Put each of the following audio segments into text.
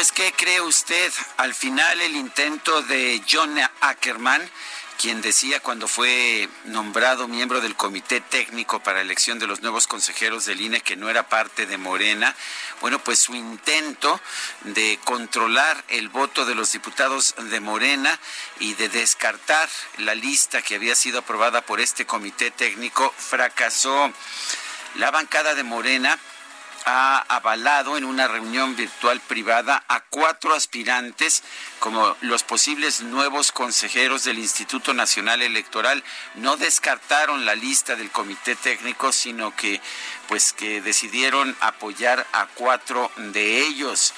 Pues, ¿qué cree usted? Al final el intento de John Ackerman, quien decía cuando fue nombrado miembro del Comité Técnico para elección de los nuevos consejeros del INE que no era parte de Morena, bueno, pues su intento de controlar el voto de los diputados de Morena y de descartar la lista que había sido aprobada por este Comité Técnico fracasó. La bancada de Morena ha avalado en una reunión virtual privada a cuatro aspirantes como los posibles nuevos consejeros del Instituto Nacional Electoral. No descartaron la lista del comité técnico, sino que pues que decidieron apoyar a cuatro de ellos.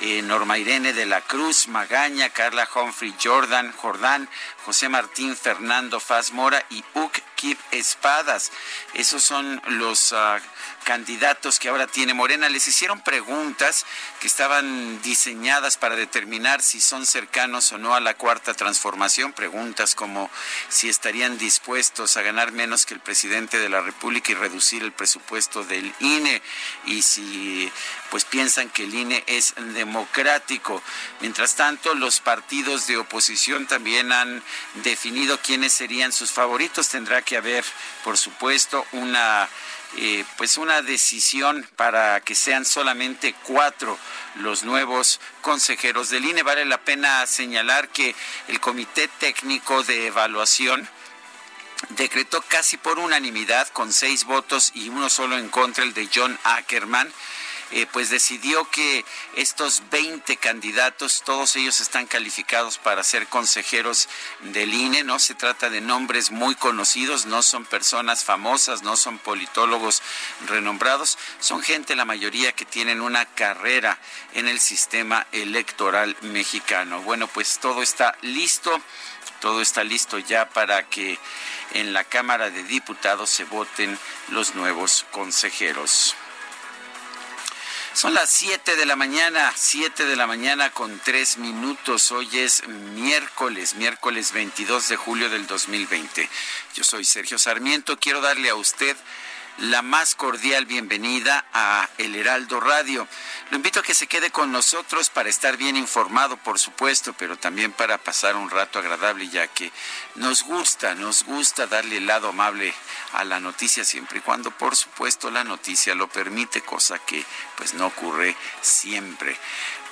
Eh, Norma Irene de la Cruz, Magaña, Carla Humphrey Jordan, Jordán, José Martín Fernando Faz Mora y Uc Kip Espadas. Esos son los ah, candidatos que ahora tiene Morena. Les hicieron preguntas que estaban diseñadas para determinar si son cercanos o no a la cuarta transformación. Preguntas como si estarían dispuestos a ganar menos que el presidente de la República y reducir el presupuesto del INE y si pues piensan que el INE es democrático. Mientras tanto, los partidos de oposición también han definido quiénes serían sus favoritos. Tendrá que haber, por supuesto, una eh, pues una decisión para que sean solamente cuatro los nuevos consejeros del INE. Vale la pena señalar que el Comité Técnico de Evaluación decretó casi por unanimidad, con seis votos y uno solo en contra, el de John Ackerman, eh, pues decidió que estos 20 candidatos, todos ellos están calificados para ser consejeros del INE, no se trata de nombres muy conocidos, no son personas famosas, no son politólogos renombrados, son gente la mayoría que tienen una carrera en el sistema electoral mexicano. Bueno, pues todo está listo, todo está listo ya para que en la Cámara de Diputados se voten los nuevos consejeros. Son las 7 de la mañana, 7 de la mañana con 3 minutos. Hoy es miércoles, miércoles 22 de julio del 2020. Yo soy Sergio Sarmiento. Quiero darle a usted la más cordial bienvenida a El Heraldo Radio. Lo invito a que se quede con nosotros para estar bien informado, por supuesto, pero también para pasar un rato agradable, ya que nos gusta, nos gusta darle el lado amable a la noticia siempre y cuando, por supuesto, la noticia lo permite, cosa que pues no ocurre siempre.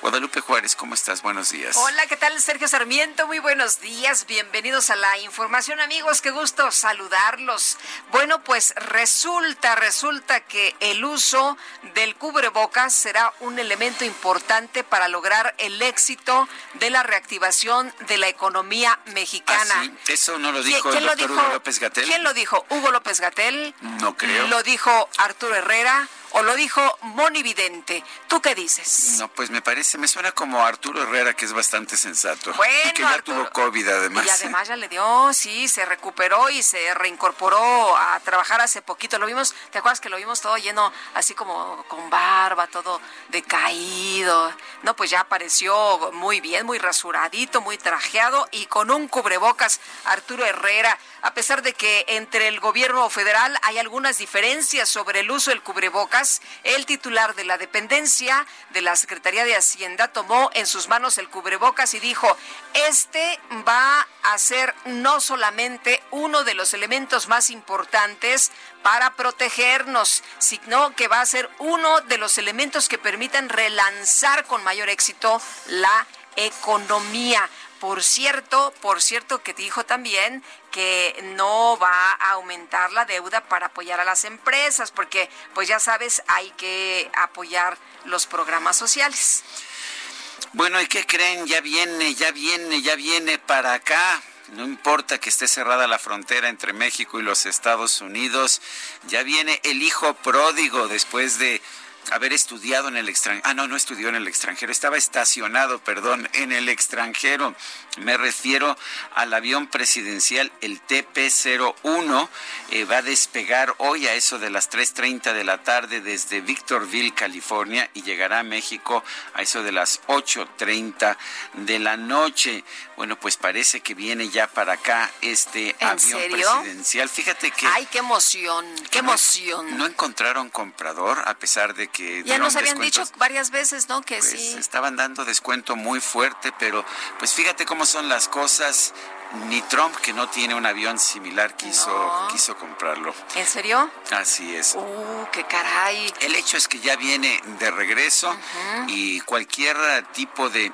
Guadalupe Juárez, ¿cómo estás? Buenos días. Hola, ¿qué tal? Sergio Sarmiento, muy buenos días. Bienvenidos a la información, amigos. Qué gusto saludarlos. Bueno, pues resulta, resulta que el uso del cubrebocas será un elemento importante para lograr el éxito de la reactivación de la economía mexicana. ¿Ah, sí? Eso no lo dijo el doctor Hugo López Gatel. ¿Quién lo dijo? ¿Hugo López Gatel? No creo. ¿Lo dijo Arturo Herrera? O lo dijo Moni Vidente. ¿Tú qué dices? No, pues me parece, me suena como Arturo Herrera, que es bastante sensato. Bueno, y que ya Arturo- tuvo COVID además. Y además ya le dio, sí, se recuperó y se reincorporó a trabajar hace poquito. Lo vimos, ¿te acuerdas que lo vimos todo lleno así como con barba, todo decaído? No, pues ya apareció muy bien, muy rasuradito, muy trajeado y con un cubrebocas Arturo Herrera. A pesar de que entre el gobierno federal hay algunas diferencias sobre el uso del cubrebocas, el titular de la dependencia de la Secretaría de Hacienda tomó en sus manos el cubrebocas y dijo, este va a ser no solamente uno de los elementos más importantes para protegernos, sino que va a ser uno de los elementos que permitan relanzar con mayor éxito la economía. Por cierto, por cierto que dijo también que no va a aumentar la deuda para apoyar a las empresas, porque pues ya sabes, hay que apoyar los programas sociales. Bueno, ¿y qué creen? Ya viene, ya viene, ya viene para acá. No importa que esté cerrada la frontera entre México y los Estados Unidos, ya viene el hijo pródigo después de haber estudiado en el extranjero. Ah, no, no estudió en el extranjero, estaba estacionado, perdón, en el extranjero. Me refiero al avión presidencial, el TP-01. Eh, va a despegar hoy a eso de las 3.30 de la tarde desde Victorville, California, y llegará a México a eso de las 8.30 de la noche. Bueno, pues parece que viene ya para acá este avión presidencial. Fíjate que... ¡Ay, qué emoción! ¡Qué emoción! No encontraron comprador a pesar de que... Ya nos habían dicho varias veces, ¿no? Que pues, sí. Estaban dando descuento muy fuerte, pero pues fíjate cómo son las cosas. Ni Trump, que no tiene un avión similar, quiso, quiso comprarlo. ¿En serio? Así es. ¡Uh, qué caray! El hecho es que ya viene de regreso y cualquier tipo de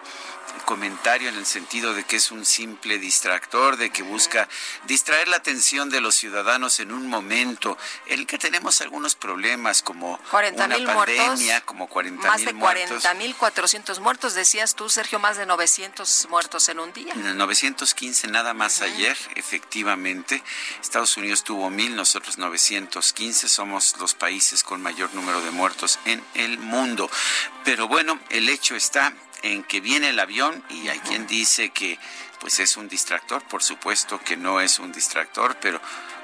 comentario en el sentido de que es un simple distractor, de que busca distraer la atención de los ciudadanos en un momento en el que tenemos algunos problemas como 40, una pandemia, muertos, como 40 Más mil de muertos. 40 mil 400 muertos, decías tú, Sergio, más de 900 muertos en un día. 915 nada más ayer, efectivamente. Estados Unidos tuvo mil, nosotros 915. Somos los países con mayor número de muertos en el mundo. Pero bueno, el hecho está en que viene el avión y hay quien dice que pues es un distractor, por supuesto que no es un distractor, pero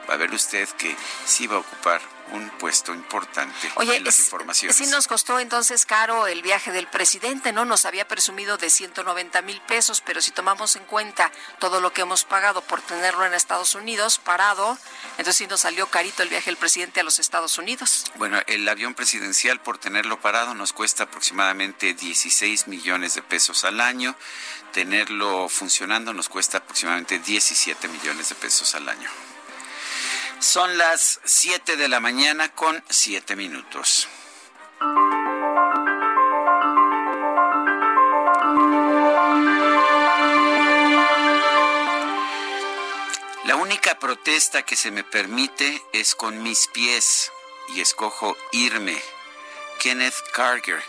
va a ver usted que sí va a ocupar un puesto importante Oye, en las es- informaciones. sí nos costó entonces caro el viaje del presidente, ¿no? Nos había presumido de 190 mil pesos, pero si tomamos en cuenta todo lo que hemos pagado por tenerlo en Estados Unidos parado, entonces sí nos salió carito el viaje del presidente a los Estados Unidos. Bueno, el avión presidencial por tenerlo parado nos cuesta aproximadamente 16 millones de pesos al año. Tenerlo funcionando nos cuesta aproximadamente 17 millones de pesos al año. Son las 7 de la mañana con 7 minutos. La única protesta que se me permite es con mis pies y escojo irme. Kenneth Carger,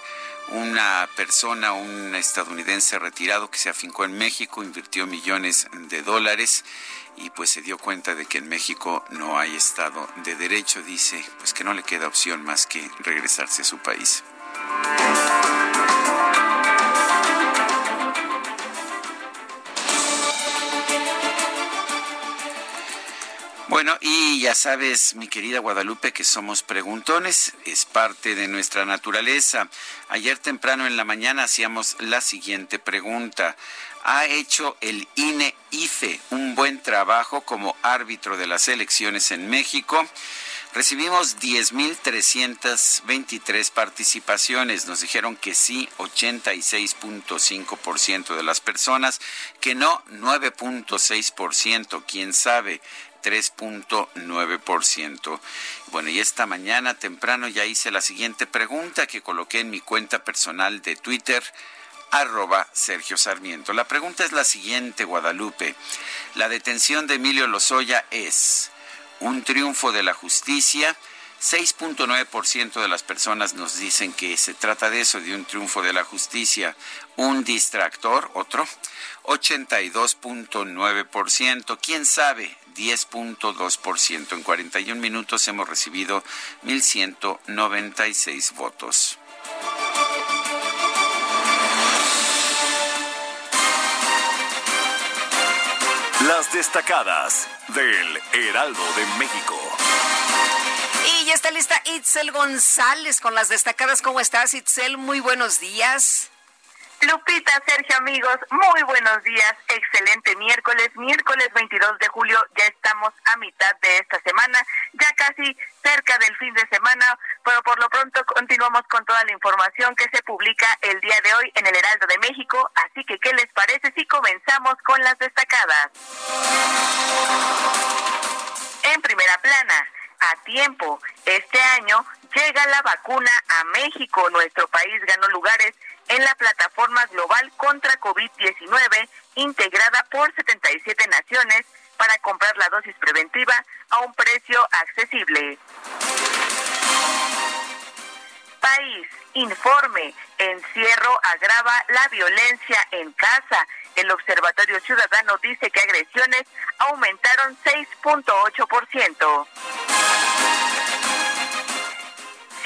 una persona, un estadounidense retirado que se afincó en México, invirtió millones de dólares y pues se dio cuenta de que en México no hay Estado de Derecho, dice, pues que no le queda opción más que regresarse a su país. Bueno, y ya sabes, mi querida Guadalupe, que somos preguntones, es parte de nuestra naturaleza. Ayer temprano en la mañana hacíamos la siguiente pregunta. ¿Ha hecho el INE IFE un buen trabajo como árbitro de las elecciones en México? Recibimos 10.323 participaciones. Nos dijeron que sí, 86.5% de las personas, que no, 9.6%, quién sabe. 3.9%. Bueno, y esta mañana temprano ya hice la siguiente pregunta que coloqué en mi cuenta personal de Twitter, arroba Sergio Sarmiento. La pregunta es la siguiente, Guadalupe. La detención de Emilio Lozoya es un triunfo de la justicia. 6.9% de las personas nos dicen que se trata de eso, de un triunfo de la justicia. Un distractor, otro, 82.9%. ¿Quién sabe? 10.2%. En 41 minutos hemos recibido 1.196 votos. Las destacadas del Heraldo de México. Y ya está lista Itzel González con las destacadas. ¿Cómo estás, Itzel? Muy buenos días. Lupita, Sergio, amigos, muy buenos días. Excelente miércoles, miércoles 22 de julio. Ya estamos a mitad de esta semana, ya casi cerca del fin de semana, pero por lo pronto continuamos con toda la información que se publica el día de hoy en el Heraldo de México. Así que, ¿qué les parece si comenzamos con las destacadas? En primera plana, a tiempo, este año llega la vacuna a México. Nuestro país ganó lugares en la plataforma global contra COVID-19 integrada por 77 naciones para comprar la dosis preventiva a un precio accesible. País, informe, encierro agrava la violencia en casa. El Observatorio Ciudadano dice que agresiones aumentaron 6.8%.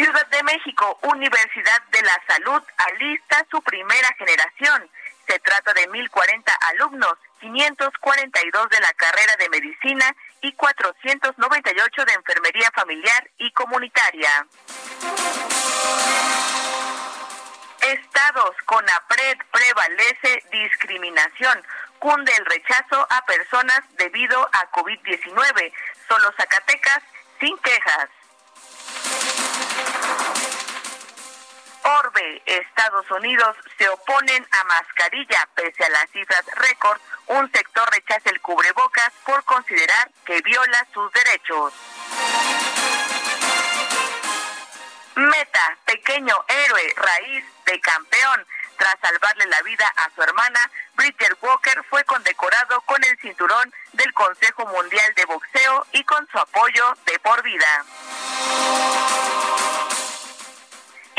Ciudad de México, Universidad de la Salud, alista su primera generación. Se trata de 1.040 alumnos, 542 de la carrera de medicina y 498 de enfermería familiar y comunitaria. Estados con APRED prevalece discriminación. Cunde el rechazo a personas debido a COVID-19. Solo Zacatecas sin quejas. Orbe, Estados Unidos se oponen a mascarilla pese a las cifras récord. Un sector rechaza el cubrebocas por considerar que viola sus derechos. Meta, pequeño héroe, raíz de campeón. Tras salvarle la vida a su hermana, Bridger Walker fue condecorado con el cinturón del Consejo Mundial de Boxeo y con su apoyo de por vida.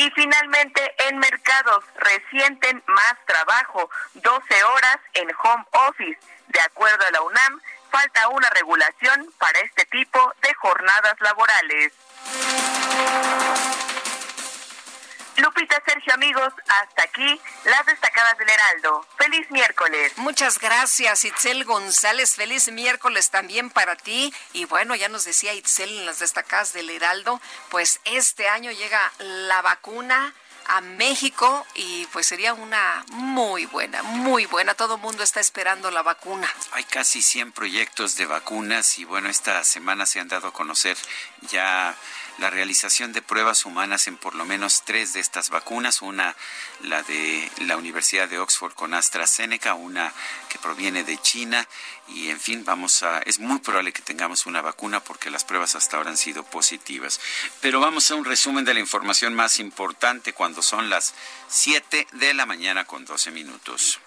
Y finalmente, en mercados resienten más trabajo, 12 horas en home office. De acuerdo a la UNAM, falta una regulación para este tipo de jornadas laborales. Lupita, Sergio, amigos, hasta aquí las destacadas del Heraldo. Feliz miércoles. Muchas gracias, Itzel González. Feliz miércoles también para ti. Y bueno, ya nos decía Itzel en las destacadas del Heraldo, pues este año llega la vacuna a México y pues sería una muy buena, muy buena. Todo el mundo está esperando la vacuna. Hay casi 100 proyectos de vacunas y bueno, esta semana se han dado a conocer ya la realización de pruebas humanas en por lo menos tres de estas vacunas, una la de la Universidad de Oxford con AstraZeneca, una que proviene de China y en fin, vamos a es muy probable que tengamos una vacuna porque las pruebas hasta ahora han sido positivas. Pero vamos a un resumen de la información más importante cuando son las 7 de la mañana con 12 minutos.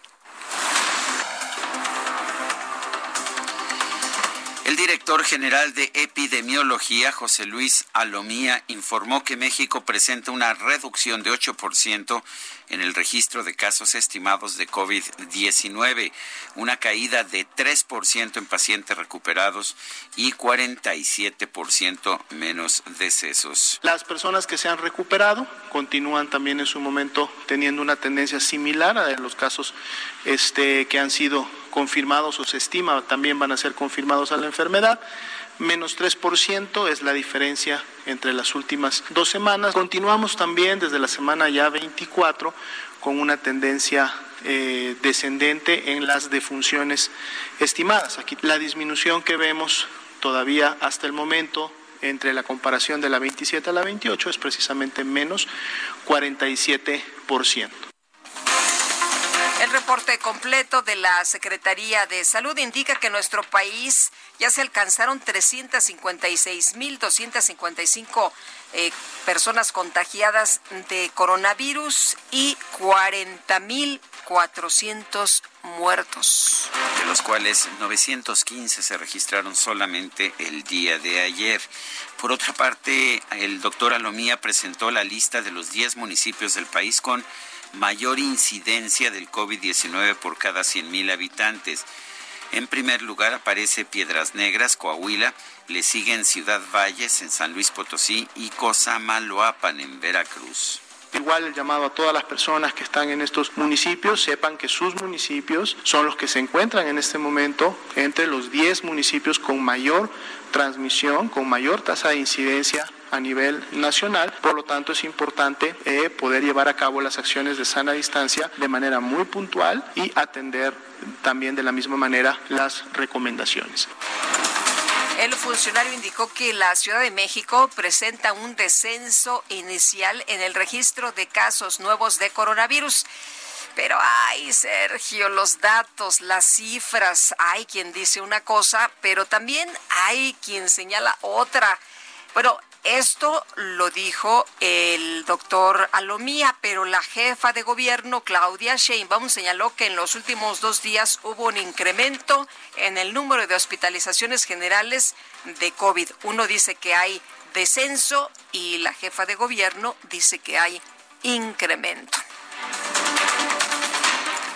El director general de epidemiología, José Luis Alomía, informó que México presenta una reducción de 8% en el registro de casos estimados de COVID-19, una caída de 3% en pacientes recuperados y 47% menos decesos. Las personas que se han recuperado continúan también en su momento teniendo una tendencia similar a los casos este, que han sido confirmados o se estima también van a ser confirmados a la enfermedad menos 3% es la diferencia entre las últimas dos semanas. Continuamos también desde la semana ya 24 con una tendencia eh, descendente en las defunciones estimadas. Aquí la disminución que vemos todavía hasta el momento entre la comparación de la 27 a la 28 es precisamente menos 47%. Reporte completo de la Secretaría de Salud indica que en nuestro país ya se alcanzaron 356.255 eh, personas contagiadas de coronavirus y 40.400 muertos. De los cuales 915 se registraron solamente el día de ayer. Por otra parte, el doctor Alomía presentó la lista de los 10 municipios del país con mayor incidencia del COVID-19 por cada 100.000 habitantes. En primer lugar aparece Piedras Negras, Coahuila, le siguen Ciudad Valles en San Luis Potosí y Cosamaloapan en Veracruz. Igual el llamado a todas las personas que están en estos municipios, sepan que sus municipios son los que se encuentran en este momento entre los 10 municipios con mayor transmisión, con mayor tasa de incidencia a nivel nacional. Por lo tanto, es importante eh, poder llevar a cabo las acciones de sana distancia de manera muy puntual y atender también de la misma manera las recomendaciones. El funcionario indicó que la Ciudad de México presenta un descenso inicial en el registro de casos nuevos de coronavirus. Pero ay, Sergio, los datos, las cifras, hay quien dice una cosa, pero también hay quien señala otra. Bueno, esto lo dijo el doctor Alomía, pero la jefa de gobierno, Claudia Sheinbaum, señaló que en los últimos dos días hubo un incremento en el número de hospitalizaciones generales de COVID. Uno dice que hay descenso y la jefa de gobierno dice que hay incremento.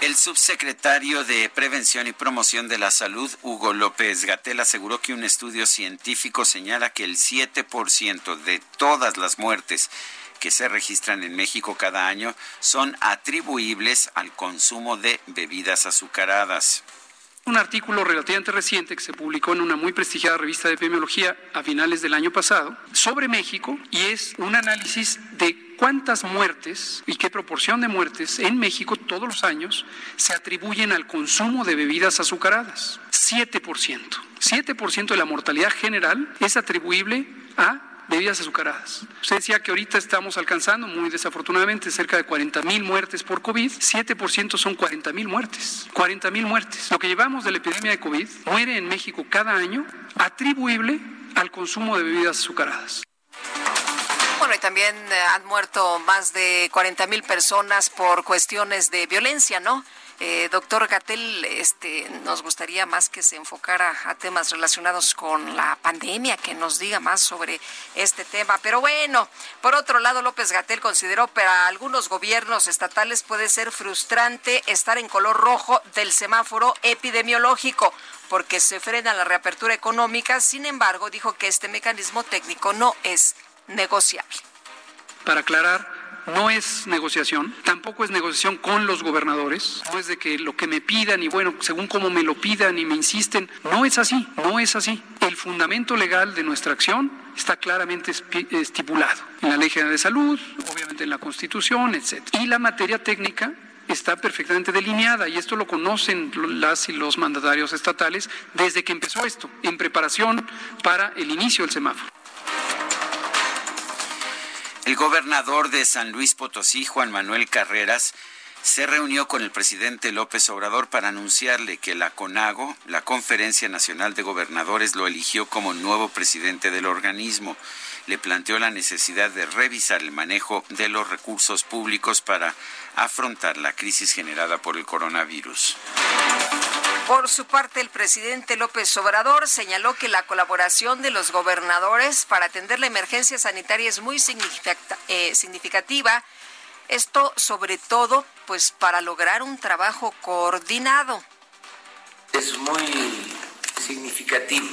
El subsecretario de Prevención y Promoción de la Salud, Hugo López Gatel, aseguró que un estudio científico señala que el 7% de todas las muertes que se registran en México cada año son atribuibles al consumo de bebidas azucaradas un artículo relativamente reciente que se publicó en una muy prestigiada revista de epidemiología a finales del año pasado sobre México y es un análisis de cuántas muertes y qué proporción de muertes en México todos los años se atribuyen al consumo de bebidas azucaradas. 7%. 7% de la mortalidad general es atribuible a bebidas azucaradas. Usted decía que ahorita estamos alcanzando, muy desafortunadamente, cerca de 40 mil muertes por COVID. 7% son 40 mil muertes. 40 mil muertes. Lo que llevamos de la epidemia de COVID muere en México cada año atribuible al consumo de bebidas azucaradas. Bueno, y también eh, han muerto más de 40 mil personas por cuestiones de violencia, ¿no? Eh, doctor Gatel, este, nos gustaría más que se enfocara a temas relacionados con la pandemia, que nos diga más sobre este tema. Pero bueno, por otro lado, López Gatel consideró para algunos gobiernos estatales puede ser frustrante estar en color rojo del semáforo epidemiológico porque se frena la reapertura económica. Sin embargo, dijo que este mecanismo técnico no es negociable. Para aclarar, no es negociación, tampoco es negociación con los gobernadores, no es de que lo que me pidan y bueno, según como me lo pidan y me insisten, no es así, no es así. El fundamento legal de nuestra acción está claramente estipulado en la Ley General de Salud, obviamente en la Constitución, etc. Y la materia técnica está perfectamente delineada y esto lo conocen las y los mandatarios estatales desde que empezó esto, en preparación para el inicio del semáforo. El gobernador de San Luis Potosí, Juan Manuel Carreras, se reunió con el presidente López Obrador para anunciarle que la CONAGO, la Conferencia Nacional de Gobernadores, lo eligió como nuevo presidente del organismo. Le planteó la necesidad de revisar el manejo de los recursos públicos para afrontar la crisis generada por el coronavirus. Por su parte, el presidente López Obrador señaló que la colaboración de los gobernadores para atender la emergencia sanitaria es muy eh, significativa. Esto sobre todo, pues, para lograr un trabajo coordinado. Es muy significativo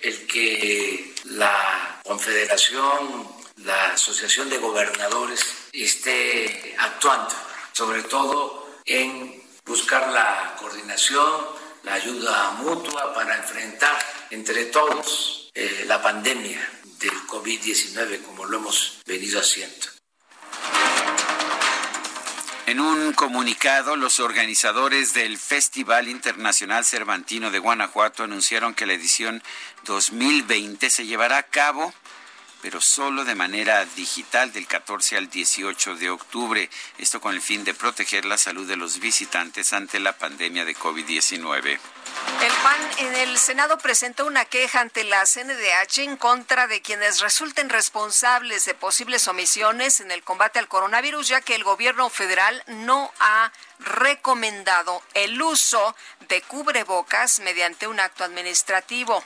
el que la Confederación, la Asociación de Gobernadores esté actuando, sobre todo en buscar la coordinación, la ayuda mutua para enfrentar entre todos eh, la pandemia del COVID-19 como lo hemos venido haciendo. En un comunicado, los organizadores del Festival Internacional Cervantino de Guanajuato anunciaron que la edición 2020 se llevará a cabo pero solo de manera digital del 14 al 18 de octubre, esto con el fin de proteger la salud de los visitantes ante la pandemia de COVID-19. El PAN en el Senado presentó una queja ante la CNDH en contra de quienes resulten responsables de posibles omisiones en el combate al coronavirus, ya que el gobierno federal no ha recomendado el uso de cubrebocas mediante un acto administrativo.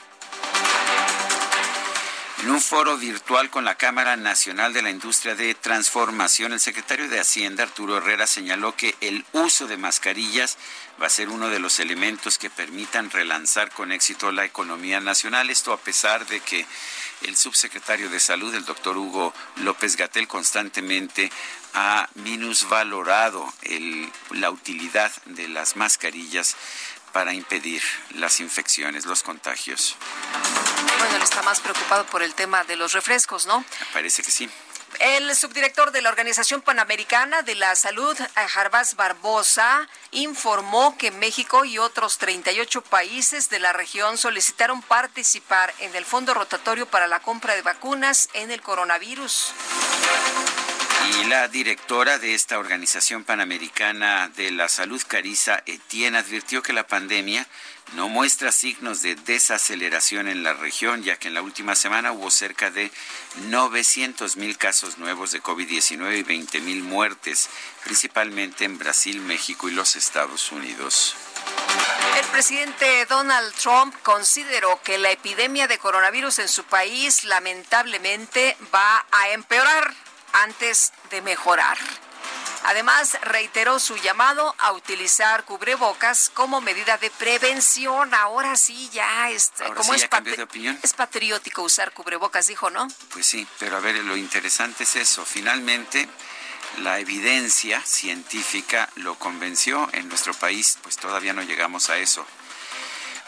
En un foro virtual con la Cámara Nacional de la Industria de Transformación, el secretario de Hacienda, Arturo Herrera, señaló que el uso de mascarillas va a ser uno de los elementos que permitan relanzar con éxito la economía nacional. Esto a pesar de que el subsecretario de Salud, el doctor Hugo López Gatel, constantemente ha minusvalorado la utilidad de las mascarillas para impedir las infecciones, los contagios. Bueno, él está más preocupado por el tema de los refrescos, ¿no? Parece que sí. El subdirector de la Organización Panamericana de la Salud, Jarbás Barbosa, informó que México y otros 38 países de la región solicitaron participar en el fondo rotatorio para la compra de vacunas en el coronavirus. Y la directora de esta Organización Panamericana de la Salud, Carisa Etienne, advirtió que la pandemia no muestra signos de desaceleración en la región, ya que en la última semana hubo cerca de 900 mil casos nuevos de COVID-19 y 20 mil muertes, principalmente en Brasil, México y los Estados Unidos. El presidente Donald Trump consideró que la epidemia de coronavirus en su país lamentablemente va a empeorar antes de mejorar. Además, reiteró su llamado a utilizar cubrebocas como medida de prevención. Ahora sí, ya, es, como es, es patriótico usar cubrebocas, dijo, ¿no? Pues sí, pero a ver, lo interesante es eso. Finalmente, la evidencia científica lo convenció. En nuestro país, pues todavía no llegamos a eso.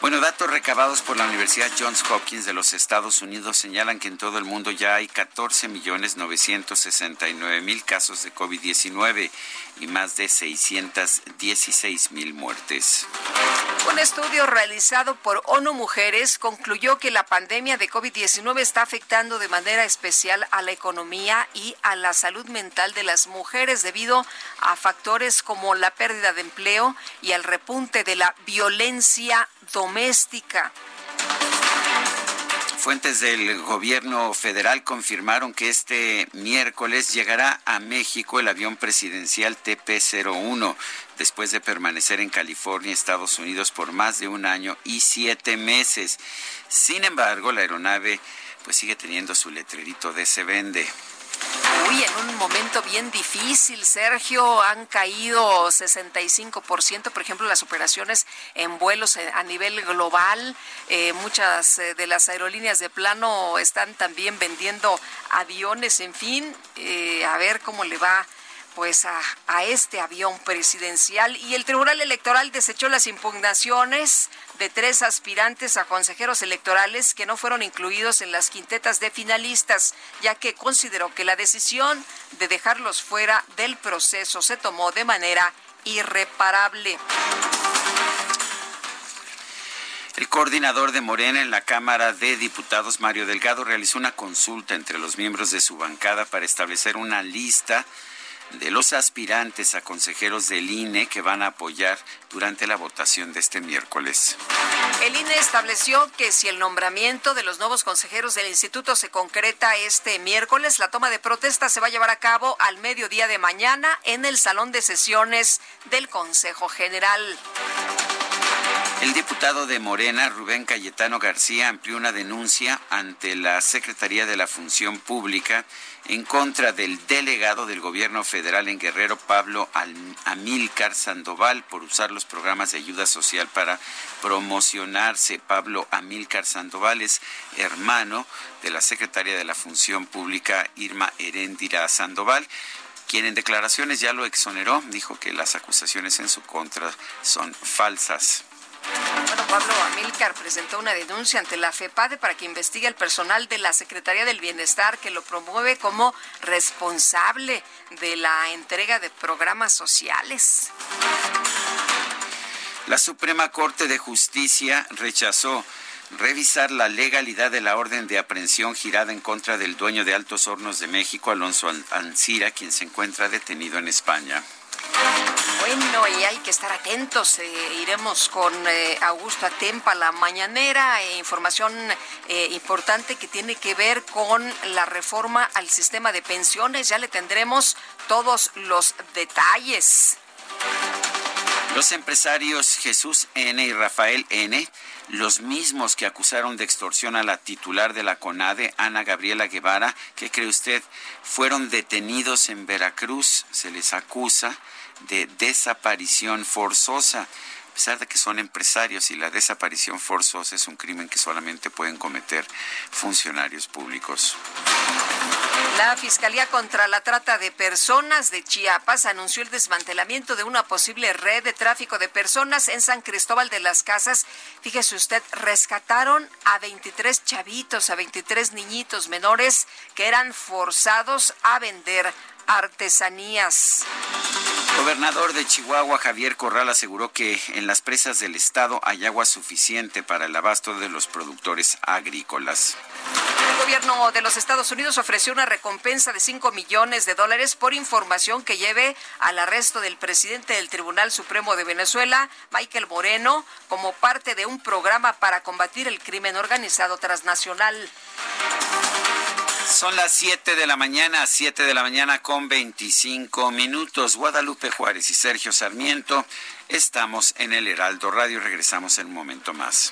Bueno, datos recabados por la Universidad Johns Hopkins de los Estados Unidos señalan que en todo el mundo ya hay 14 millones 969 mil casos de COVID-19 y más de 616 mil muertes. Un estudio realizado por ONU Mujeres concluyó que la pandemia de COVID-19 está afectando de manera especial a la economía y a la salud mental de las mujeres debido a factores como la pérdida de empleo y el repunte de la violencia doméstica. Fuentes del gobierno federal confirmaron que este miércoles llegará a México el avión presidencial TP-01 después de permanecer en California, Estados Unidos por más de un año y siete meses. Sin embargo, la aeronave pues sigue teniendo su letrerito de se vende. Uy, en un momento bien difícil, Sergio, han caído 65%, por ejemplo, las operaciones en vuelos a nivel global. Eh, muchas eh, de las aerolíneas de plano están también vendiendo aviones, en fin, eh, a ver cómo le va pues a, este avión presidencial y el Tribunal Electoral desechó las impugnaciones de tres aspirantes a consejeros electorales que no fueron incluidos en las quintetas de finalistas, ya que consideró que la decisión de dejarlos fuera del proceso se tomó de manera irreparable. El coordinador de Morena en la Cámara de Diputados, Mario Delgado, realizó una consulta entre los miembros de su bancada para establecer una lista los aspirantes a consejeros del INE que van a apoyar durante la votación de este miércoles. El INE estableció que si el nombramiento de los nuevos consejeros del instituto se concreta este miércoles, la toma de protesta se va a llevar a cabo al mediodía de mañana en el salón de sesiones del Consejo General. El diputado de Morena, Rubén Cayetano García, amplió una denuncia ante la Secretaría de la Función Pública en contra del delegado del gobierno federal en Guerrero, Pablo Amílcar Sandoval, por usar los programas de ayuda social para promocionarse. Pablo Amílcar Sandoval es hermano de la secretaria de la Función Pública, Irma Heréndira Sandoval quien en declaraciones ya lo exoneró, dijo que las acusaciones en su contra son falsas. Bueno, Pablo Amílcar presentó una denuncia ante la FEPADE para que investigue el personal de la Secretaría del Bienestar que lo promueve como responsable de la entrega de programas sociales. La Suprema Corte de Justicia rechazó revisar la legalidad de la orden de aprehensión girada en contra del dueño de Altos Hornos de México, Alonso Ancira, quien se encuentra detenido en España. Bueno, y hay que estar atentos. Eh, iremos con eh, Augusto Atempa, la mañanera, e información eh, importante que tiene que ver con la reforma al sistema de pensiones. Ya le tendremos todos los detalles. Los empresarios Jesús N. y Rafael N., los mismos que acusaron de extorsión a la titular de la CONADE, Ana Gabriela Guevara, ¿qué cree usted? Fueron detenidos en Veracruz. Se les acusa de desaparición forzosa a pesar de que son empresarios y la desaparición forzosa es un crimen que solamente pueden cometer funcionarios públicos. La Fiscalía contra la Trata de Personas de Chiapas anunció el desmantelamiento de una posible red de tráfico de personas en San Cristóbal de las Casas. Fíjese usted, rescataron a 23 chavitos, a 23 niñitos menores que eran forzados a vender artesanías. Gobernador de Chihuahua, Javier Corral, aseguró que en las presas del estado hay agua suficiente para el abasto de los productores agrícolas. El gobierno de los Estados Unidos ofreció una recompensa de 5 millones de dólares por información que lleve al arresto del presidente del Tribunal Supremo de Venezuela, Michael Moreno, como parte de un programa para combatir el crimen organizado transnacional. Son las 7 de la mañana, 7 de la mañana con 25 minutos. Guadalupe Juárez y Sergio Sarmiento estamos en el Heraldo Radio. Regresamos en un momento más.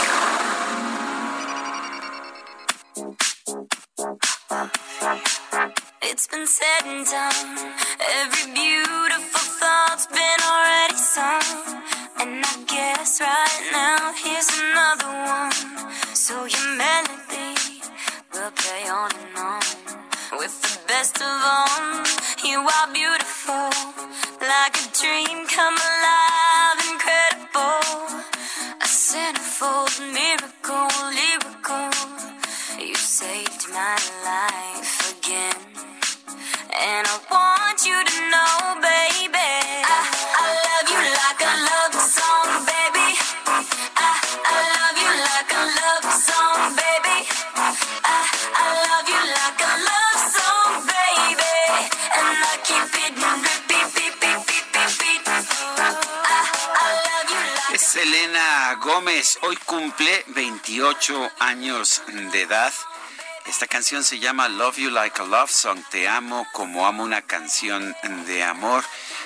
It's been said and done. Every beautiful thought's been already sung. And I guess right now here's another one. So your melody will play on and on. With the best of all, you are beautiful. Like a dream come alive, incredible. A centerfold miracle, lyrical. Saved my life again. And I want you to know, baby. I, I love you like a love song, baby. I, I love you like a love song, baby. I, I love you like a love song, baby. And I keep it repeat. I, I love you like Es Selena Gómez. Hoy cumple 28 años de edad. Esta canción se llama Love You Like a Love Song. Te amo como amo una canción de amor.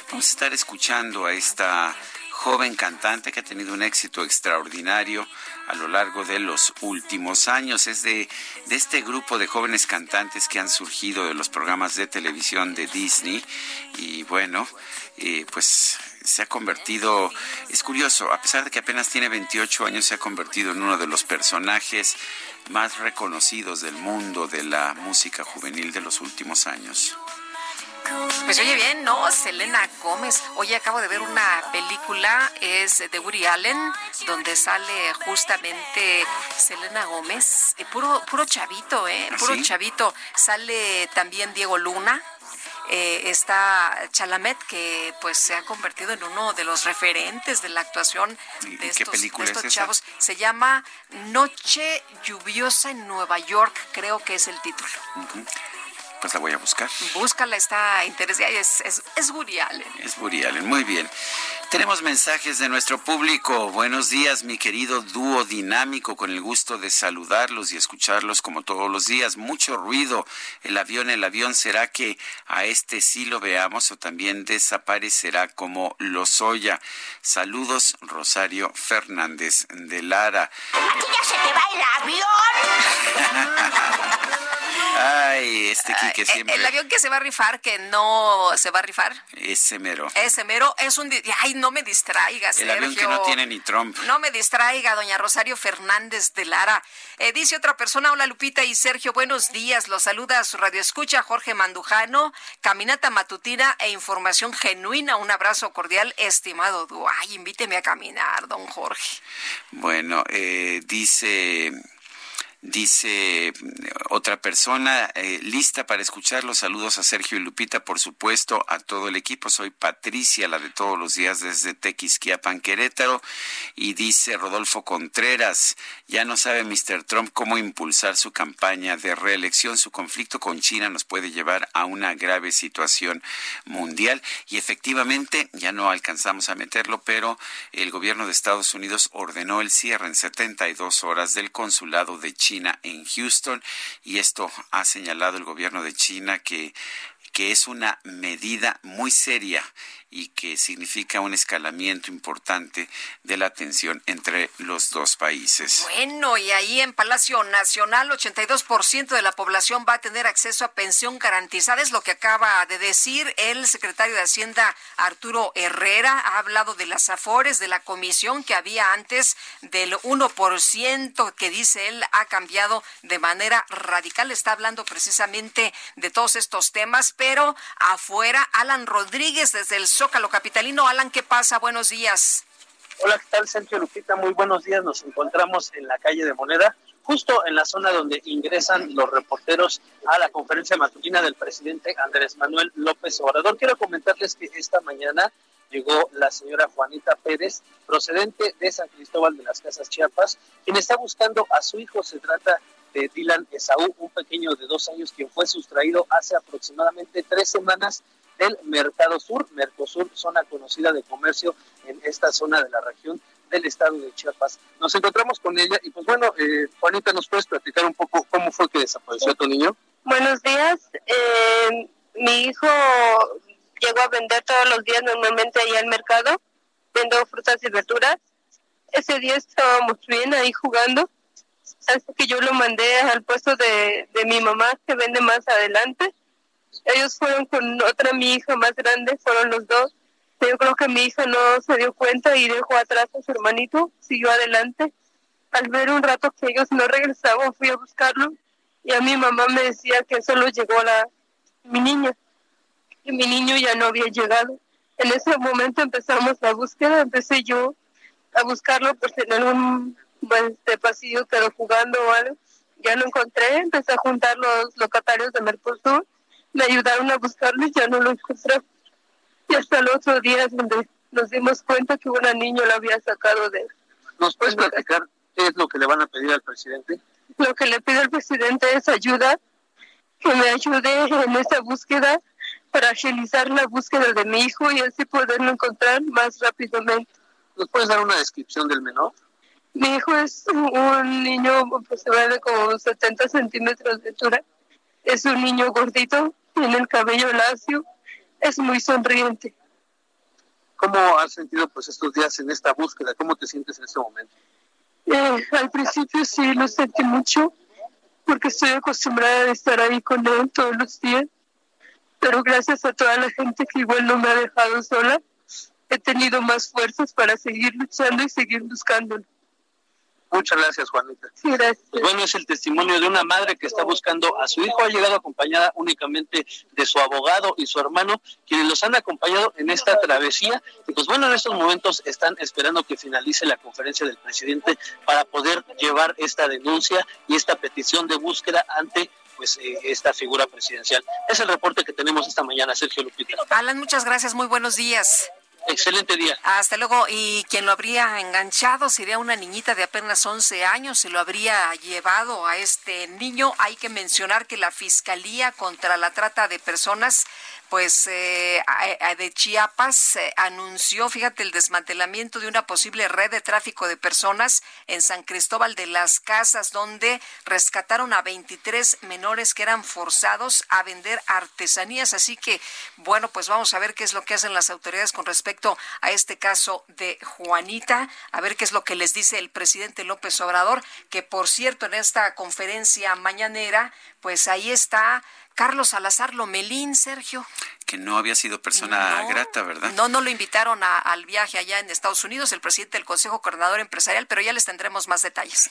Vamos a estar escuchando a esta joven cantante que ha tenido un éxito extraordinario a lo largo de los últimos años. Es de, de este grupo de jóvenes cantantes que han surgido de los programas de televisión de Disney. Y bueno, eh, pues se ha convertido, es curioso, a pesar de que apenas tiene 28 años, se ha convertido en uno de los personajes más reconocidos del mundo de la música juvenil de los últimos años. Pues oye bien, ¿no? Selena Gómez. Oye, acabo de ver una película, es de Woody Allen, donde sale justamente Selena Gómez. Eh, puro, puro chavito, ¿eh? ¿Ah, Puro sí? chavito. Sale también Diego Luna. Eh, está Chalamet, que pues se ha convertido en uno de los referentes de la actuación ¿Y de estos, película de estos es esa? chavos. Se llama Noche Lluviosa en Nueva York, creo que es el título. Pues la voy a buscar. Búscala, está interesante. Es, es, es Woody Allen. Es Woody Allen, muy bien. Tenemos mensajes de nuestro público. Buenos días, mi querido dúo dinámico, con el gusto de saludarlos y escucharlos como todos los días. Mucho ruido. El avión, el avión, ¿será que a este sí lo veamos o también desaparecerá como Lozoya? Saludos, Rosario Fernández de Lara. ¿Aquí ya se te va el avión? Ay, este Quique Eh, siempre. El avión que se va a rifar, que no se va a rifar, Ese mero. ese mero es un... Ay, no me distraigas, El avión que no tiene ni Trump. No me distraiga, doña Rosario Fernández de Lara. Eh, dice otra persona, hola Lupita y Sergio, buenos días. Los saluda a su radio escucha Jorge Mandujano. Caminata matutina e información genuina. Un abrazo cordial, estimado dúo. Ay, invíteme a caminar, don Jorge. Bueno, eh, dice Dice otra persona, eh, lista para escuchar los saludos a Sergio y Lupita, por supuesto, a todo el equipo. Soy Patricia, la de todos los días desde Tequisquiapan, Querétaro. Y dice Rodolfo Contreras, ya no sabe Mr. Trump cómo impulsar su campaña de reelección. Su conflicto con China nos puede llevar a una grave situación mundial. Y efectivamente, ya no alcanzamos a meterlo, pero el gobierno de Estados Unidos ordenó el cierre en 72 horas del consulado de China en Houston y esto ha señalado el gobierno de China que que es una medida muy seria y que significa un escalamiento importante de la tensión entre los dos países. Bueno, y ahí en Palacio Nacional, 82% de la población va a tener acceso a pensión garantizada, es lo que acaba de decir el secretario de Hacienda, Arturo Herrera. Ha hablado de las afores, de la comisión que había antes del 1%, que dice él ha cambiado de manera radical. Está hablando precisamente de todos estos temas, pero afuera, Alan Rodríguez desde el Zócalo Capitalino. Alan, ¿qué pasa? Buenos días. Hola, ¿qué tal, Sergio Lupita? Muy buenos días. Nos encontramos en la calle de Moneda, justo en la zona donde ingresan los reporteros a la conferencia matutina del presidente Andrés Manuel López Obrador. Quiero comentarles que esta mañana llegó la señora Juanita Pérez, procedente de San Cristóbal de las Casas Chiapas, quien está buscando a su hijo. Se trata de Dylan Esaú, un pequeño de dos años quien fue sustraído hace aproximadamente tres semanas del Mercado Sur, Mercosur, zona conocida de comercio en esta zona de la región del estado de Chiapas. Nos encontramos con ella y pues bueno, eh, Juanita, ¿nos puedes platicar un poco cómo fue que desapareció tu niño? Buenos días, eh, mi hijo llegó a vender todos los días normalmente ahí al mercado, vendo frutas y verduras. Ese día estábamos bien ahí jugando, hasta que yo lo mandé al puesto de, de mi mamá que vende más adelante ellos fueron con otra mi hija más grande, fueron los dos. Yo creo que mi hija no se dio cuenta y dejó atrás a su hermanito, siguió adelante. Al ver un rato que ellos no regresaban, fui a buscarlo y a mi mamá me decía que solo llegó la mi niña, y mi niño ya no había llegado. En ese momento empezamos la búsqueda, empecé yo a buscarlo por tener un este pasillo, pero jugando o algo. Ya lo encontré, empecé a juntar los locatarios de Mercosur me ayudaron a buscarlo y ya no lo encontré. Y hasta el otro día donde nos dimos cuenta que una niña lo había sacado de... ¿Nos puedes platicar qué es lo que le van a pedir al presidente? Lo que le pide al presidente es ayuda, que me ayude en esa búsqueda para agilizar la búsqueda de mi hijo y así poderlo encontrar más rápidamente. ¿Nos puedes dar una descripción del menor? Mi hijo es un niño aproximadamente como 70 centímetros de altura. Es un niño gordito, tiene el cabello lacio, es muy sonriente. ¿Cómo has sentido pues estos días en esta búsqueda? ¿Cómo te sientes en este momento? Eh, al principio sí lo sentí mucho porque estoy acostumbrada a estar ahí con él todos los días, pero gracias a toda la gente que igual no me ha dejado sola, he tenido más fuerzas para seguir luchando y seguir buscándolo. Muchas gracias, Juanita. gracias. Pues bueno, es el testimonio de una madre que está buscando a su hijo. Ha llegado acompañada únicamente de su abogado y su hermano, quienes los han acompañado en esta travesía. Y pues bueno, en estos momentos están esperando que finalice la conferencia del presidente para poder llevar esta denuncia y esta petición de búsqueda ante pues eh, esta figura presidencial. Es el reporte que tenemos esta mañana, Sergio Lupita. Alan, muchas gracias, muy buenos días. Excelente día. Hasta luego. Y quien lo habría enganchado sería una niñita de apenas 11 años. Se lo habría llevado a este niño. Hay que mencionar que la Fiscalía contra la Trata de Personas pues eh, de Chiapas anunció, fíjate, el desmantelamiento de una posible red de tráfico de personas en San Cristóbal de las Casas, donde rescataron a 23 menores que eran forzados a vender artesanías. Así que, bueno, pues vamos a ver qué es lo que hacen las autoridades con respecto a este caso de Juanita, a ver qué es lo que les dice el presidente López Obrador, que por cierto en esta conferencia mañanera, pues ahí está Carlos Salazar Lomelín, Sergio. Que no había sido persona No, grata, ¿verdad? No, no lo invitaron a- al viaje allá en Estados Unidos, el presidente del Consejo Coordinador Empresarial, pero ya les tendremos más detalles.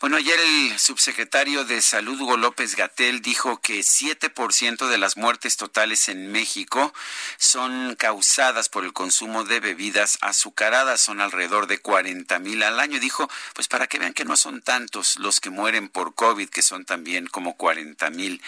Bueno, ayer el subsecretario de Salud, Hugo López Gatel, dijo que 7% de las muertes totales en México son causadas por el consumo de bebidas azucaradas. Son alrededor de 40 mil al año. Dijo, pues para que vean que no son tantos los que mueren por COVID, que son también como 40 mil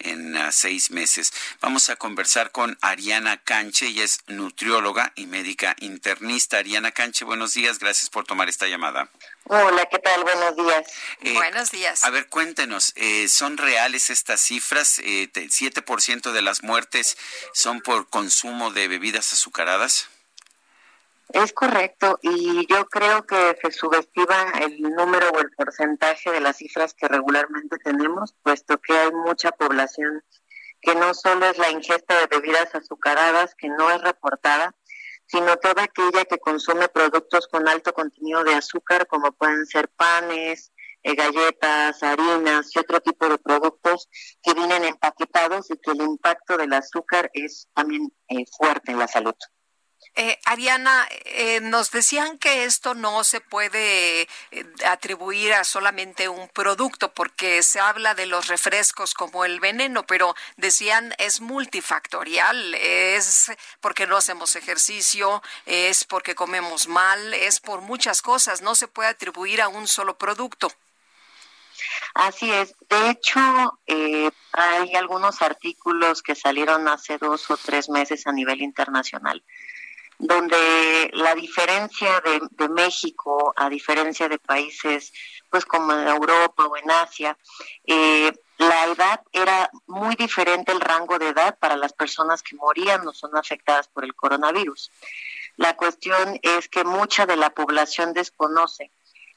en ah, seis meses. Vamos a conversar con Ariana Canche, ella es nutrióloga y médica internista. Ariana Canche, buenos días, gracias por tomar esta llamada. Hola, ¿qué tal? Buenos días. Eh, Buenos días. A ver, cuéntenos, eh, ¿son reales estas cifras? Eh, te- ¿7% de las muertes son por consumo de bebidas azucaradas? Es correcto y yo creo que se subestima el número o el porcentaje de las cifras que regularmente tenemos, puesto que hay mucha población que no solo es la ingesta de bebidas azucaradas, que no es reportada, sino toda aquella que consume productos con alto contenido de azúcar, como pueden ser panes, eh, galletas, harinas y otro tipo de productos que vienen empaquetados y que el impacto del azúcar es también eh, fuerte en la salud. Eh, Ariana, eh, nos decían que esto no se puede eh, atribuir a solamente un producto porque se habla de los refrescos como el veneno, pero decían es multifactorial, es porque no hacemos ejercicio, es porque comemos mal, es por muchas cosas, no se puede atribuir a un solo producto. Así es. De hecho, eh, hay algunos artículos que salieron hace dos o tres meses a nivel internacional, donde la diferencia de, México, a diferencia de países pues como en Europa o en Asia, eh, la edad era muy diferente el rango de edad para las personas que morían o son afectadas por el coronavirus. La cuestión es que mucha de la población desconoce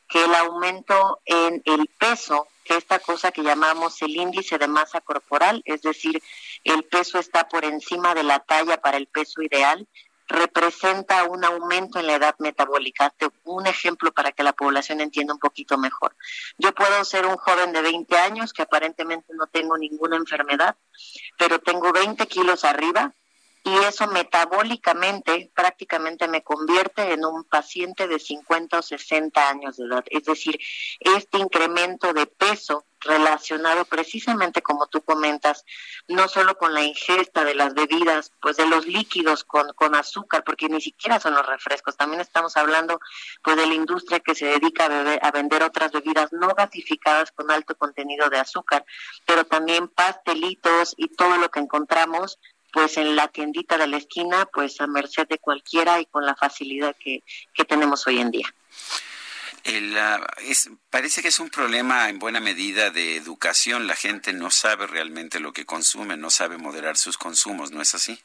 que el aumento en el peso, que esta cosa que llamamos el índice de masa corporal, es decir, el peso está por encima de la talla para el peso ideal, representa un aumento en la edad metabólica. Un ejemplo para que la población entienda un poquito mejor. Yo puedo ser un joven de 20 años que aparentemente no tengo ninguna enfermedad, pero tengo 20 kilos arriba y eso metabólicamente prácticamente me convierte en un paciente de 50 o 60 años de edad. Es decir, este incremento de peso relacionado precisamente como tú comentas, no solo con la ingesta de las bebidas, pues de los líquidos con, con azúcar, porque ni siquiera son los refrescos, también estamos hablando pues de la industria que se dedica a, beber- a vender otras bebidas no gasificadas con alto contenido de azúcar, pero también pastelitos y todo lo que encontramos pues en la tiendita de la esquina, pues a merced de cualquiera y con la facilidad que, que tenemos hoy en día. El, es, parece que es un problema en buena medida de educación. La gente no sabe realmente lo que consume, no sabe moderar sus consumos, ¿no es así?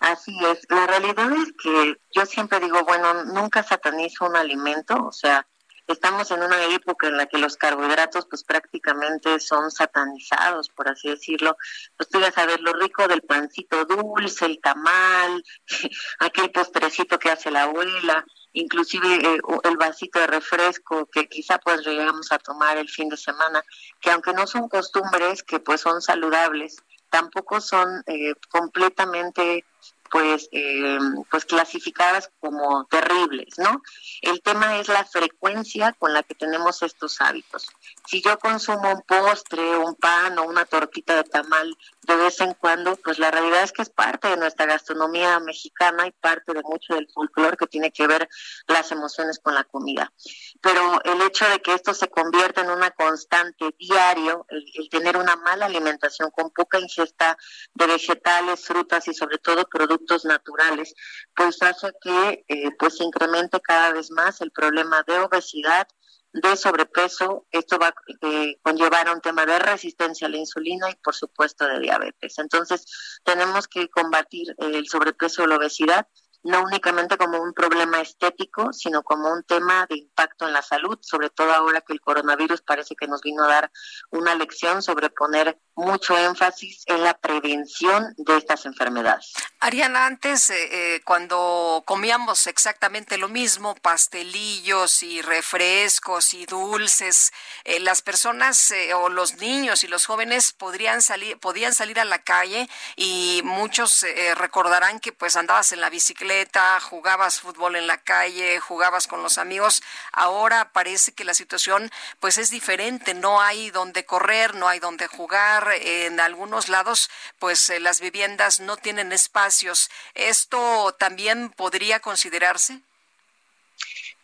Así es, la realidad es que yo siempre digo, bueno, nunca satanizo un alimento, o sea, estamos en una época en la que los carbohidratos pues prácticamente son satanizados, por así decirlo. Pues tú vas a ver lo rico del pancito dulce, el tamal, aquel postrecito que hace la abuela, inclusive eh, el vasito de refresco que quizá pues llegamos a tomar el fin de semana, que aunque no son costumbres que pues son saludables, tampoco son eh, completamente pues eh, pues clasificadas como terribles, ¿no? El tema es la frecuencia con la que tenemos estos hábitos. Si yo consumo un postre, un pan o una tortita de tamal de vez en cuando, pues la realidad es que es parte de nuestra gastronomía mexicana y parte de mucho del folclore que tiene que ver las emociones con la comida. Pero el hecho de que esto se convierta en una constante diario, el, tener una mala alimentación con poca ingesta de vegetales, frutas y sobre todo productos naturales, pues hace que eh, pues incremente cada vez más el problema de obesidad, de sobrepeso, esto va a eh, conllevar a un tema de resistencia a la insulina y por supuesto de diabetes. Entonces tenemos que combatir el sobrepeso o la obesidad no únicamente como un problema estético, sino como un tema de impacto en la salud, sobre todo ahora que el coronavirus parece que nos vino a dar una lección sobre poner mucho énfasis en la prevención de estas enfermedades. Ariana, antes, eh, eh, cuando comíamos exactamente lo mismo, pastelillos y refrescos y dulces, eh, las personas o los niños y los jóvenes podrían salir, podían salir a la calle y muchos recordarán que pues andabas en la bicicleta, jugabas fútbol en la calle, jugabas con los amigos. Ahora parece que la situación pues es diferente, no hay donde correr, no hay donde jugar, en algunos lados pues las viviendas no tienen espacios. ¿Esto también podría considerarse?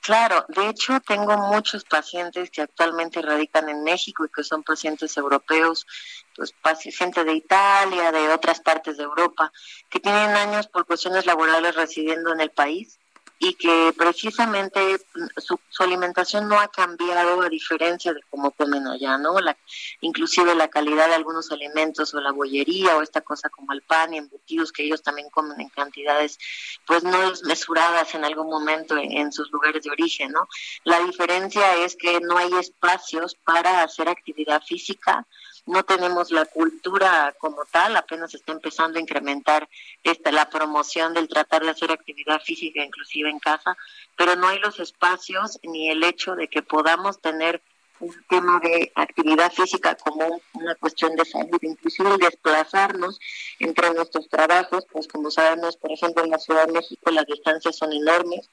Claro, de hecho tengo muchos pacientes que actualmente radican en México y que son pacientes europeos, pues pacientes de Italia, de otras partes de Europa, que tienen años por cuestiones laborales residiendo en el país y que precisamente su, alimentación no ha cambiado a diferencia de cómo comen allá, ¿no? La, inclusive la calidad de algunos alimentos o la bollería o esta cosa como el pan y embutidos que ellos también comen en cantidades pues no desmesuradas en algún momento en, en sus lugares de origen, ¿no? La diferencia es que no hay espacios para hacer actividad física, no tenemos la cultura como tal, apenas está empezando a incrementar esta, la promoción del tratar de hacer actividad física inclusive en casa, pero no hay los espacios ni el hecho de que podamos tener un tema de actividad física como una cuestión de salud, inclusive desplazarnos entre nuestros trabajos, pues como sabemos, por ejemplo, en la Ciudad de México las distancias son enormes,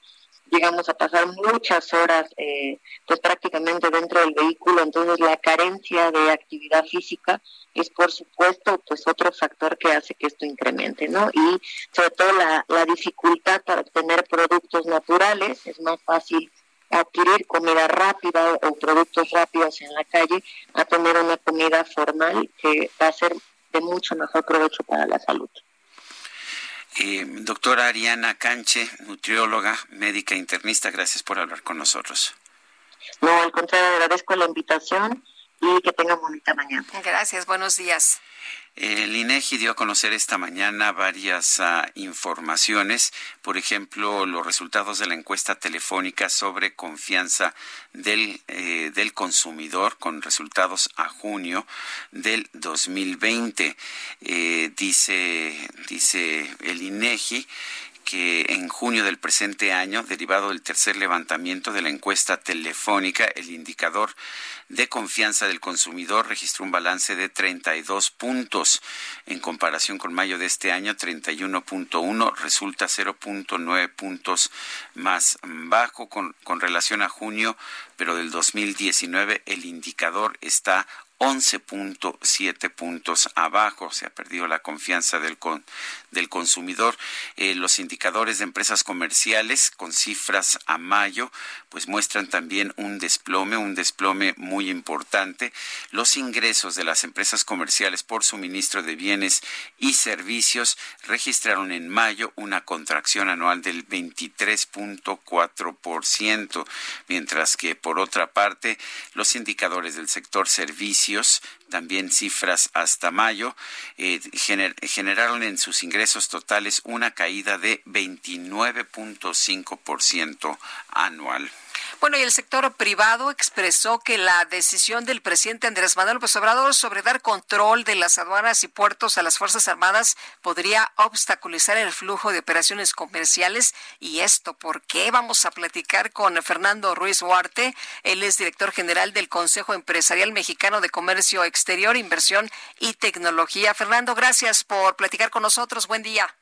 llegamos a pasar muchas horas eh, pues prácticamente dentro del vehículo, entonces la carencia de actividad física es por supuesto pues otro factor que hace que esto incremente, ¿no? Y sobre todo la, la dificultad para obtener productos naturales, es más fácil adquirir comida rápida o productos rápidos en la calle a tener una comida formal que va a ser de mucho mejor provecho para la salud. Eh, doctora Ariana Canche, nutrióloga, médica internista, gracias por hablar con nosotros. No, al contrario, agradezco la invitación y que tenga bonita mañana. Gracias, buenos días. El INEGI dio a conocer esta mañana varias ah, informaciones, por ejemplo, los resultados de la encuesta telefónica sobre confianza del, eh, del consumidor con resultados a junio del 2020. Eh, dice, dice el INEGI que en junio del presente año, derivado del tercer levantamiento de la encuesta telefónica, el indicador de confianza del consumidor registró un balance de 32 puntos. En comparación con mayo de este año, 31.1 resulta 0.9 puntos más bajo con, con relación a junio, pero del 2019 el indicador está 11.7 puntos abajo. Se ha perdido la confianza del, del consumidor. Eh, los indicadores de empresas comerciales con cifras a mayo pues muestran también un desplome, un desplome muy importante. Los ingresos de las empresas comerciales por suministro de bienes y servicios registraron en mayo una contracción anual del 23.4%, mientras que por otra parte los indicadores del sector servicios también cifras hasta mayo, eh, generaron en sus ingresos totales una caída de 29.5% anual. Bueno, y el sector privado expresó que la decisión del presidente Andrés Manuel López Obrador sobre dar control de las aduanas y puertos a las Fuerzas Armadas podría obstaculizar el flujo de operaciones comerciales. ¿Y esto por qué? Vamos a platicar con Fernando Ruiz Huarte. Él es director general del Consejo Empresarial Mexicano de Comercio Exterior, Inversión y Tecnología. Fernando, gracias por platicar con nosotros. Buen día.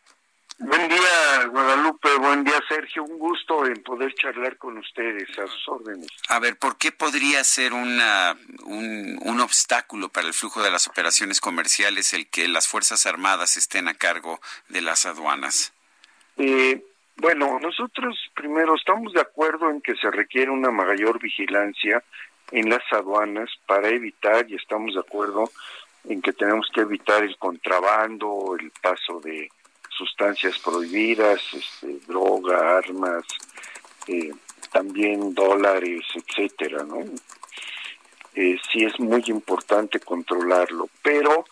Buen día, Guadalupe. Buen día, Sergio. Un gusto en poder charlar con ustedes a sus órdenes. A ver, ¿por qué podría ser una, un, un obstáculo para el flujo de las operaciones comerciales el que las Fuerzas Armadas estén a cargo de las aduanas? Eh, bueno, nosotros primero estamos de acuerdo en que se requiere una mayor vigilancia en las aduanas para evitar, y estamos de acuerdo en que tenemos que evitar el contrabando, el paso de sustancias prohibidas, este, droga, armas, eh, también dólares, etcétera, ¿no? Eh, sí es muy importante controlarlo, pero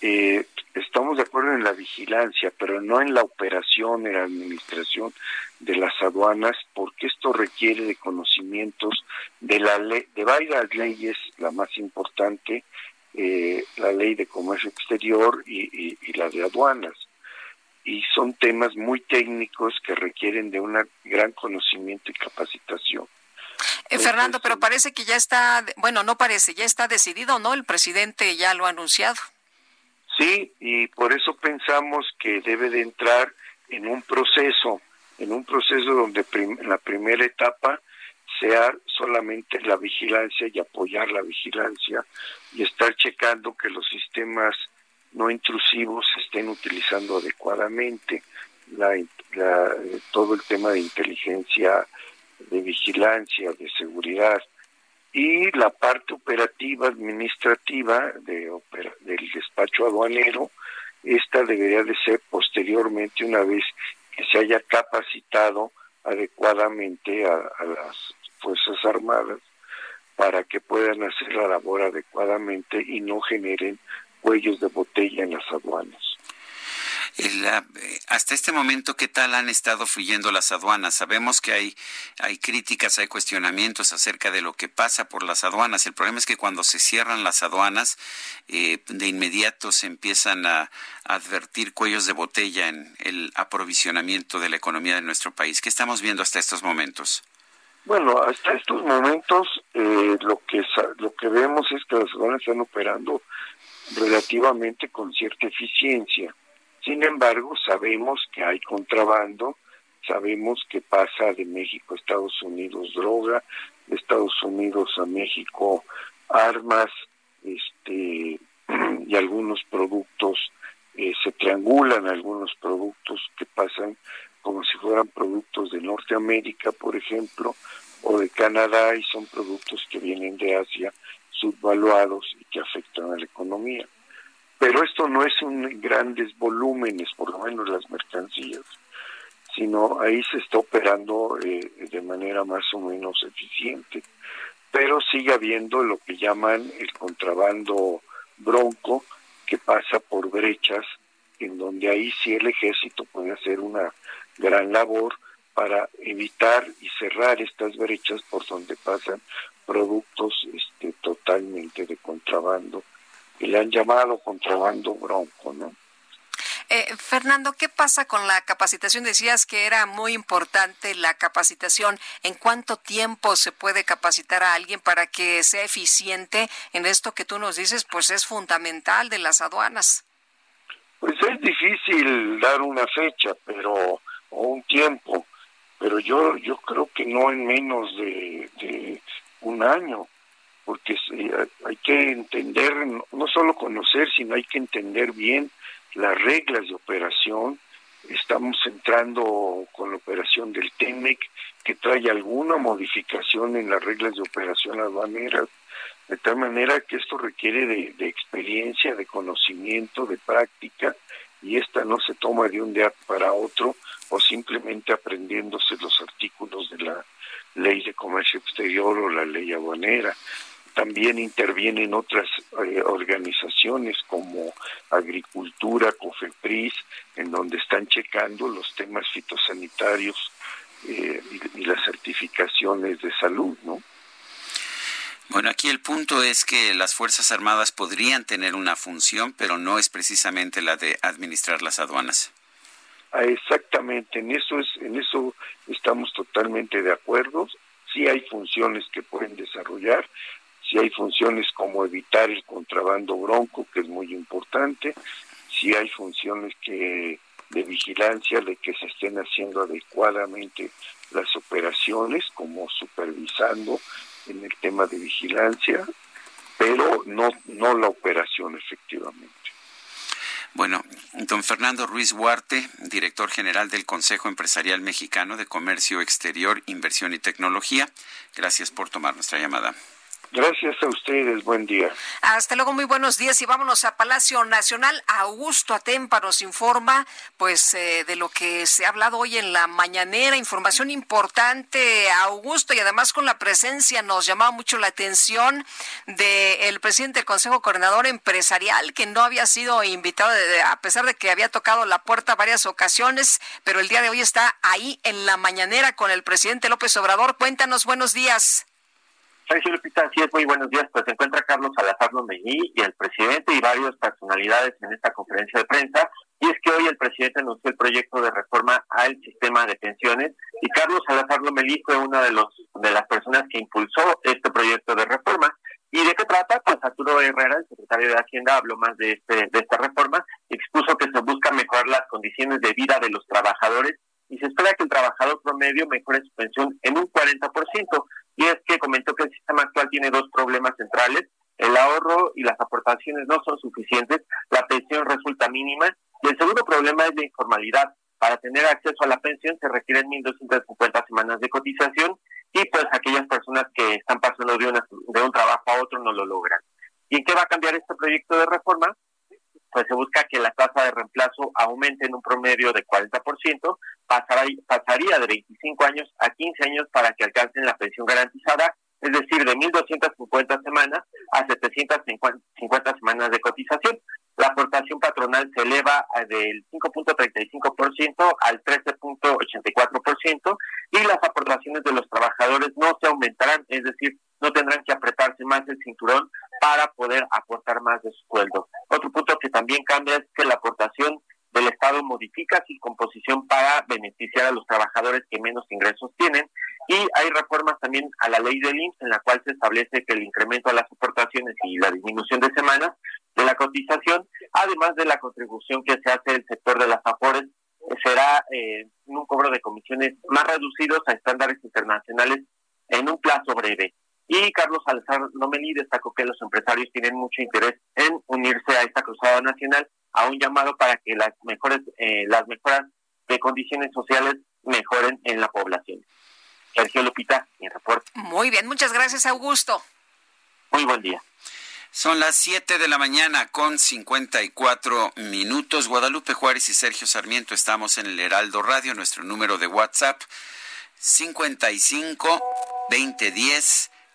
eh, estamos de acuerdo en la vigilancia, pero no en la operación, en la administración de las aduanas, porque esto requiere de conocimientos de la ley, de varias leyes, la más importante, eh, la ley de comercio exterior y, la de aduanas. Y son temas muy técnicos que requieren de un gran conocimiento y capacitación. Eh, Fernando, pero parece que ya está, bueno, no parece, ya está decidido, ¿no? El presidente ya lo ha anunciado. Sí, y por eso pensamos que debe de entrar en un proceso, en un proceso donde en la primera etapa sea solamente la vigilancia y apoyar la vigilancia y estar checando que los sistemas no intrusivos se estén utilizando adecuadamente, la, todo el tema de inteligencia, de vigilancia, de seguridad y la parte operativa administrativa de del despacho aduanero, esta debería de ser posteriormente una vez que se haya capacitado adecuadamente a las Fuerzas Armadas para que puedan hacer la labor adecuadamente y no generen cuellos de botella en las aduanas. Eh, hasta este momento, ¿qué tal han estado fluyendo las aduanas? Sabemos que hay, hay críticas, hay cuestionamientos acerca de lo que pasa por las aduanas. El problema es que cuando se cierran las aduanas, eh, de inmediato se empiezan a, advertir cuellos de botella en el aprovisionamiento de la economía de nuestro país. ¿Qué estamos viendo hasta estos momentos? Bueno, hasta estos momentos eh, lo que lo que vemos es que las aduanas están operando relativamente con cierta eficiencia. Sin embargo, sabemos que hay contrabando, sabemos que pasa de México a Estados Unidos droga, de Estados Unidos a México armas, este y algunos productos eh, se triangulan algunos productos que pasan como si fueran productos de Norteamérica, por ejemplo, o de Canadá, y son productos que vienen de Asia subvaluados y que afectan a la economía. Pero esto no es un grandes volúmenes, por lo menos las mercancías, sino ahí se está operando eh, de manera más o menos eficiente. Pero sigue habiendo lo que llaman el contrabando bronco, que pasa por brechas, en donde ahí sí el ejército puede hacer una gran labor para evitar y cerrar estas brechas por donde pasan productos este, totalmente de contrabando y le han llamado contrabando bronco, ¿no? Eh, Fernando, ¿qué pasa con la capacitación? Decías que era muy importante la capacitación. ¿En cuánto tiempo se puede capacitar a alguien para que sea eficiente en esto que tú nos dices? Pues es fundamental de las aduanas. Pues es difícil dar una fecha, pero o un tiempo, pero yo yo creo que no en menos de un año porque hay que entender, no solo conocer, sino hay que entender bien las reglas de operación. Estamos entrando con la operación del TEMEC, que trae alguna modificación en las reglas de operación aduaneras, de tal manera que esto requiere de experiencia, de conocimiento, de práctica, y esta no se toma de un día para otro o simplemente aprendiéndose los artículos de la ley de comercio exterior o la ley aduanera también intervienen otras eh, organizaciones como Agricultura, COFEPRIS, en donde están checando los temas fitosanitarios eh, y, las certificaciones de salud, ¿no? Bueno, aquí el punto es que las Fuerzas Armadas podrían tener una función, pero no es precisamente la de administrar las aduanas. Ah, exactamente, en eso es, en eso estamos totalmente de acuerdo. Sí hay funciones que pueden desarrollar, si hay funciones como evitar el contrabando bronco, que es muy importante, si hay funciones que de vigilancia de que se estén haciendo adecuadamente las operaciones, como supervisando en el tema de vigilancia, pero no, no la operación efectivamente. Bueno, don Fernando Ruiz Huarte, director general del Consejo Empresarial Mexicano de Comercio Exterior, Inversión y Tecnología, gracias por tomar nuestra llamada. Gracias a ustedes, buen día. Hasta luego, muy buenos días y vámonos a Palacio Nacional. Augusto Atempa nos informa pues eh, de lo que se ha hablado hoy en la mañanera, información importante, Augusto, y además con la presencia nos llamaba mucho la atención del presidente del Consejo Coordinador Empresarial, que no había sido invitado, a pesar de que había tocado la puerta varias ocasiones, pero el día de hoy está ahí en la mañanera con el presidente López Obrador. Cuéntanos, buenos días. Sergio Lupita, así es, muy buenos días. Pues se encuentra Carlos Salazar Lomelí y el presidente y varias personalidades en esta conferencia de prensa. Y es que hoy el presidente anunció el proyecto de reforma al sistema de pensiones y Carlos Salazar Lomelí fue una de los de las personas que impulsó este proyecto de reforma. ¿Y de qué trata? Pues Arturo Herrera, el secretario de Hacienda, habló más de, este, de esta reforma, expuso que se busca mejorar las condiciones de vida de los trabajadores y se espera que el trabajador promedio mejore su pensión en un 40%. Y es que comentó que el sistema actual tiene dos problemas centrales. El ahorro y las aportaciones no son suficientes, la pensión resulta mínima y el segundo problema es la informalidad. Para tener acceso a la pensión se requieren 1.250 semanas de cotización y pues aquellas personas que están pasando de, de un trabajo a otro no lo logran. ¿Y en qué va a cambiar este proyecto de reforma? Pues se busca que la tasa de reemplazo aumente en un promedio de 40%, pasaría de 25 años a 15 años para que alcancen la pensión garantizada, es decir, de 1.250 semanas a 750 semanas de cotización. La aportación patronal se eleva del 5.35% al 13.84% y las aportaciones de los trabajadores no se aumentarán, es decir, no tendrán que apretarse más el cinturón para poder aportar más de su sueldo. Otro punto que también cambia es que la aportación del Estado modifica su composición para beneficiar a los trabajadores que menos ingresos tienen y hay reformas también a la ley del IMSS en la cual se establece que el incremento a las aportaciones y la disminución de semanas de la cotización, además de la contribución que se hace del sector de las afores, será eh, un cobro de comisiones más reducidos a estándares internacionales en un plazo breve. Y Carlos Salazar Lomeli destacó que los empresarios tienen mucho interés en unirse a esta cruzada nacional a un llamado para que las mejores eh, las mejoras de condiciones sociales mejoren en la población. Sergio Lupita, mi reporte. Muy bien, muchas gracias, Augusto. Muy buen día. Son las 7 de la mañana con 54 minutos. Guadalupe Juárez y Sergio Sarmiento estamos en el Heraldo Radio, nuestro número de WhatsApp 55 2010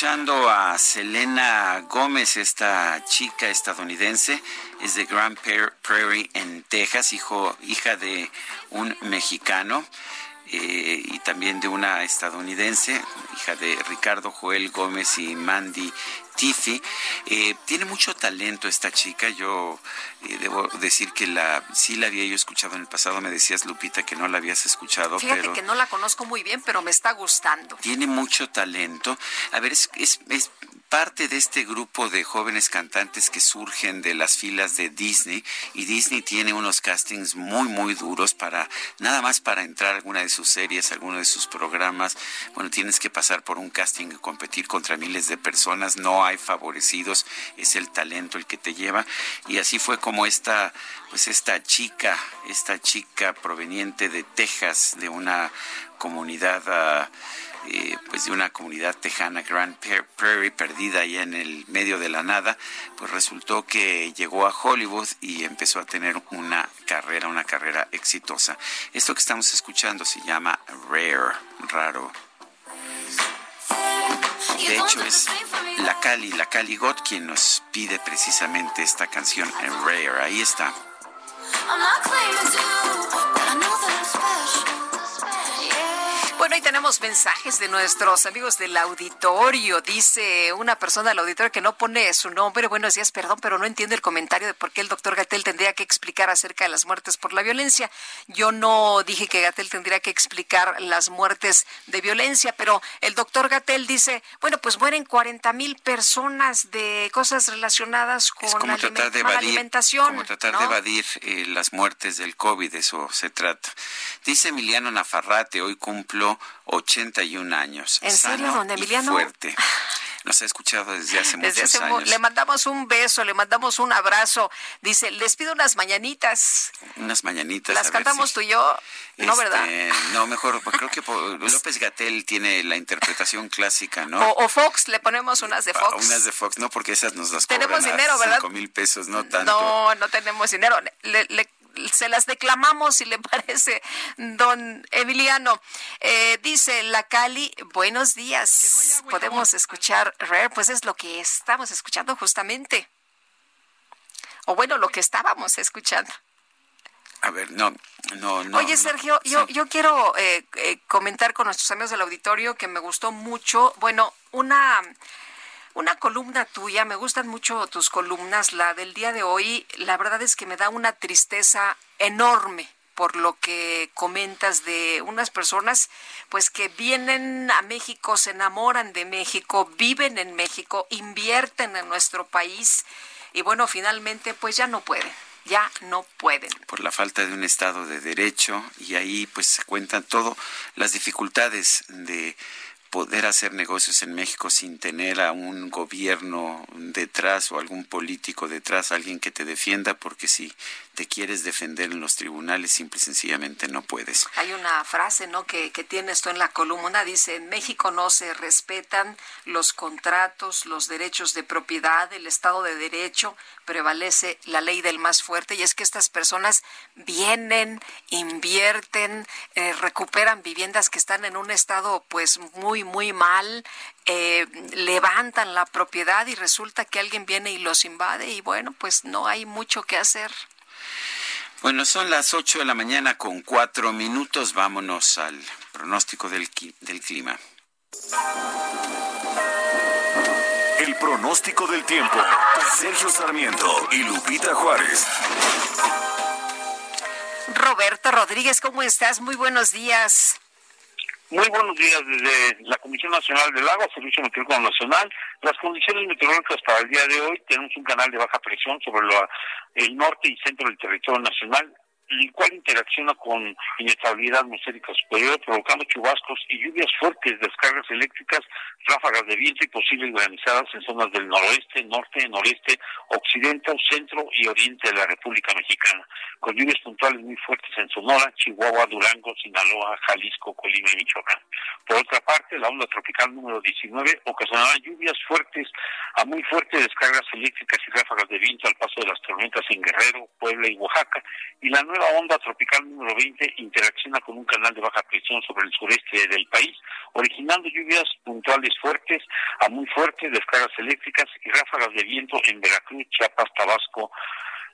Escuchando a Selena Gómez, esta chica estadounidense, es de Grand Prairie en Texas, hijo, hija de un mexicano. eh, y también de una estadounidense, hija de Ricardo Joel Gómez y Mandy Tiffy. Eh, tiene mucho talento esta chica. Yo eh, debo decir que la sí la había yo escuchado en el pasado. Me decías, Lupita, que no la habías escuchado, Fíjate pero que no la conozco muy bien, pero me está gustando. tiene mucho talento. A ver, es, es, es parte de este grupo de jóvenes cantantes que surgen de las filas de Disney y Disney tiene unos castings muy muy duros para nada más para entrar a alguna de sus series, alguno de sus programas. Bueno, tienes que pasar por un casting y competir contra miles de personas, no hay favorecidos, es el talento el que te lleva y así fue como esta pues esta chica, esta chica proveniente de Texas, de una comunidad ah, eh, pues de una comunidad tejana, Grand Prairie, perdida allá en el medio de la nada, pues resultó que llegó a Hollywood y empezó a tener una carrera, una carrera exitosa. Esto que estamos escuchando se llama Rare, raro. De hecho es la Cali, la Cali God quien nos pide precisamente esta canción en Rare. Ahí está. I'm not Bueno, ahí tenemos mensajes de nuestros amigos del auditorio. Dice una persona del auditorio que no pone su nombre. Buenos días, perdón, pero no entiende el comentario de por qué el doctor Gatel tendría que explicar acerca de las muertes por la violencia. Yo no dije que Gatel tendría que explicar las muertes de violencia, pero el doctor Gatel dice, bueno, pues mueren 40 mil personas de cosas relacionadas con como la tratar de mala evadir, alimentación. como tratar de evadir eh, las muertes del COVID, eso se trata. Dice Emiliano Nafarrate, hoy cumplo 81 años. ¿En serio, sano don y Emiliano? fuerte. Nos ha escuchado desde hace Desde muchos hace años. le mandamos un beso, le mandamos un abrazo. Dice, les pido unas mañanitas. Unas mañanitas. Las cantamos si- tú y yo, ¿no, Este, verdad? No, mejor, pues creo que López Gatel tiene la interpretación clásica, ¿no? O, o Fox, le ponemos unas de Ah, Fox. Unas de Fox, no, porque esas nos las Tenemos cobran a dinero, ¿verdad? cinco mil pesos, no tanto. No, no tenemos dinero. Le- le- se las declamamos, si le parece, don Emiliano. Eh, dice la Cali, buenos días. Podemos escuchar Rare, pues es lo que estamos escuchando justamente. O bueno, lo que estábamos escuchando. A ver, no, no, no. Oye, no. Sergio, yo, yo quiero eh, eh, comentar con nuestros amigos del auditorio que me gustó mucho, bueno, una, una columna tuya, me gustan mucho tus columnas, la del día de hoy, la verdad es que me da una tristeza enorme por lo que comentas de unas personas pues que vienen a México, se enamoran de México, viven en México, invierten en nuestro país y bueno, finalmente pues ya no pueden, ya no pueden. por la falta de un Estado de Derecho y ahí pues se cuentan todo las dificultades de poder hacer negocios en México sin tener a un gobierno detrás o algún político detrás, alguien que te defienda, porque si te quieres defender en los tribunales, simple y sencillamente no puedes. Hay una frase, ¿no? Que, que tiene esto en la columna. Dice, en México no se respetan los contratos, los derechos de propiedad, el Estado de Derecho, prevalece la ley del más fuerte. Y es que estas personas vienen, invierten, eh, recuperan viviendas que están en un estado pues muy, muy mal, eh, levantan la propiedad y resulta que alguien viene y los invade y bueno, pues no hay mucho que hacer. Bueno, son las 8 de la mañana con cuatro minutos. Vámonos al pronóstico del, del clima. El pronóstico del tiempo. Sergio Sarmiento y Lupita Juárez. Roberto Rodríguez, ¿cómo estás? Muy buenos días. Muy buenos días desde la Comisión Nacional del Agua, Servicio Meteorológico Nacional. Las condiciones meteorológicas para el día de hoy, tenemos un canal de baja presión sobre la- el norte y centro del territorio nacional, el cual interacciona con inestabilidad atmosférica superior, provocando chubascos y lluvias fuertes, descargas eléctricas, ráfagas de viento y posibles granizadas en zonas del noroeste, norte, noreste, occidente, centro y oriente de la República Mexicana, con lluvias puntuales muy fuertes en Sonora, Chihuahua, Durango, Sinaloa, Jalisco, Colima y Michoacán. Por otra parte, la onda tropical número 19 ocasionará lluvias fuertes a muy fuertes descargas eléctricas y ráfagas de viento al paso de las tormentas en Guerrero, Puebla y Oaxaca, y la nueva onda tropical número 20 interacciona con un canal de baja presión sobre el sureste del país, originando lluvias puntuales fuertes a muy fuertes, descargas eléctricas y ráfagas de viento en Veracruz, Chiapas, Tabasco,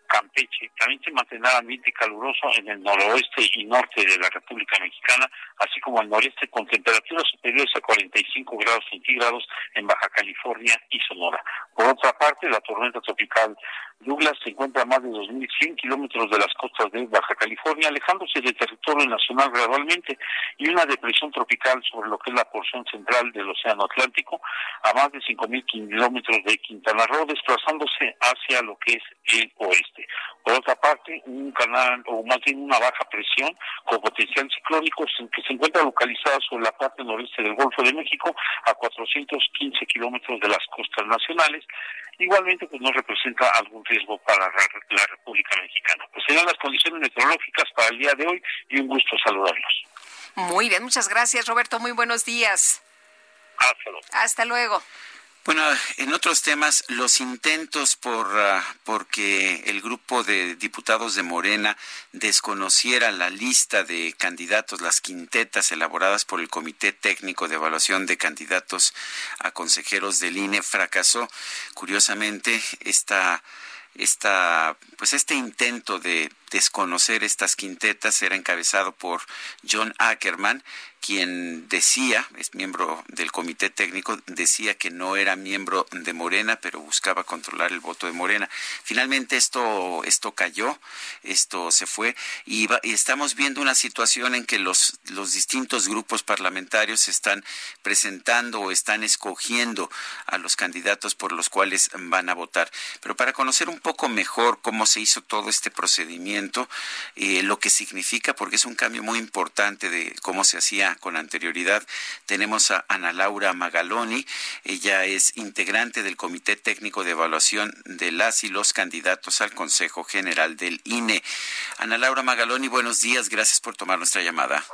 Campeche. También se mantendrá ambiente caluroso en el noroeste y norte de la República Mexicana, así como al noreste con temperaturas superiores a 45 grados centígrados en Baja California y Sonora. Por otra parte, la tormenta tropical Douglas se encuentra a más de 2.100 kilómetros de las costas de Baja California, alejándose del territorio nacional gradualmente, y una depresión tropical sobre lo que es la porción central del Océano Atlántico, a más de 5.000 kilómetros de Quintana Roo, desplazándose hacia lo que es el oeste. Por otra parte, un canal, o más bien una baja presión con potencial ciclónico que se encuentra localizada sobre la parte noreste del Golfo de México, a 415 kilómetros de las costas nacionales, igualmente pues no representa algún riesgo para la, la República Mexicana. Pues serán las condiciones meteorológicas para el día de hoy y un gusto saludarlos. Muy bien, muchas gracias, Roberto. Muy buenos días. Hasta luego. Hasta luego. Bueno, en otros temas, los intentos por ah, porque el grupo de diputados de Morena desconociera la lista de candidatos, las quintetas elaboradas por el Comité Técnico de Evaluación de Candidatos a Consejeros del INE fracasó. Curiosamente, esta esta pues este intento de desconocer estas quintetas era encabezado por John Ackerman, quien decía, es miembro del comité técnico, decía que no era miembro de Morena, pero buscaba controlar el voto de Morena. Finalmente esto, esto cayó, esto se fue y, estamos viendo una situación en que los, los distintos grupos parlamentarios están presentando o están escogiendo a los candidatos por los cuales van a votar. Pero para conocer un poco mejor cómo se hizo todo este procedimiento, eh, lo que significa, porque es un cambio muy importante de cómo se hacía con anterioridad. Tenemos a Ana Laura Magaloni, ella es integrante del Comité Técnico de Evaluación de las y los candidatos al Consejo General del INE. Ana Laura Magaloni, buenos días, gracias por tomar nuestra llamada.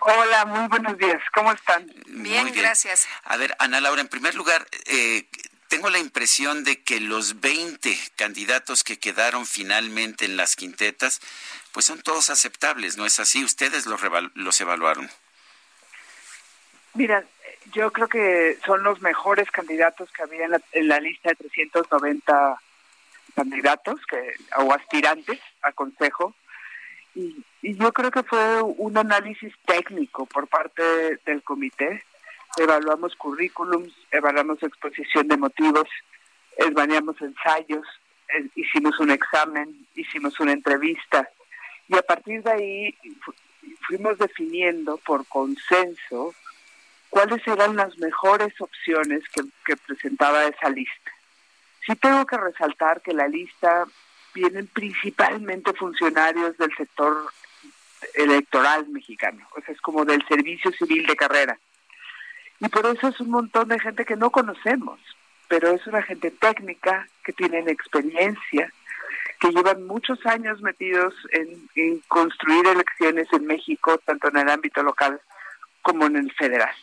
Hola, muy buenos días, ¿cómo están? Bien, gracias. A ver, Ana Laura, en primer lugar, eh, tengo la impresión de que los 20 candidatos que quedaron finalmente en las quintetas, pues son todos aceptables, ¿no es así? Ustedes los, los evaluaron. Mira, yo creo que son los mejores candidatos que había en la, lista de 390 candidatos que, o aspirantes a consejo. Y, yo creo que fue un análisis técnico por parte del comité. Evaluamos currículums, evaluamos exposición de motivos, evaluamos ensayos, eh, hicimos un examen, hicimos una entrevista. Y a partir de ahí fuimos definiendo por consenso cuáles eran las mejores opciones que, presentaba esa lista. Sí tengo que resaltar que la lista vienen principalmente funcionarios del sector electoral mexicano, o sea, es como del servicio civil de carrera. Y por eso es un montón de gente que no conocemos, pero es una gente técnica, que tienen experiencia, que llevan muchos años metidos en construir elecciones en México, tanto en el ámbito local como en el federal.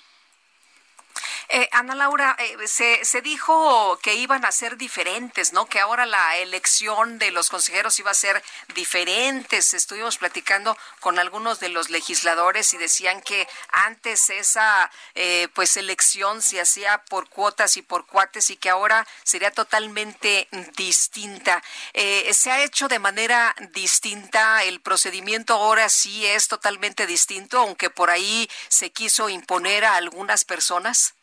Eh, Ana Laura, eh, se, se dijo que iban a ser diferentes, ¿no? Que ahora la elección de los consejeros iba a ser diferentes. Estuvimos platicando con algunos de los legisladores y decían que antes esa eh, pues elección se hacía por cuotas y por cuates y que ahora sería totalmente distinta. se ha hecho de manera distinta. El procedimiento ahora sí es totalmente distinto, aunque por ahí se quiso imponer a algunas personas.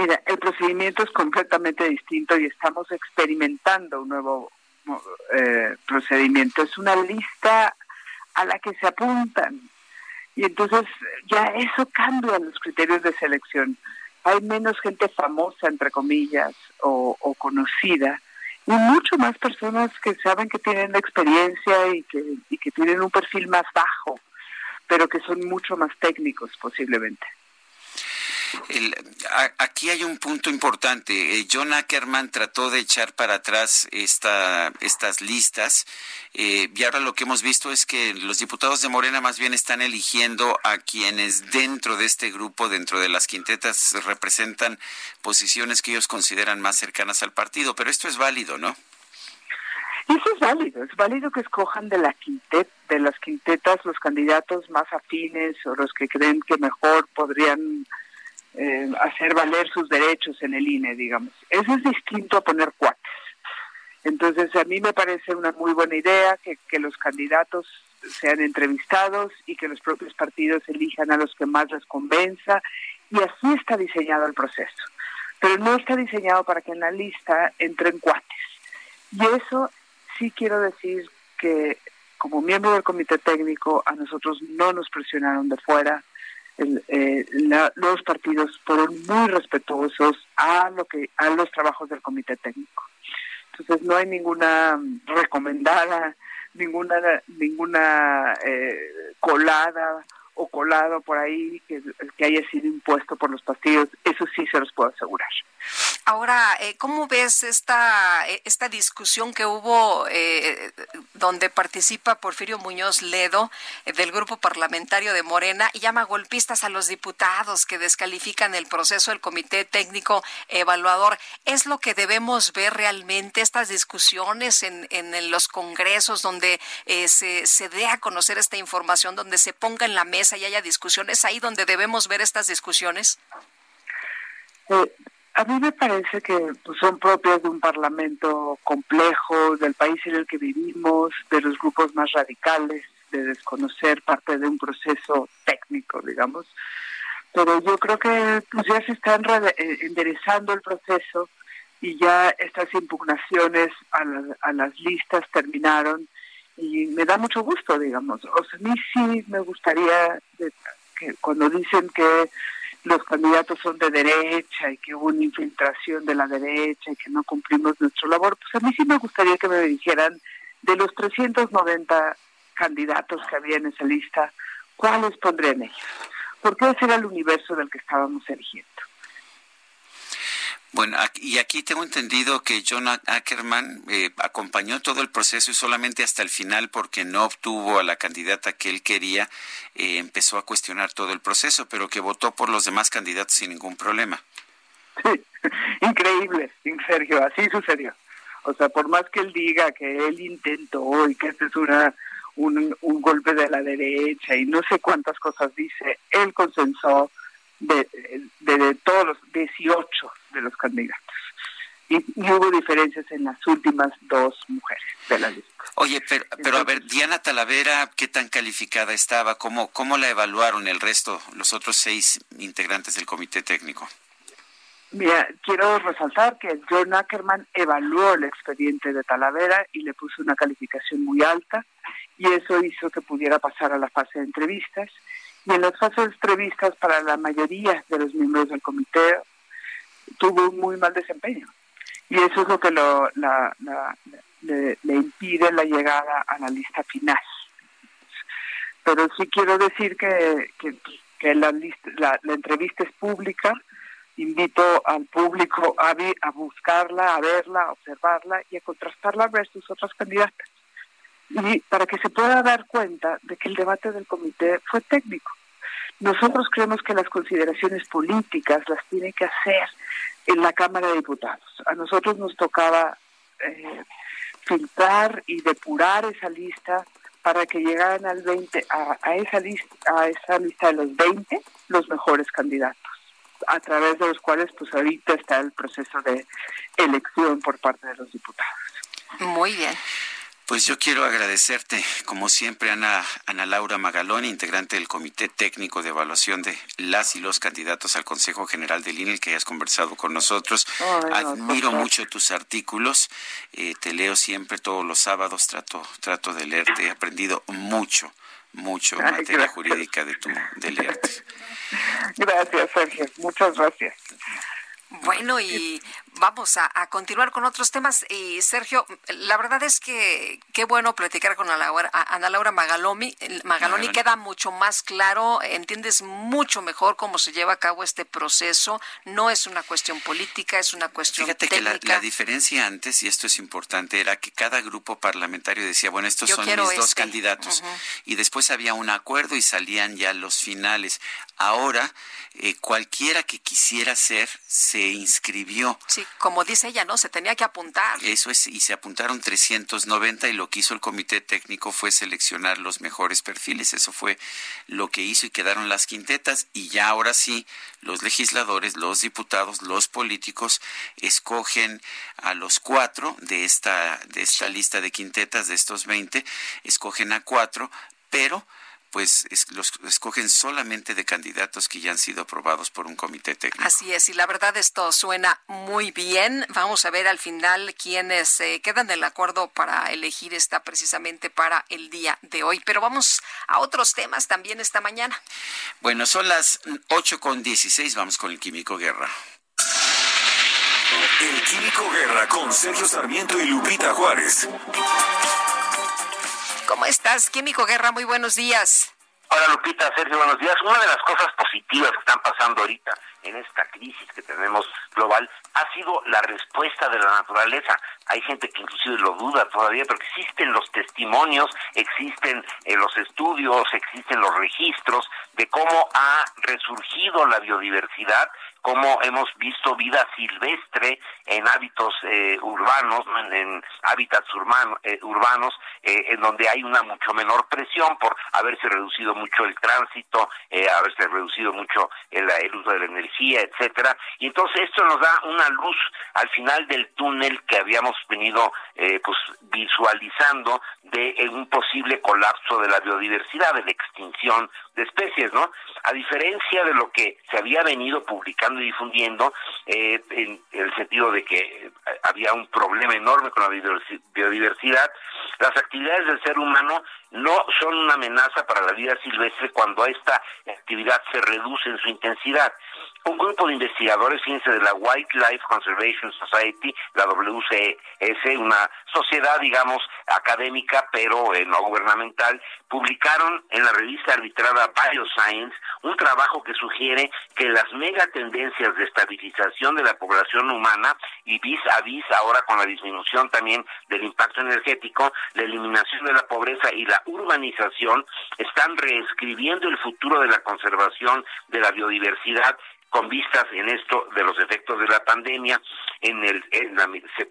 Mira, el procedimiento es completamente distinto y estamos experimentando un nuevo eh, procedimiento. Es una lista a la que se apuntan y entonces ya eso cambia los criterios de selección. Hay menos gente famosa, entre comillas, o, conocida, y mucho más personas que saben que tienen experiencia y que, y que tienen un perfil más bajo, pero que son mucho más técnicos posiblemente aquí hay un punto importante. Eh, John Ackerman trató de echar para atrás esta, estas listas eh, y ahora lo que hemos visto es que los diputados de Morena más bien están eligiendo a quienes dentro de este grupo, dentro de las quintetas, representan posiciones que ellos consideran más cercanas al partido. Pero esto es válido, ¿no? Eso es válido, es válido que escojan de la quintet, de las quintetas los candidatos más afines o los que creen que mejor podrían eh, hacer valer sus derechos en el INE, digamos. Eso es distinto a poner cuates. Entonces, a mí me parece una muy buena idea que, que los candidatos sean entrevistados y que los propios partidos elijan a los que más les convenza y así está diseñado el proceso. Pero no está diseñado para que en la lista entren cuates. Y eso sí quiero decir que como miembro del comité técnico a nosotros no nos presionaron de fuera, eh, los partidos fueron muy respetuosos a lo que a los trabajos del comité técnico. Entonces no hay ninguna recomendada, ninguna ninguna eh, colada o colado por ahí que, que haya sido impuesto por los partidos, eso sí se los puedo asegurar. Ahora, eh, ¿cómo ves esta, eh, esta discusión que hubo eh, donde participa Porfirio Muñoz Ledo del grupo parlamentario de Morena y llama golpistas a los diputados que descalifican el proceso del Comité Técnico Evaluador? ¿Es lo que debemos ver realmente estas discusiones en, en los congresos donde se, se dé a conocer esta información, donde se ponga en la mesa y haya discusiones? ¿Ahí donde debemos ver estas discusiones? A mí me parece que pues, son propias de un parlamento complejo, del país en el que vivimos, de los grupos más radicales, de desconocer parte de un proceso técnico, digamos. Pero yo creo que pues, ya se está eh, enderezando el proceso y ya estas impugnaciones a, a las listas terminaron y me da mucho gusto, digamos. O sea, a mí sí me gustaría que cuando dicen que los candidatos son de derecha y que hubo una infiltración de la derecha y que no cumplimos nuestro labor, pues a mí sí me gustaría que me dijeran de los 390 candidatos que había en esa lista, ¿cuáles pondrían ellos? Porque ese era el universo del que estábamos eligiendo. Bueno, y aquí tengo entendido que John Ackerman eh, acompañó todo el proceso y solamente hasta el final, porque no obtuvo a la candidata que él quería, eh, empezó a cuestionar todo el proceso, pero que votó por los demás candidatos sin ningún problema. Sí, increíble, Sergio, así sucedió. O sea, por más que él diga que él intentó y que este es una, un, un golpe de la derecha y no sé cuántas cosas dice, él consensó de, de, todos los 18 de los candidatos. Y, hubo diferencias en las últimas dos mujeres de la lista. Oye, pero, pero a ver, Diana Talavera, ¿qué tan calificada estaba? ¿Cómo, ¿Cómo la evaluaron el resto, los otros seis integrantes del comité técnico? Mira, quiero resaltar que John Ackerman evaluó el expediente de Talavera y le puso una calificación muy alta y eso hizo que pudiera pasar a la fase de entrevistas y en las fases previstas para la mayoría de los miembros del comité tuvo un muy mal desempeño. Y eso es lo que lo, la, le, impide la llegada a la lista final. Pero sí quiero decir que, que, la, la, entrevista es pública. Invito al público a, a buscarla, a verla, a observarla y a contrastarla versus otras candidatas y para que se pueda dar cuenta de que el debate del comité fue técnico. Nosotros creemos que las consideraciones políticas las tiene que hacer en la Cámara de Diputados. A nosotros nos tocaba eh, filtrar y depurar esa lista para que llegaran al 20 a, a, esa lista a esa lista de los 20 los mejores candidatos a través de los cuales pues ahorita está el proceso de elección por parte de los diputados. Muy bien. Pues yo quiero agradecerte, como siempre, Ana, Ana Laura Magalón, integrante del Comité Técnico de Evaluación de las y los candidatos al Consejo General del INE, que hayas conversado con nosotros. Admiro mucho tus artículos, eh, te leo siempre todos los sábados, trato, trato de leerte, he aprendido mucho, mucho materia jurídica de, tu, de leerte. Gracias, Sergio, muchas gracias. Bueno, y vamos a, continuar con otros temas. Y Sergio, la verdad es que qué bueno platicar con Ana Laura, Ana Laura Magaloni. Magaloni queda mucho más claro, entiendes mucho mejor cómo se lleva a cabo este proceso. No es una cuestión política, es una cuestión Fíjate que la, diferencia antes, y esto es importante, era que cada grupo parlamentario decía, bueno, estos son mis dos este". candidatos. Y después había un acuerdo y salían ya los finales. Ahora, eh, cualquiera que quisiera ser, se inscribió. Sí, como dice ella, ¿no? Se tenía que apuntar. Eso es, y se apuntaron 390 y lo que hizo el comité técnico fue seleccionar los mejores perfiles. Eso fue lo que hizo y quedaron las quintetas y ya ahora sí los legisladores, los diputados, los políticos escogen a los cuatro de esta, de esta lista de quintetas, de estos 20, escogen a cuatro, pero pues los escogen solamente de candidatos que ya han sido aprobados por un comité técnico. Así es, y la verdad esto suena muy bien. Vamos a ver al final quiénes eh, quedan del acuerdo para elegir esta precisamente para el día de hoy. Pero vamos a otros temas también esta mañana. Bueno, son las 8 con 16, vamos con el Químico Guerra. El Químico Guerra con Sergio Sarmiento y Lupita Juárez. ¿Cómo estás, Químico Guerra? Muy buenos días. Hola Lupita, Sergio, buenos días. Una de las cosas positivas que están pasando ahorita en esta crisis que tenemos global ha sido la respuesta de la naturaleza. Hay gente que inclusive lo duda todavía, pero existen los testimonios, existen eh, los estudios, existen los registros de cómo ha resurgido la biodiversidad cómo hemos visto vida silvestre en hábitos eh, urbanos, en, hábitats eh, urbanos, eh, en donde hay una mucho menor presión por haberse reducido mucho el tránsito, haberse reducido mucho el, uso de la energía, etcétera. Y entonces esto nos da una luz al final del túnel que habíamos venido pues visualizando de un posible colapso de la biodiversidad, de la extinción de especies, ¿no? A diferencia de lo que se había venido publicando y difundiendo, eh, en el sentido de que eh, había un problema enorme con la biodiversidad, las actividades del ser humano no son una amenaza para la vida silvestre cuando esta actividad se reduce en su intensidad. Un grupo de investigadores, fíjense, de la Wildlife Conservation Society, la WCS, una sociedad, digamos, académica, pero eh, no gubernamental, publicaron en la revista arbitrada Bioscience un trabajo que sugiere que las megatendencias de estabilización de la población humana y vis a vis ahora con la disminución también del impacto energético, la eliminación de la pobreza y la urbanización están reescribiendo el futuro de la conservación de la biodiversidad con vistas en esto de los efectos de la pandemia en el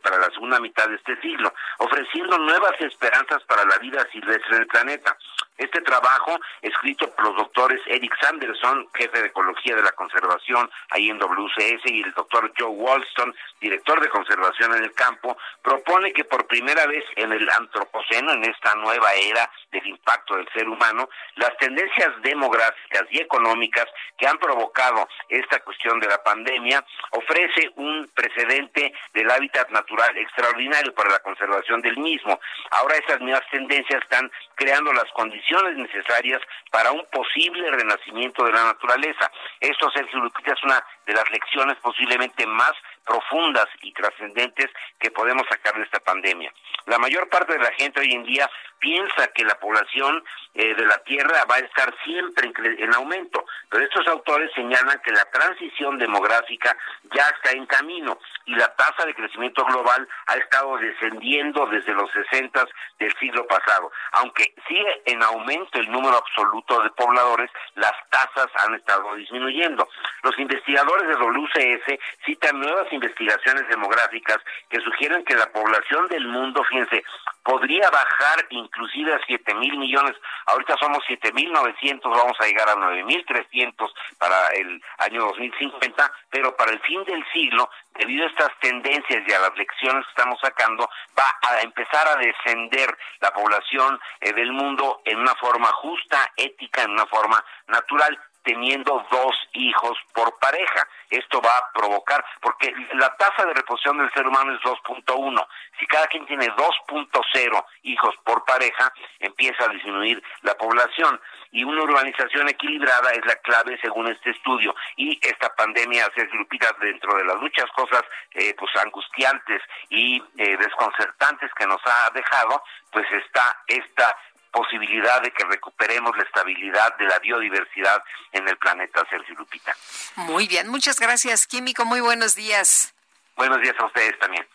para la segunda mitad de este siglo, ofreciendo nuevas esperanzas para la vida silvestre del planeta. Este trabajo, escrito por los doctores Eric Sanderson, jefe de Ecología de la Conservación ahí en WCS, y el doctor Joe Walston, director de Conservación en el campo, propone que por primera vez en el Antropoceno, en esta nueva era del impacto del ser humano, las tendencias demográficas y económicas que han provocado esta cuestión de la pandemia ofrece un precedente del hábitat natural extraordinario para la conservación del mismo. Ahora esas mismas tendencias están creando las condiciones necesarias para un posible renacimiento de la naturaleza. Esto, Sergio Lupita, es una de las lecciones posiblemente más profundas y trascendentes que podemos sacar de esta pandemia. La mayor parte de la gente hoy en día piensa que la población eh, de la Tierra va a estar siempre en, aumento, pero estos autores señalan que la transición demográfica ya está en camino y la tasa de crecimiento global ha estado descendiendo desde los 60 del siglo pasado. Aunque sigue en aumento el número absoluto de pobladores, las tasas han estado disminuyendo. Los investigadores de WCS citan nuevas investigaciones demográficas que sugieren que la población del mundo, fíjense, podría bajar inclusive a 7 mil millones. Ahorita somos 7 mil 900, vamos a llegar a 9 mil 300 para el año 2050, pero para el fin del siglo, debido a estas tendencias y a las lecciones que estamos sacando, va a empezar a descender la población eh, del mundo en una forma justa, ética, en una forma natural teniendo dos hijos por pareja. Esto va a provocar, porque la tasa de reposición del ser humano es 2.1. Si cada quien tiene 2.0 hijos por pareja, empieza a disminuir la población. Y una urbanización equilibrada es la clave según este estudio. Y esta pandemia, se Lupita, dentro de las muchas cosas eh, pues angustiantes y eh, desconcertantes que nos ha dejado, pues está esta posibilidad de que recuperemos la estabilidad de la biodiversidad en el planeta, Sergio Lupita. Muy bien, muchas gracias, Químico. Muy buenos días. Buenos días a ustedes también.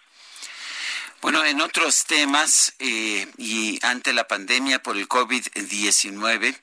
Bueno, en otros temas eh, y ante la pandemia por el COVID-19,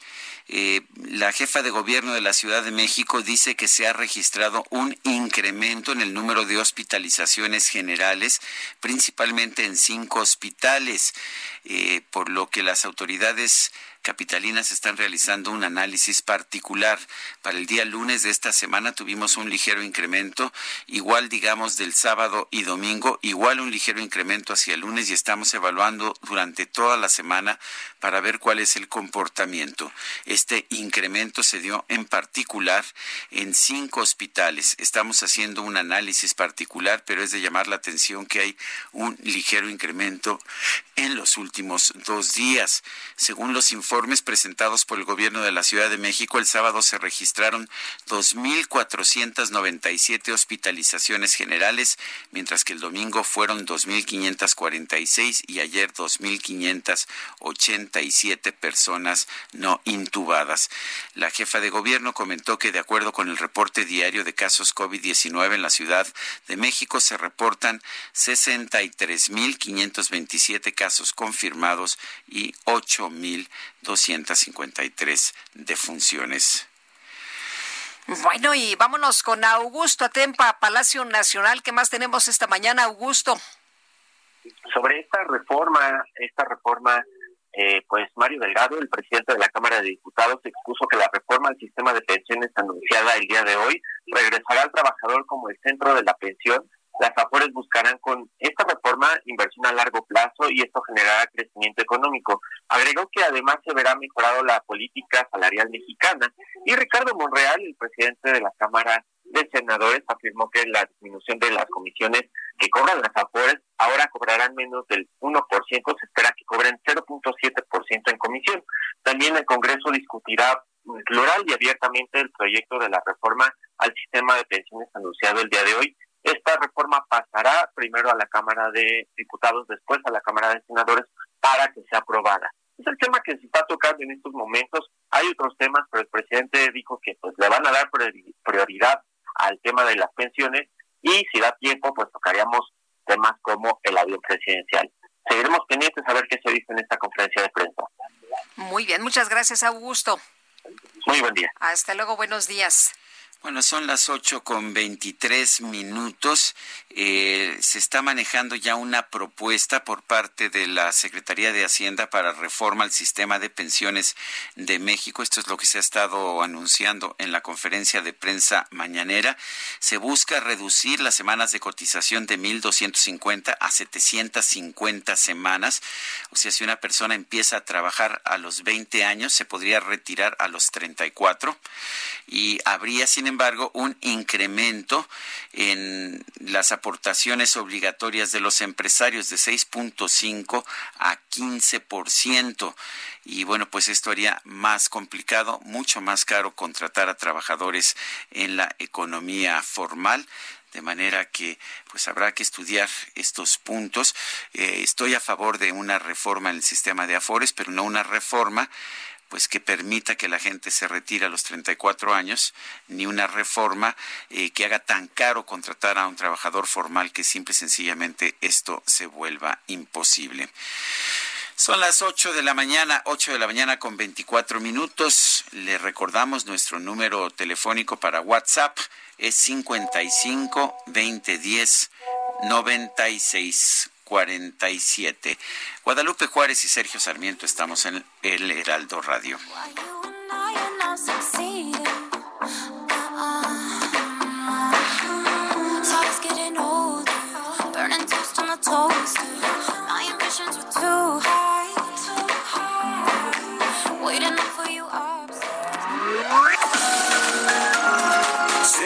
eh, la jefa de gobierno de la Ciudad de México dice que se ha registrado un incremento en el número de hospitalizaciones generales, principalmente en cinco hospitales, eh, por lo que las autoridades capitalinas están realizando un análisis particular. Para el día lunes de esta semana tuvimos un ligero incremento, igual digamos del sábado y domingo, igual un ligero incremento hacia el lunes y estamos evaluando durante toda la semana para ver cuál es el comportamiento. Este incremento se dio en particular en cinco hospitales. Estamos haciendo un análisis particular, pero es de llamar la atención que hay un ligero incremento en los últimos dos días. Según los informes informes presentados por el gobierno de la Ciudad de México, el sábado se registraron 2.497 hospitalizaciones generales, mientras que el domingo fueron 2.546 y ayer 2.587 personas no intubadas. La jefa de gobierno comentó que de acuerdo con el reporte diario de casos COVID-19 en la Ciudad de México se reportan 63.527 casos confirmados y 8.000 253 defunciones. Bueno, y vámonos con Augusto Atempa, Palacio Nacional. ¿Qué más tenemos esta mañana, Augusto? Sobre esta reforma, esta reforma, eh, pues Mario Delgado, el presidente de la Cámara de Diputados, expuso que la reforma al sistema de pensiones anunciada el día de hoy regresará al trabajador como el centro de la pensión las AFORES buscarán con esta reforma inversión a largo plazo y esto generará crecimiento económico. Agregó que además se verá mejorado la política salarial mexicana. Y Ricardo Monreal, el presidente de la Cámara de Senadores, afirmó que la disminución de las comisiones que cobran las AFORES ahora cobrarán menos del 1%, se espera que cobren 0.7% en comisión. También el Congreso discutirá plural y abiertamente el proyecto de la reforma al sistema de pensiones anunciado el día de hoy esta reforma pasará primero a la Cámara de Diputados, después a la Cámara de Senadores para que sea aprobada. Es el tema que se está tocando en estos momentos. Hay otros temas, pero el presidente dijo que pues le van a dar prioridad al tema de las pensiones y si da tiempo, pues tocaríamos temas como el avión presidencial. Seguiremos pendientes a ver qué se dice en esta conferencia de prensa. Muy bien, muchas gracias, Augusto. Muy buen día. Hasta luego, buenos días. Bueno, son las ocho con veintitrés minutos. Eh, se está manejando ya una propuesta por parte de la Secretaría de Hacienda para reforma al sistema de pensiones de México. Esto es lo que se ha estado anunciando en la conferencia de prensa mañanera. Se busca reducir las semanas de cotización de 1.250 a 750 semanas. O sea, si una persona empieza a trabajar a los 20 años, se podría retirar a los 34 y habría, sin embargo, un incremento en las aportaciones obligatorias de los empresarios de 6.5 a 15%. Y bueno, pues esto haría más complicado, mucho más caro contratar a trabajadores en la economía formal de manera que pues habrá que estudiar estos puntos. Eh, estoy a favor de una reforma en el sistema de afores, pero no una reforma pues que permita que la gente se retire a los 34 años, ni una reforma eh, que haga tan caro contratar a un trabajador formal que simple y sencillamente esto se vuelva imposible. Son las 8 de la mañana, 8 de la mañana con 24 minutos. Le recordamos nuestro número telefónico para WhatsApp es 55 2010 96 47. Guadalupe Juárez y Sergio Sarmiento estamos en el Heraldo Radio.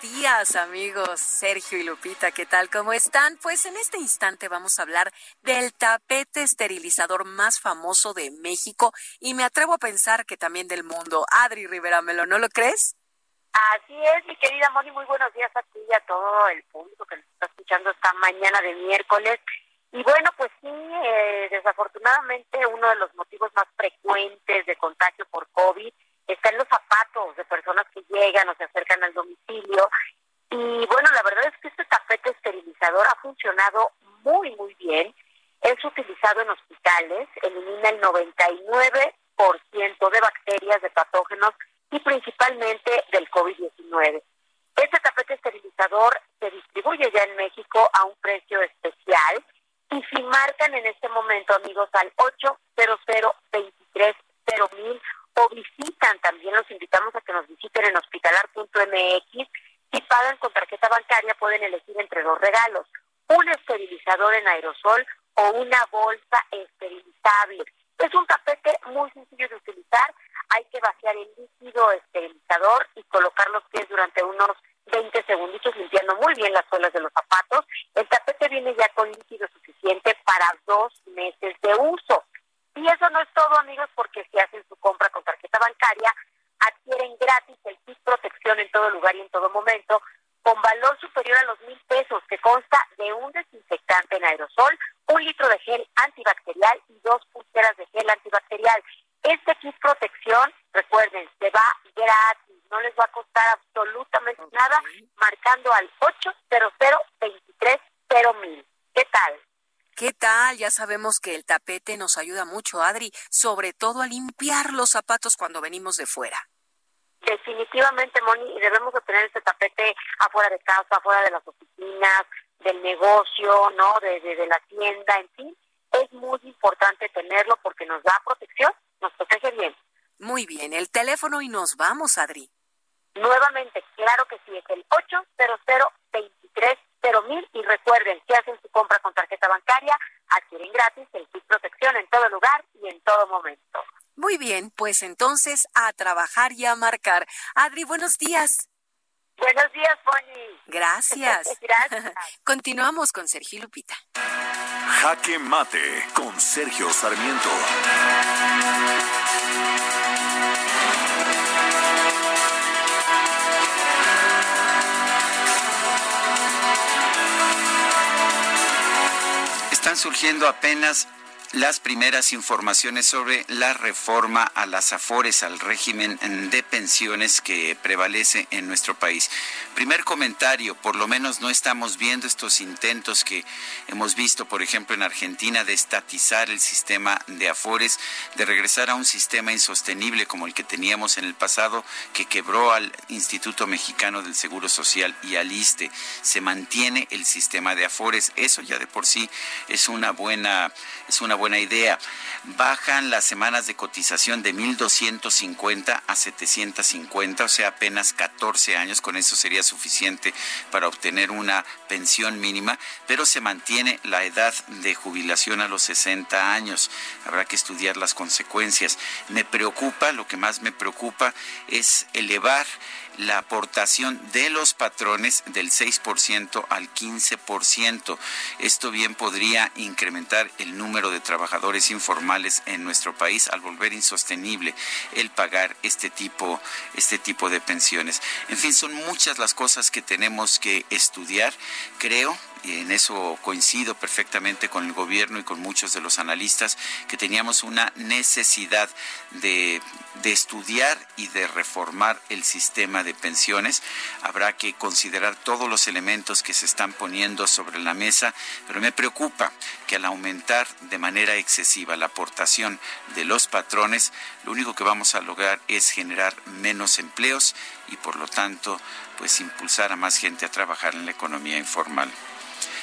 Buenos días amigos, Sergio y Lupita, ¿qué tal? ¿Cómo están? Pues en este instante vamos a hablar del tapete esterilizador más famoso de México y me atrevo a pensar que también del mundo. Adri Rivera Melo, ¿no lo crees? Así es, mi querida Moni, muy buenos días a ti y a todo el público que nos está escuchando esta mañana de miércoles. Y bueno, pues sí, eh, desafortunadamente uno de los motivos más frecuentes de contagio por COVID está en los zapatos de personas que llegan o se acercan al domicilio. Y bueno, la verdad es que este tapete esterilizador ha funcionado muy, muy bien. Es utilizado en hospitales, elimina el 99% de bacterias, de patógenos y principalmente del COVID-19. Este tapete esterilizador se distribuye ya en México a un precio especial y si marcan en este momento, amigos, al 800 23 mil o visitan, también los invitamos a que nos visiten en hospitalar.mx. Si pagan con tarjeta bancaria pueden elegir entre dos regalos, un esterilizador en aerosol o una bolsa esterilizable. Es un tapete muy sencillo de utilizar, hay que vaciar el líquido esterilizador y colocar los pies durante unos 20 segunditos limpiando muy bien las suelas de los zapatos. El tapete viene ya con líquido suficiente para dos meses de uso. Y eso no es todo, amigos, porque si hacen su compra con tarjeta bancaria, adquieren gratis el kit protección en todo lugar y en todo momento, con valor superior a los mil pesos, que consta de un desinfectante en aerosol, un litro de gel antibacterial y dos pulseras de gel antibacterial. Este kit protección, recuerden, se va gratis, no les va a costar absolutamente nada, marcando al 800 23 mil. ¿Qué tal? ¿Qué tal? Ya sabemos que el tapete nos ayuda mucho, Adri, sobre todo a limpiar los zapatos cuando venimos de fuera. Definitivamente, Moni, debemos de tener este tapete afuera de casa, afuera de las oficinas, del negocio, ¿no? De, de, de la tienda, en fin. Es muy importante tenerlo porque nos da protección, nos protege bien. Muy bien, el teléfono y nos vamos, Adri. Nuevamente, claro que sí, es el 800 23 mil y recuerden, si hacen su compra con tarjeta bancaria, adquieren gratis el kit protección en todo lugar y en todo momento. Muy bien, pues entonces a trabajar y a marcar. Adri, buenos días. Buenos días, Bonnie. Gracias. Gracias. Continuamos con Sergio Lupita. Jaque Mate con Sergio Sarmiento. Surgiendo apenas las primeras informaciones sobre la reforma a las afores, al régimen de pensiones que prevalece en nuestro país. Primer comentario, por lo menos no estamos viendo estos intentos que hemos visto, por ejemplo, en Argentina de estatizar el sistema de afores, de regresar a un sistema insostenible como el que teníamos en el pasado, que quebró al Instituto Mexicano del Seguro Social y al ISTE. Se mantiene el sistema de afores, eso ya de por sí es una buena, es una buena idea. Bajan las semanas de cotización de 1.250 a 750, o sea, apenas 14 años. Con eso sería suficiente para obtener una pensión mínima, pero se mantiene la edad de jubilación a los 60 años. Habrá que estudiar las consecuencias. Me preocupa, lo que más me preocupa es elevar la aportación de los patrones del 6% al 15%. Esto bien podría incrementar el número de trabajadores informales en nuestro país al volver insostenible el pagar este tipo este tipo de pensiones. En fin, son muchas las cosas que tenemos que estudiar, creo, y en eso coincido perfectamente con el gobierno y con muchos de los analistas, que teníamos una necesidad de, de, estudiar y de reformar el sistema de pensiones. Habrá que considerar todos los elementos que se están poniendo sobre la mesa, pero me preocupa que al aumentar de manera excesiva la aportación de los patrones, lo único que vamos a lograr es generar menos empleos y por lo tanto pues impulsar a más gente a trabajar en la economía informal.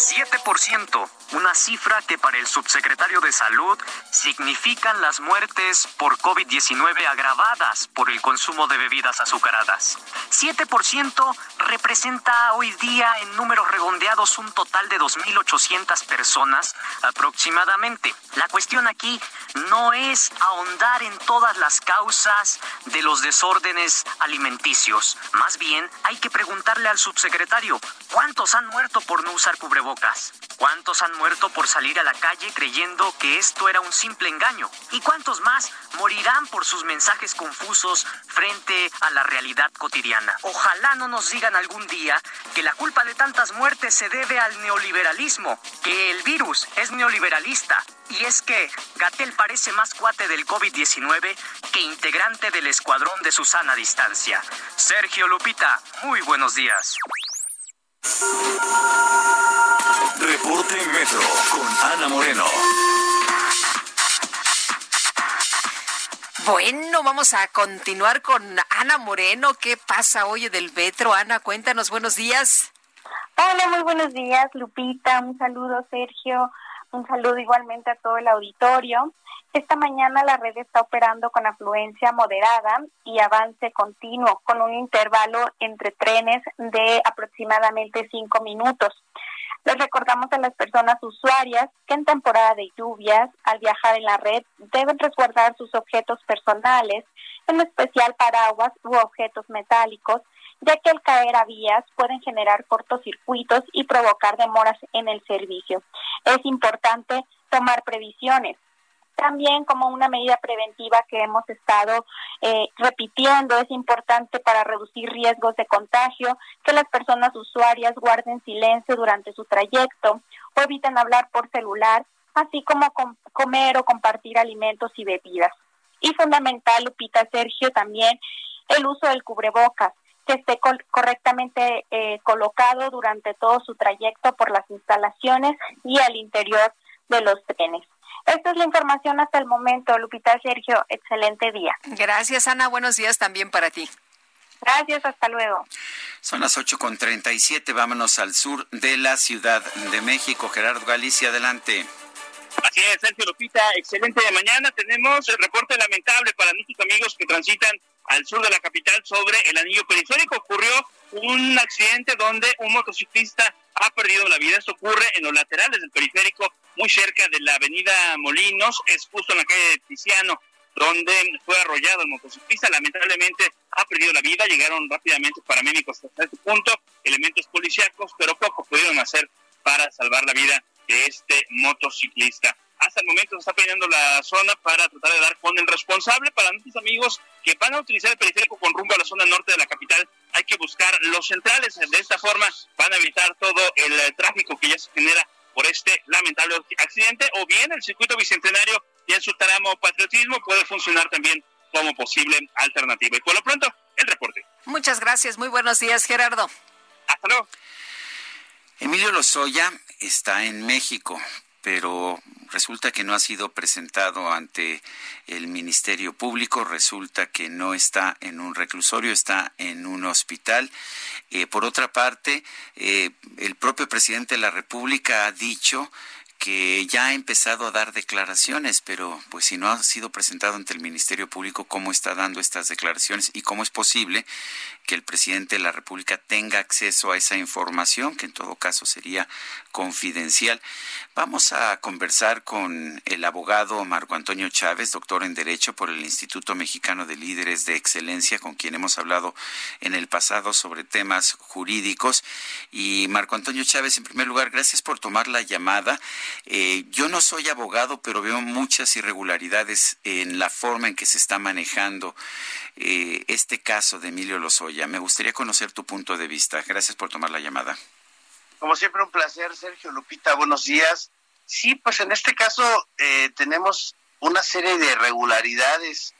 7%, una cifra que para el subsecretario de Salud significan las muertes por COVID-19 agravadas por el consumo de bebidas azucaradas. 7% representa hoy día en números redondeados un total de 2.800 personas aproximadamente. La cuestión aquí no es ahondar en todas las causas de los desórdenes alimenticios. Más bien, hay que preguntarle al subsecretario, ¿cuántos han muerto por no usar cubrebocas? ¿Cuántos han muerto por salir a la calle creyendo que esto era un simple engaño? ¿Y cuántos más morirán por sus mensajes confusos frente a la realidad cotidiana? Ojalá no nos digan algún día que la culpa de tantas muertes se debe al neoliberalismo, que el virus es neoliberalista. Y es que Gatel parece más cuate del COVID-19 que integrante del escuadrón de Susana Distancia. Sergio Lupita, muy buenos días. Reporte Metro con Ana Moreno. Bueno, vamos a continuar con Ana Moreno. ¿Qué pasa hoy del Metro? Ana, cuéntanos, buenos días. Hola, muy buenos días, Lupita. Un saludo, Sergio. Un saludo igualmente a todo el auditorio. Esta mañana la red está operando con afluencia moderada y avance continuo, con un intervalo entre trenes de aproximadamente cinco minutos. Les recordamos a las personas usuarias que en temporada de lluvias, al viajar en la red, deben resguardar sus objetos personales, en especial paraguas u objetos metálicos, ya que al caer a vías pueden generar cortocircuitos y provocar demoras en el servicio. Es importante tomar previsiones. También como una medida preventiva que hemos estado eh, repitiendo, es importante para reducir riesgos de contagio que las personas usuarias guarden silencio durante su trayecto o eviten hablar por celular, así como comer o compartir alimentos y bebidas. Y fundamental, Lupita Sergio, también el uso del cubrebocas que esté correctamente eh, colocado durante todo su trayecto por las instalaciones y al interior de los trenes. Esta es la información hasta el momento, Lupita Sergio. Excelente día. Gracias, Ana. Buenos días también para ti. Gracias, hasta luego. Son las ocho con siete. Vámonos al sur de la Ciudad de México. Gerardo Galicia, adelante. Así es, Sergio Lupita, excelente de mañana. Tenemos el reporte lamentable para nuestros amigos que transitan al sur de la capital sobre el anillo periférico. Ocurrió un accidente donde un motociclista ha perdido la vida. Esto ocurre en los laterales del periférico, muy cerca de la avenida Molinos, es justo en la calle de Tiziano, donde fue arrollado el motociclista. Lamentablemente ha perdido la vida. Llegaron rápidamente paramédicos hasta este punto, elementos policíacos, pero poco pudieron hacer para salvar la vida de este motociclista. Hasta el momento se está peleando la zona para tratar de dar con el responsable. Para nuestros amigos que van a utilizar el periférico con rumbo a la zona norte de la capital, hay que buscar los centrales. De esta forma van a evitar todo el eh, tráfico que ya se genera por este lamentable accidente. O bien el circuito bicentenario y en su tramo patriotismo puede funcionar también como posible alternativa. Y por lo pronto, el reporte. Muchas gracias. Muy buenos días, Gerardo. Hasta luego. Emilio Lozoya está en México, pero resulta que no ha sido presentado ante el Ministerio Público, resulta que no está en un reclusorio, está en un hospital. Eh, por otra parte, eh, el propio presidente de la República ha dicho que ya ha empezado a dar declaraciones, pero pues si no ha sido presentado ante el Ministerio Público, ¿cómo está dando estas declaraciones y cómo es posible que el presidente de la República tenga acceso a esa información, que en todo caso sería confidencial? Vamos a conversar con el abogado Marco Antonio Chávez, doctor en Derecho por el Instituto Mexicano de Líderes de Excelencia, con quien hemos hablado en el pasado sobre temas jurídicos. Y Marco Antonio Chávez, en primer lugar, gracias por tomar la llamada. Eh, yo no soy abogado, pero veo muchas irregularidades en la forma en que se está manejando eh, este caso de Emilio Lozoya. Me gustaría conocer tu punto de vista. Gracias por tomar la llamada. Como siempre, un placer, Sergio Lupita. Buenos días. Sí, pues en este caso eh, tenemos una serie de irregularidades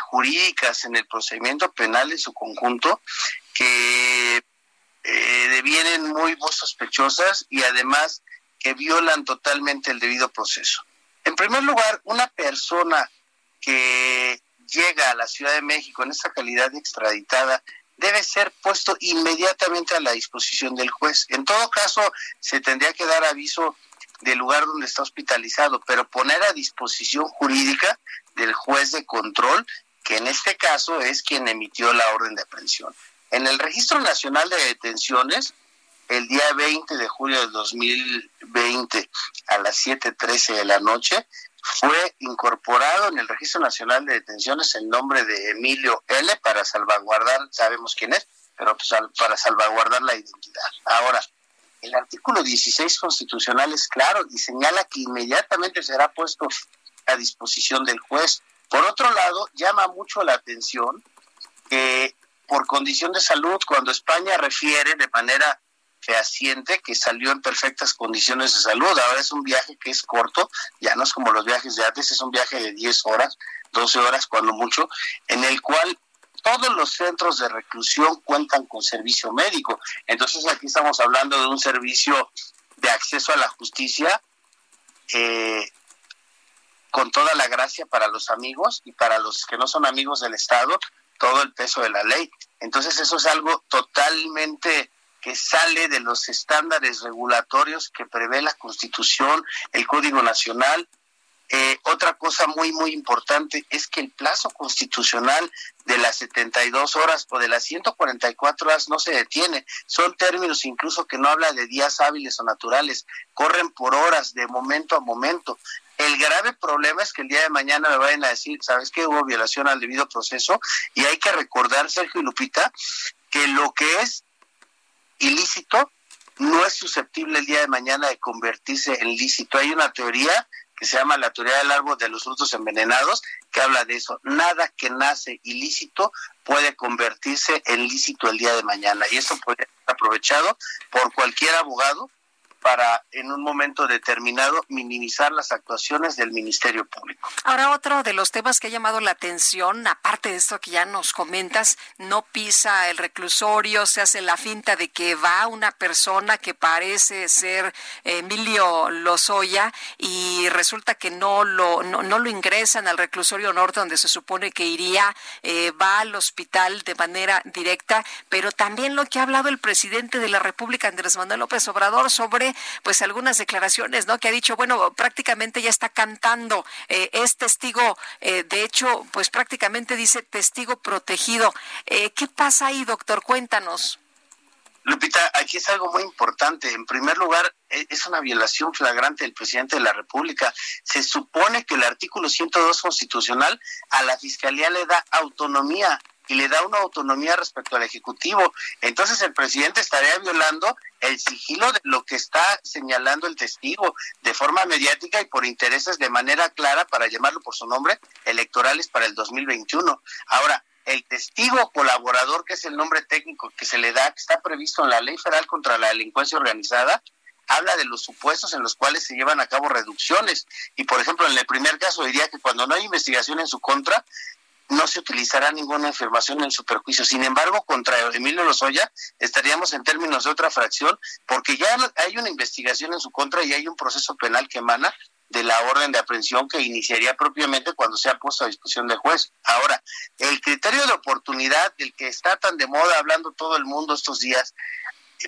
jurídicas en el procedimiento penal en su conjunto que devienen muy, sospechosas y además que violan totalmente el debido proceso. En primer lugar, una persona que llega a la Ciudad de México en esta calidad de extraditada debe ser puesto inmediatamente a la disposición del juez. En todo caso, se tendría que dar aviso del lugar donde está hospitalizado, pero poner a disposición jurídica del juez de control, que en este caso es quien emitió la orden de aprehensión. En el Registro Nacional de Detenciones, el día 20 de julio de 2020 a las 7.13 de la noche, fue incorporado en el Registro Nacional de Detenciones el nombre de Emilio L. para salvaguardar, sabemos quién es, pero pues, para salvaguardar la identidad. Ahora, el artículo 16 constitucional es claro y señala que inmediatamente será puesto a disposición del juez. Por otro lado, llama mucho la atención que por condición de salud, cuando España refiere de manera fehaciente que salió en perfectas condiciones de salud. Ahora es un viaje que es corto, ya no es como los viajes de antes, es un viaje de 10 horas, 12 horas cuando mucho, en el cual todos los centros de reclusión cuentan con servicio médico. Entonces aquí estamos hablando de un servicio de acceso a la justicia eh, con toda la gracia para los amigos y para los que no son amigos del Estado, todo el peso de la ley. Entonces eso es algo totalmente que sale de los estándares regulatorios que prevé la Constitución, el Código Nacional. Eh, otra cosa muy, muy importante es que el plazo constitucional de las 72 horas o de las 144 horas no se detiene. Son términos incluso que no habla de días hábiles o naturales, corren por horas, de momento a momento. El grave problema es que el día de mañana me vayan a decir, ¿sabes qué? Hubo violación al debido proceso y hay que recordar, Sergio y Lupita, que lo que es ilícito no es susceptible el día de mañana de convertirse en lícito. Hay una teoría que se llama la teoría del árbol de los frutos envenenados, que habla de eso. Nada que nace ilícito puede convertirse en lícito el día de mañana. Y eso puede ser aprovechado por cualquier abogado para en un momento determinado minimizar las actuaciones del Ministerio Público. Ahora otro de los temas que ha llamado la atención, aparte de esto que ya nos comentas, no pisa el reclusorio, se hace la finta de que va una persona que parece ser Emilio Lozoya y resulta que no lo no, no lo ingresan al reclusorio norte donde se supone que iría, eh, va al hospital de manera directa, pero también lo que ha hablado el presidente de la República Andrés Manuel López Obrador sobre pues algunas declaraciones, ¿no? Que ha dicho, bueno, prácticamente ya está cantando, eh, es testigo, eh, de hecho, pues prácticamente dice testigo protegido. Eh, ¿Qué pasa ahí, doctor? Cuéntanos. Lupita, aquí es algo muy importante. En primer lugar, es una violación flagrante del presidente de la República. Se supone que el artículo 102 constitucional a la Fiscalía le da autonomía y le da una autonomía respecto al Ejecutivo. Entonces el presidente estaría violando el sigilo de lo que está señalando el testigo de forma mediática y por intereses de manera clara, para llamarlo por su nombre, electorales para el 2021. Ahora, el testigo colaborador, que es el nombre técnico que se le da, que está previsto en la Ley Federal contra la Delincuencia Organizada, habla de los supuestos en los cuales se llevan a cabo reducciones. Y, por ejemplo, en el primer caso diría que cuando no hay investigación en su contra, no se utilizará ninguna información en su perjuicio. Sin embargo, contra Emilio Lozoya estaríamos en términos de otra fracción, porque ya hay una investigación en su contra y hay un proceso penal que emana de la orden de aprehensión que iniciaría propiamente cuando sea puesto a discusión del juez. Ahora, el criterio de oportunidad, del que está tan de moda hablando todo el mundo estos días,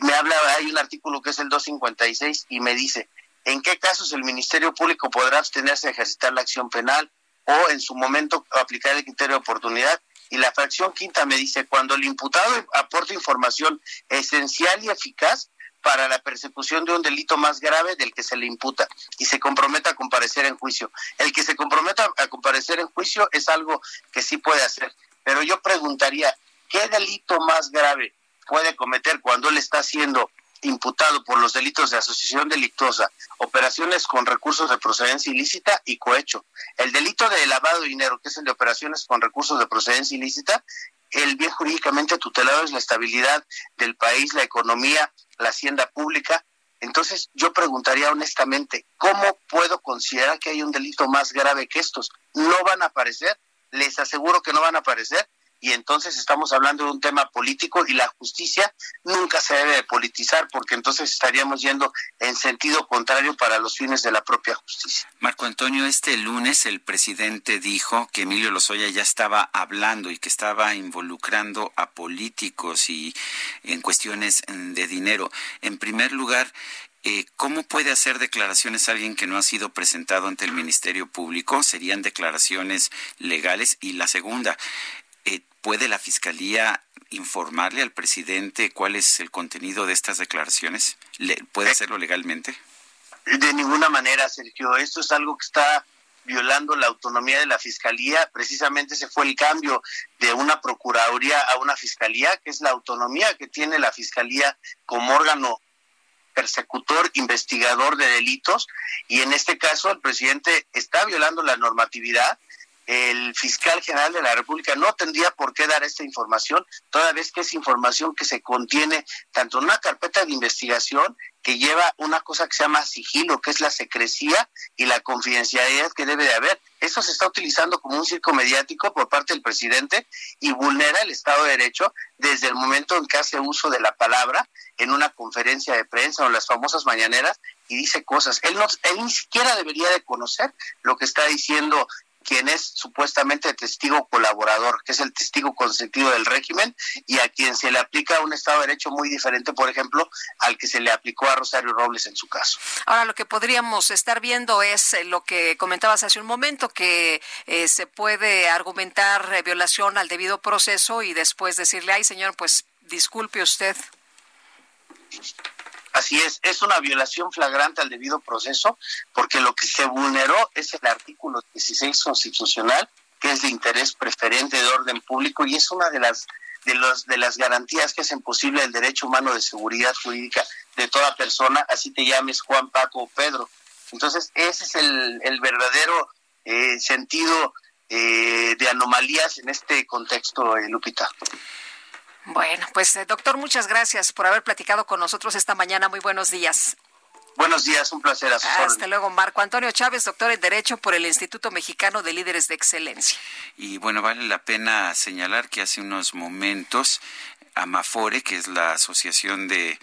me habla, hay un artículo que es el 256 y me dice, ¿en qué casos el Ministerio Público podrá abstenerse de ejercitar la acción penal? O en su momento aplicar el criterio de oportunidad. Y la fracción quinta me dice, cuando el imputado aporta información esencial y eficaz para la persecución de un delito más grave del que se le imputa y se comprometa a comparecer en juicio. El que se comprometa a comparecer en juicio es algo que sí puede hacer. Pero yo preguntaría, ¿qué delito más grave puede cometer cuando él está haciendo imputado por los delitos de asociación delictuosa, operaciones con recursos de procedencia ilícita y cohecho. El delito de lavado de dinero, que es el de operaciones con recursos de procedencia ilícita, el bien jurídicamente tutelado es la estabilidad del país, la economía, la hacienda pública. Entonces yo preguntaría honestamente, ¿cómo puedo considerar que hay un delito más grave que estos? No van a aparecer, les aseguro que no van a aparecer y entonces estamos hablando de un tema político y la justicia nunca se debe de politizar porque entonces estaríamos yendo en sentido contrario para los fines de la propia justicia. Marco Antonio, este lunes el presidente dijo que Emilio Lozoya ya estaba hablando y que estaba involucrando a políticos y en cuestiones de dinero. En primer lugar, eh, ¿Cómo puede hacer declaraciones alguien que no ha sido presentado ante el Ministerio Público? ¿Serían declaraciones legales? Y la segunda, eh, ¿puede la Fiscalía informarle al presidente cuál es el contenido de estas declaraciones? ¿Puede hacerlo legalmente? De ninguna manera, Sergio. Esto es algo que está violando la autonomía de la Fiscalía. Precisamente se fue el cambio de una Procuraduría a una Fiscalía, que es la autonomía que tiene la Fiscalía como órgano persecutor, investigador de delitos, y en este caso el presidente está violando la normatividad el fiscal general de la República no tendría por qué dar esta información, toda vez que es información que se contiene tanto en una carpeta de investigación que lleva una cosa que se llama sigilo, que es la secrecía y la confidencialidad que debe de haber. Esto se está utilizando como un circo mediático por parte del presidente y vulnera el Estado de Derecho desde el momento en que hace uso de la palabra en una conferencia de prensa o en las famosas mañaneras y dice cosas. Él, no, él ni siquiera debería de conocer lo que está diciendo quien es supuestamente testigo colaborador, que es el testigo consentido del régimen, y a quien se le aplica un Estado de Derecho muy diferente, por ejemplo, al que se le aplicó a Rosario Robles en su caso. Ahora, lo que podríamos estar viendo es eh, lo que comentabas hace un momento, que eh, se puede argumentar eh, violación al debido proceso y después decirle, ay, señor, pues disculpe usted. Así es, es una violación flagrante al debido proceso, porque lo que se vulneró es el artículo 16 constitucional, que es de interés preferente de orden público, y es una de las de, los, de las garantías que hacen posible el derecho humano de seguridad jurídica de toda persona, así te llames Juan, Paco o Pedro. Entonces, ese es el, el verdadero eh, sentido eh, de anomalías en este contexto, eh, Lupita. Bueno, pues doctor, muchas gracias por haber platicado con nosotros esta mañana. Muy buenos días. Buenos días, un placer. Hasta luego, Marco Antonio Chávez, doctor en Derecho por el Instituto Mexicano de Líderes de Excelencia. Y bueno, vale la pena señalar que hace unos momentos Amafore, que es la Asociación de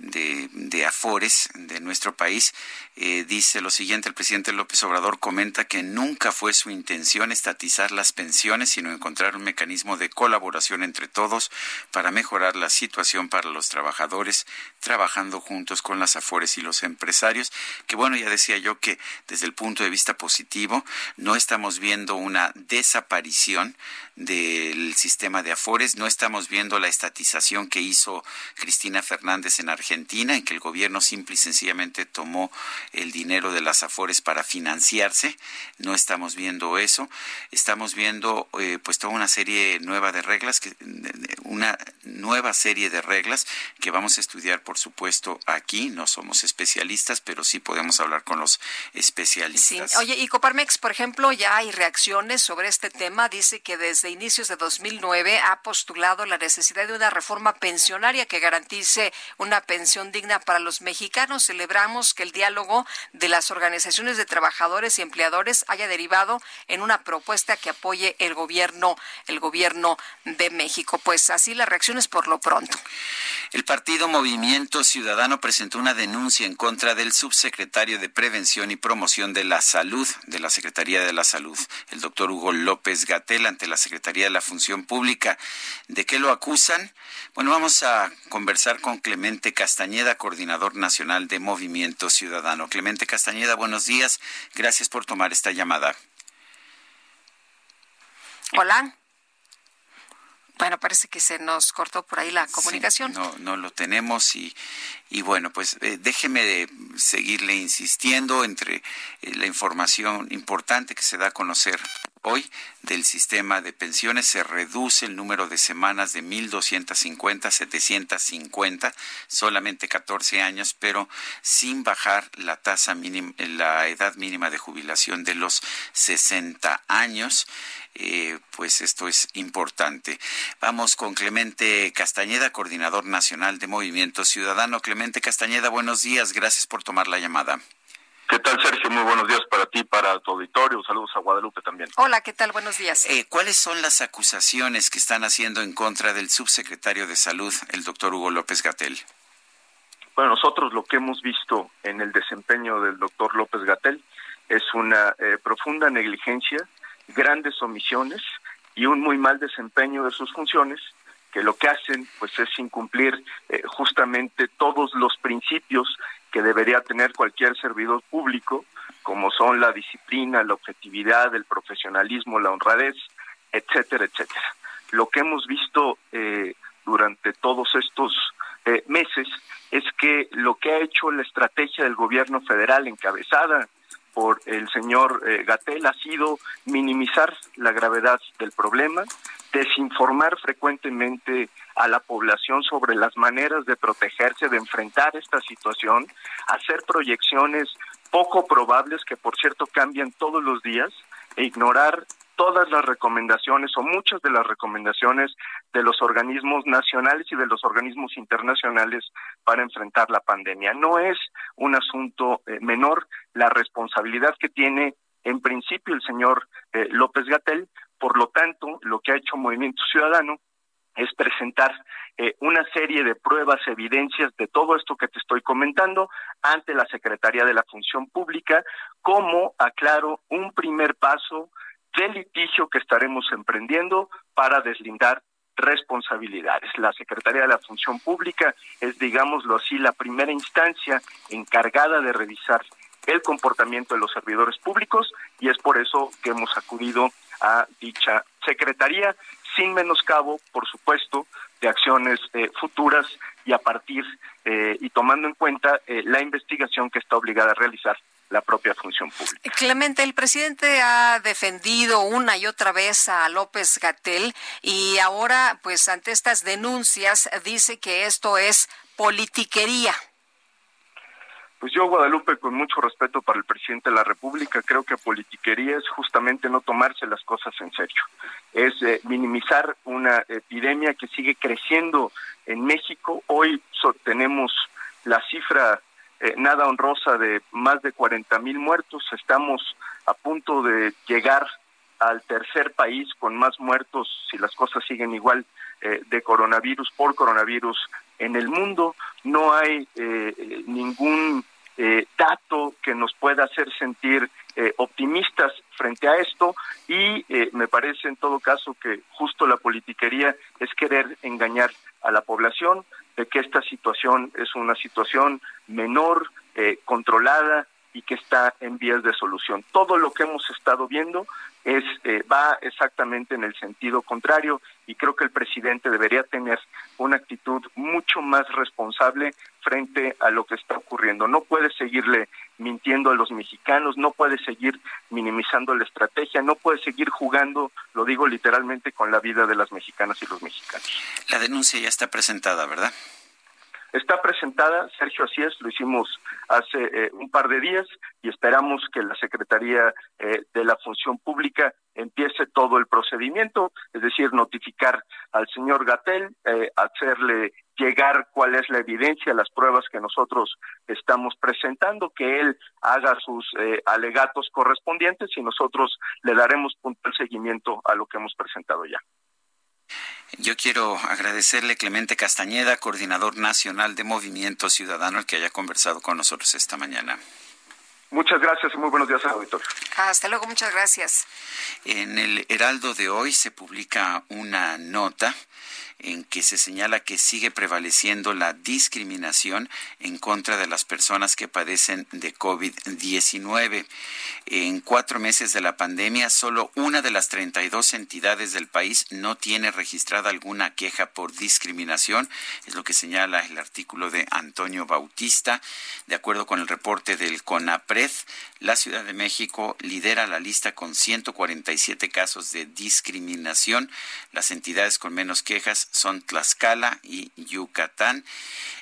de, Afores de nuestro país, eh, dice lo siguiente, el presidente López Obrador comenta que nunca fue su intención estatizar las pensiones, sino encontrar un mecanismo de colaboración entre todos para mejorar la situación para los trabajadores, trabajando juntos con las Afores y los empresarios, que bueno, ya decía yo que desde el punto de vista positivo no estamos viendo una desaparición del sistema de Afores, no estamos viendo la estatización que hizo Cristina Fernández en Argentina, Argentina, en que el gobierno simple y sencillamente tomó el dinero de las afores para financiarse. No estamos viendo eso. Estamos viendo eh, pues toda una serie nueva de reglas, que, una nueva serie de reglas que vamos a estudiar, por supuesto, aquí. No somos especialistas, pero sí podemos hablar con los especialistas. Sí. Oye, y Coparmex, por ejemplo, ya hay reacciones sobre este tema. Dice que desde inicios de 2009 ha postulado la necesidad de una reforma pensionaria que garantice una pensión pensión digna para los mexicanos. Celebramos que el diálogo de las organizaciones de trabajadores y empleadores haya derivado en una propuesta que apoye el gobierno, el gobierno de México. Pues así las reacciones por lo pronto. El partido Movimiento Ciudadano presentó una denuncia en contra del subsecretario de Prevención y Promoción de la Salud de la Secretaría de la Salud, el doctor Hugo López Gatel, ante la Secretaría de la Función Pública. ¿De qué lo acusan? Bueno, vamos a conversar con Clemente Castañeda, coordinador nacional de Movimiento Ciudadano. Clemente Castañeda, buenos días. Gracias por tomar esta llamada. Hola. Bueno, parece que se nos cortó por ahí la comunicación. no, no lo tenemos y, y bueno, pues eh, déjeme seguirle insistiendo entre eh, la información importante que se da a conocer hoy del sistema de pensiones. Se reduce el número de semanas de 1.250 a 750, solamente 14 años, pero sin bajar la tasa mínima, la edad mínima de jubilación de los 60 años. Eh, pues esto es importante. Vamos con Clemente Castañeda, coordinador nacional de Movimiento Ciudadano. Clemente Castañeda, buenos días. Gracias por tomar la llamada. ¿Qué tal, Sergio? Muy buenos días para ti, para tu auditorio. Saludos a Guadalupe también. Hola, ¿qué tal? Buenos días. Eh, ¿Cuáles son las acusaciones que están haciendo en contra del subsecretario de Salud, el doctor Hugo López Gatel? Bueno, nosotros lo que hemos visto en el desempeño del doctor López Gatel es una eh, profunda negligencia grandes omisiones y un muy mal desempeño de sus funciones que lo que hacen pues es incumplir eh, justamente todos los principios que debería tener cualquier servidor público como son la disciplina, la objetividad, el profesionalismo, la honradez, etcétera, etcétera. Lo que hemos visto eh, durante todos estos eh, meses es que lo que ha hecho la estrategia del gobierno federal encabezada por el señor eh, Gatel ha sido minimizar la gravedad del problema, desinformar frecuentemente a la población sobre las maneras de protegerse, de enfrentar esta situación, hacer proyecciones poco probables que por cierto cambian todos los días e ignorar todas las recomendaciones o muchas de las recomendaciones de los organismos nacionales y de los organismos internacionales para enfrentar la pandemia. No es un asunto eh, menor la responsabilidad que tiene en principio el señor eh, López Gatel, por lo tanto, lo que ha hecho Movimiento Ciudadano es presentar eh, una serie de pruebas, evidencias de todo esto que te estoy comentando ante la Secretaría de la Función Pública como, aclaro, un primer paso del litigio que estaremos emprendiendo para deslindar responsabilidades. La Secretaría de la Función Pública es, digámoslo así, la primera instancia encargada de revisar el comportamiento de los servidores públicos y es por eso que hemos acudido a dicha Secretaría, sin menoscabo, por supuesto, de acciones eh, futuras y a partir eh, y tomando en cuenta eh, la investigación que está obligada a realizar la propia función pública. Clemente, el presidente ha defendido una y otra vez a López Gatel y ahora, pues ante estas denuncias, dice que esto es politiquería. Pues yo, Guadalupe, con mucho respeto para el presidente de la República, creo que politiquería es justamente no tomarse las cosas en serio. Es eh, minimizar una epidemia que sigue creciendo en México. Hoy tenemos la cifra eh, nada honrosa de más de 40 mil muertos. Estamos a punto de llegar al tercer país con más muertos, si las cosas siguen igual, eh, de coronavirus por coronavirus en el mundo. No hay ningún eh, dato que nos pueda hacer sentir eh, optimistas frente a esto y eh, me parece en todo caso que justo la politiquería es querer engañar a la población de que esta situación es una situación menor, controlada y que está en vías de solución. Todo lo que hemos estado viendo es eh, va exactamente en el sentido contrario y creo que el presidente debería tener una actitud mucho más responsable frente a lo que está ocurriendo. No puede seguirle mintiendo a los mexicanos, no puede seguir minimizando la estrategia, no puede seguir jugando, lo digo literalmente, con la vida de las mexicanas y los mexicanos. La denuncia ya está presentada, ¿verdad? Está presentada, Sergio, así es, lo hicimos hace eh, un par de días y esperamos que la Secretaría eh, de la Función Pública empiece todo el procedimiento, es decir, notificar al señor Gatel, eh, hacerle llegar cuál es la evidencia, las pruebas que nosotros estamos presentando, que él haga sus alegatos correspondientes y nosotros le daremos puntual seguimiento a lo que hemos presentado ya. Yo quiero agradecerle Clemente Castañeda, coordinador nacional de Movimiento Ciudadano, el que haya conversado con nosotros esta mañana. Muchas gracias y muy buenos días, auditorio. Hasta luego, muchas gracias. En el Heraldo de hoy se publica una nota en que se señala que sigue prevaleciendo la discriminación en contra de las personas que padecen de COVID-19. En cuatro meses de la pandemia, solo una de las 32 entidades del país no tiene registrada alguna queja por discriminación, es lo que señala el artículo de Antonio Bautista. De acuerdo con el reporte del CONAPRED, la Ciudad de México lidera la lista con 147 casos de discriminación. Las entidades con menos quejas son Tlaxcala y Yucatán.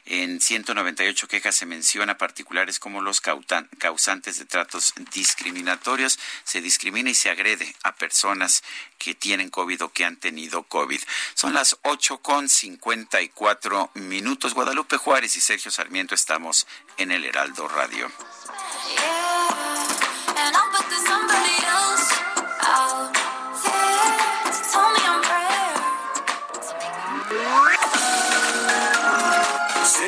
En 198 quejas se menciona particulares como los causantes de tratos discriminatorios. Se discrimina y se agrede a personas que tienen COVID o que han tenido COVID. Son las 8 con 54 minutos. Guadalupe Juárez y Sergio Sarmiento estamos en el Heraldo Radio.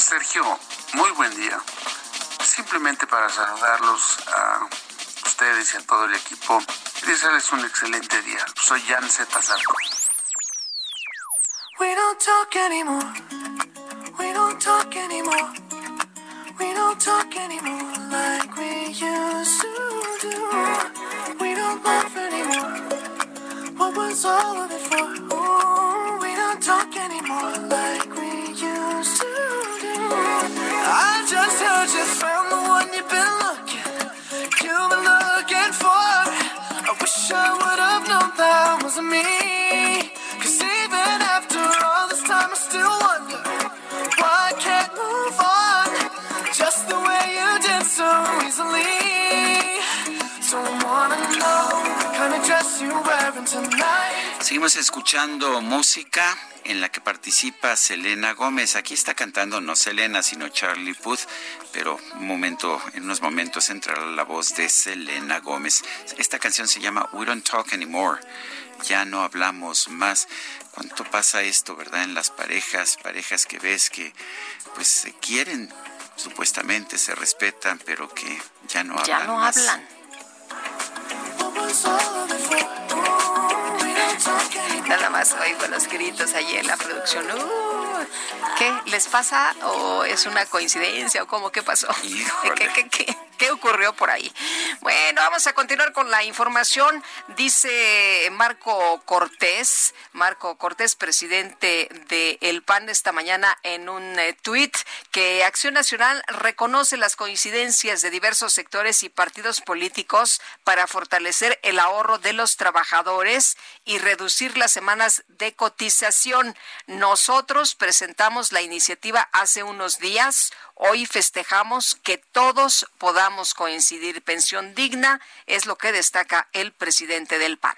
Sergio, muy buen día. Simplemente para saludarlos a ustedes y a todo el equipo y desearles un excelente día. Soy Jan Z. We don't talk anymore. We don't talk anymore. We don't talk anymore like we used to do. We don't laugh anymore. What was all of it for? Ooh, we don't talk anymore like we. I just heard you found the one you've been looking. You've been looking for. I wish I would have known that wasn't me. Cause even after all this time, I still wonder why I can't move on just the way you did so easily. Don't wanna know the kind Seguimos escuchando música en la que participa Selena Gómez. Aquí está cantando no Selena, sino Charlie Puth, pero un momento, en unos momentos entrará la voz de Selena Gómez. Esta canción se llama We Don't Talk Anymore. Ya no hablamos más. ¿Cuánto pasa esto, verdad? En las parejas, parejas que ves que pues se quieren supuestamente se respetan, pero que ya no hablan. Ya no más. hablan. Nada más oigo los gritos allí en la producción. Uh, ¿Qué les pasa o es una coincidencia o cómo qué pasó? ¿Qué, qué, qué, qué ocurrió por ahí? Bueno, vamos a continuar con la información. Dice Marco Cortés, Marco Cortés, presidente de El PAN esta mañana en un eh, tuit que Acción Nacional reconoce las coincidencias de diversos sectores y partidos políticos para fortalecer el ahorro de los trabajadores y reducir las semanas de cotización. Nosotros presentamos la iniciativa hace unos días. Hoy festejamos que todos podamos coincidir. Pensión digna es lo que destaca el presidente del PAN.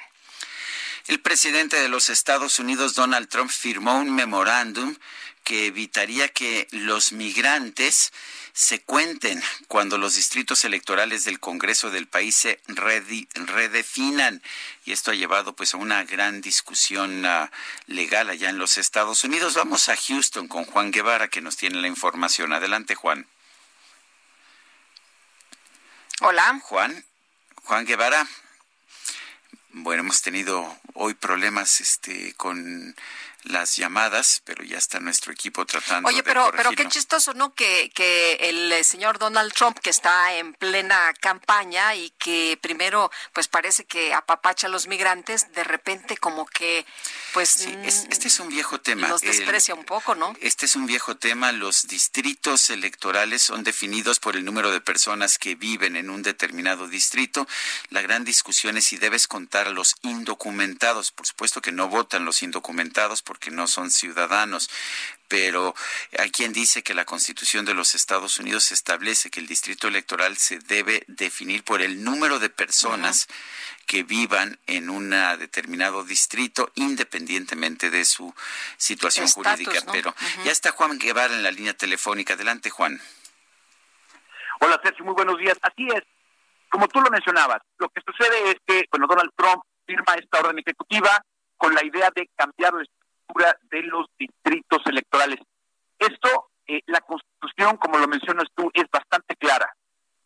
El presidente de los Estados Unidos, Donald Trump, firmó un memorándum que evitaría que los migrantes se cuenten cuando los distritos electorales del Congreso del país se redefinan. Y esto ha llevado pues a una gran discusión ah, legal allá en los Estados Unidos. Vamos a Houston con Juan Guevara que nos tiene la información. Adelante, Juan. Hola. Juan. Juan Guevara. Bueno, hemos tenido hoy problemas este con las llamadas, pero ya está nuestro equipo tratando Oye, de pero, pero qué chistoso, ¿no? Que, que el eh, señor Donald Trump, que está en plena campaña y que primero, pues parece que apapacha a los migrantes, de repente como que, pues, Es- este es un viejo tema. los El- desprecia un poco, ¿no? Este es un viejo tema. Los distritos electorales son definidos por el número de personas que viven en un determinado distrito. La gran discusión es si debes contar a los indocumentados. Por supuesto que no votan los indocumentados porque no son ciudadanos. Pero hay quien dice que la Constitución de los Estados Unidos establece que el distrito electoral se debe definir por el número de personas que vivan en un determinado distrito independientemente de su situación Estatus, jurídica. ¿no? Pero ya está Juan Guevara en la línea telefónica. Adelante, Juan. Hola Sergio, muy buenos días. Así es, como tú lo mencionabas, lo que sucede es que, bueno, Donald Trump firma esta orden ejecutiva con la idea de cambiar la estructura de los distritos electorales. Esto, eh, la constitución, como lo mencionas tú, es bastante clara.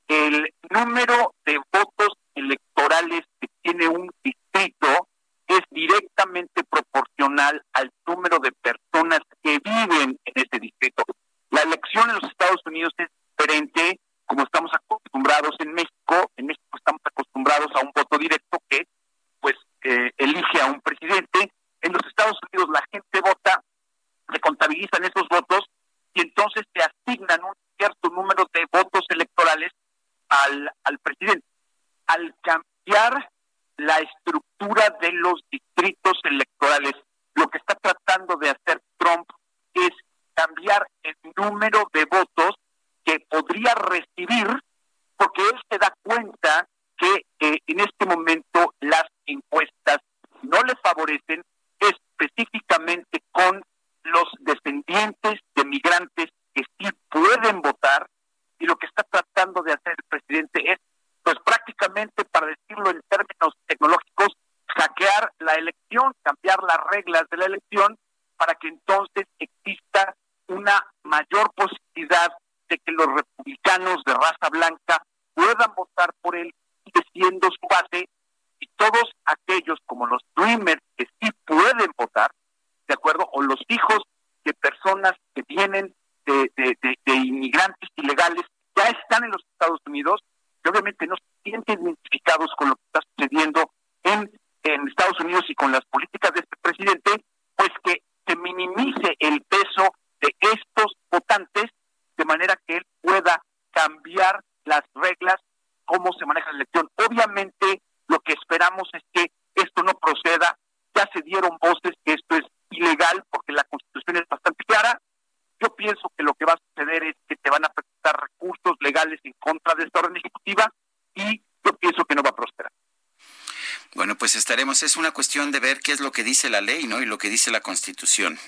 El número de votos electorales que tiene un distrito es directamente proporcional al número de personas que viven en ese distrito. La elección en los Estados Unidos es diferente, como estamos acostumbrados en México. En México estamos acostumbrados a un voto directo que, pues, eh, elige a un presidente. En los Estados Unidos la gente vota, se contabilizan esos votos y entonces se asignan un cierto número de votos electorales al, al presidente. Al cambiar la estructura de los distritos electorales, lo que está tratando de hacer Trump es cambiar el número de votos que podría recibir, porque él se da cuenta que eh, en este momento las encuestas no le favorecen específicamente con los descendientes de migrantes que sí pueden votar y lo que está tratando de hacer el presidente es, pues prácticamente, para decirlo en términos tecnológicos, hackear la elección, cambiar las reglas de la elección para que entonces exista una mayor posibilidad de que los republicanos de raza blanca puedan votar por él, siendo su base, y todos aquellos como los Dreamers que sí pueden votar, ¿de acuerdo? O los hijos de personas que vienen de, de- de- de inmigrantes ilegales, ya están en los Estados Unidos, y obviamente no se sienten identificados con lo que está sucediendo en, en Estados Unidos y con las políticas de este presidente, pues que se minimice el peso de estos votantes de manera que él pueda cambiar las reglas, cómo se maneja la elección. Obviamente, lo que esperamos es que esto no proceda. Ya se dieron voces que esto es ilegal porque la constitución es bastante clara. Yo pienso que lo que va a suceder es que te van a presentar recursos legales en contra de esta orden ejecutiva y yo pienso que no va a prosperar. Bueno, pues estaremos. Es una cuestión de ver qué es lo que dice la ley, ¿no? Y lo que dice la Constitución.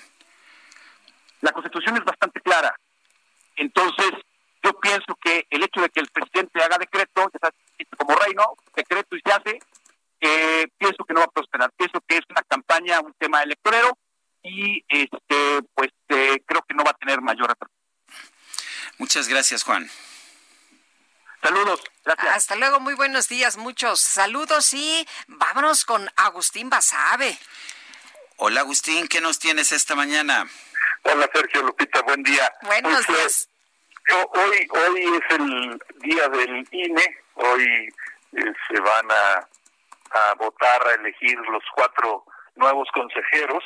La constitución es bastante clara. Entonces, yo pienso que el hecho de que el presidente haga decreto, ya sabes, como reino, decreto y se hace, eh, pienso que no va a prosperar. Pienso que es una campaña, un tema electorero y este, pues eh, creo que no va a tener mayor atractivo. Muchas gracias, Juan. Saludos, gracias. Hasta luego, muy buenos días, muchos saludos y vámonos con Agustín Basabe. Hola Agustín, ¿qué nos tienes esta mañana? Hola Sergio Lupita, buen día. Buenos Pues, días. Yo- hoy, hoy es el día del INE, hoy eh, se van a, a votar a elegir los cuatro nuevos consejeros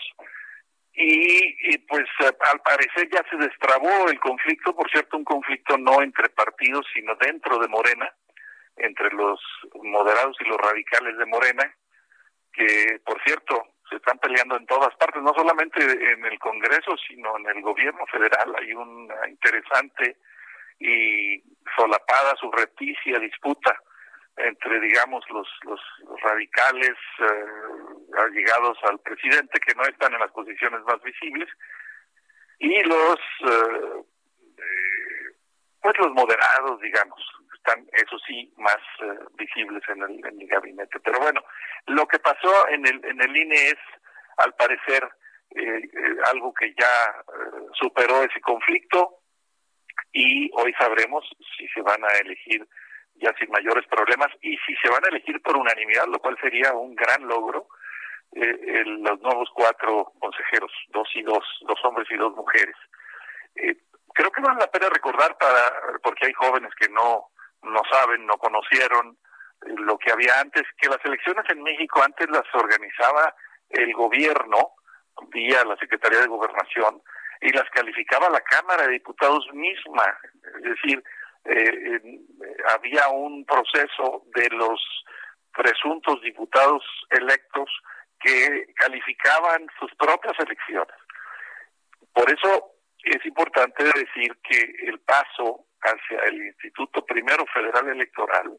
y, y, pues eh, al parecer ya se destrabó el conflicto, por cierto, un conflicto no entre partidos, sino dentro de Morena, entre los moderados y los radicales de Morena, que por cierto se están peleando en todas partes, no solamente en el Congreso, sino en el gobierno federal. Hay una interesante y solapada, subrepticia disputa entre, digamos, los, los radicales eh, allegados al presidente, que no están en las posiciones más visibles, y los, eh, eh, pues los moderados, digamos, están, eso sí, más eh, visibles en el, en el gabinete. Pero bueno, lo que pasó en el, en el INE es, al parecer, eh, eh, algo que ya eh, superó ese conflicto y hoy sabremos si se van a elegir ya sin mayores problemas y si se van a elegir por unanimidad, lo cual sería un gran logro, el- los nuevos cuatro consejeros, dos y dos, dos hombres y dos mujeres. Creo que vale la pena recordar para, porque hay jóvenes que no, no saben, no conocieron lo que había antes, que las elecciones en México antes las organizaba el gobierno vía la Secretaría de Gobernación y las calificaba la Cámara de Diputados misma, es decir, eh, eh, había un proceso de los presuntos diputados electos que calificaban sus propias elecciones. Por eso es importante decir que el paso hacia el Instituto Primero Federal Electoral,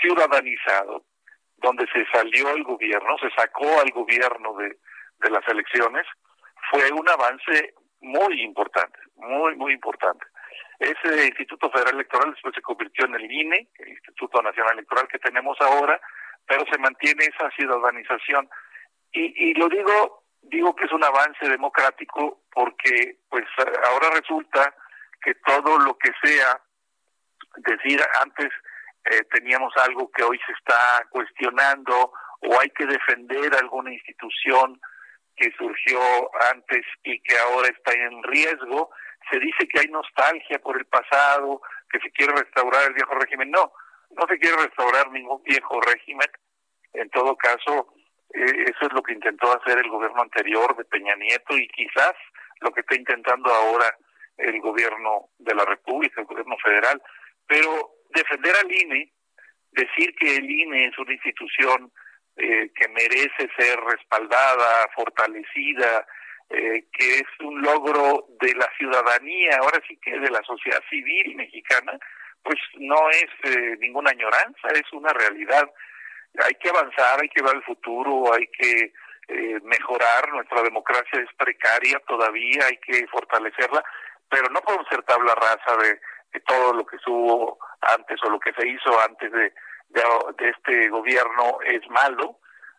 ciudadanizado, donde se salió el gobierno, se sacó al gobierno de, de las elecciones, fue un avance muy importante, muy, muy importante. Ese Instituto Federal Electoral después se convirtió en el INE, el Instituto Nacional Electoral que tenemos ahora, pero se mantiene esa ciudadanización. Y, y lo digo, digo que es un avance democrático porque pues ahora resulta que todo lo que sea, decir antes eh, teníamos algo que hoy se está cuestionando o hay que defender alguna institución que surgió antes y que ahora está en riesgo, se dice que hay nostalgia por el pasado, que se quiere restaurar el viejo régimen. No, no se quiere restaurar ningún viejo régimen. En todo caso, eh, eso es lo que intentó hacer el gobierno anterior de Peña Nieto y quizás lo que está intentando ahora el gobierno de la República, el gobierno federal. Pero defender al INE, decir que el INE es una institución eh, que merece ser respaldada, fortalecida, eh, que es un logro de la ciudadanía, ahora sí que de la sociedad civil mexicana, pues no es eh, ninguna añoranza, es una realidad. Hay que avanzar, hay que ver el futuro, hay que eh, mejorar, nuestra democracia es precaria todavía, hay que fortalecerla, pero no podemos ser tabla rasa de, de todo lo que estuvo antes o lo que se hizo antes de, de este gobierno es malo.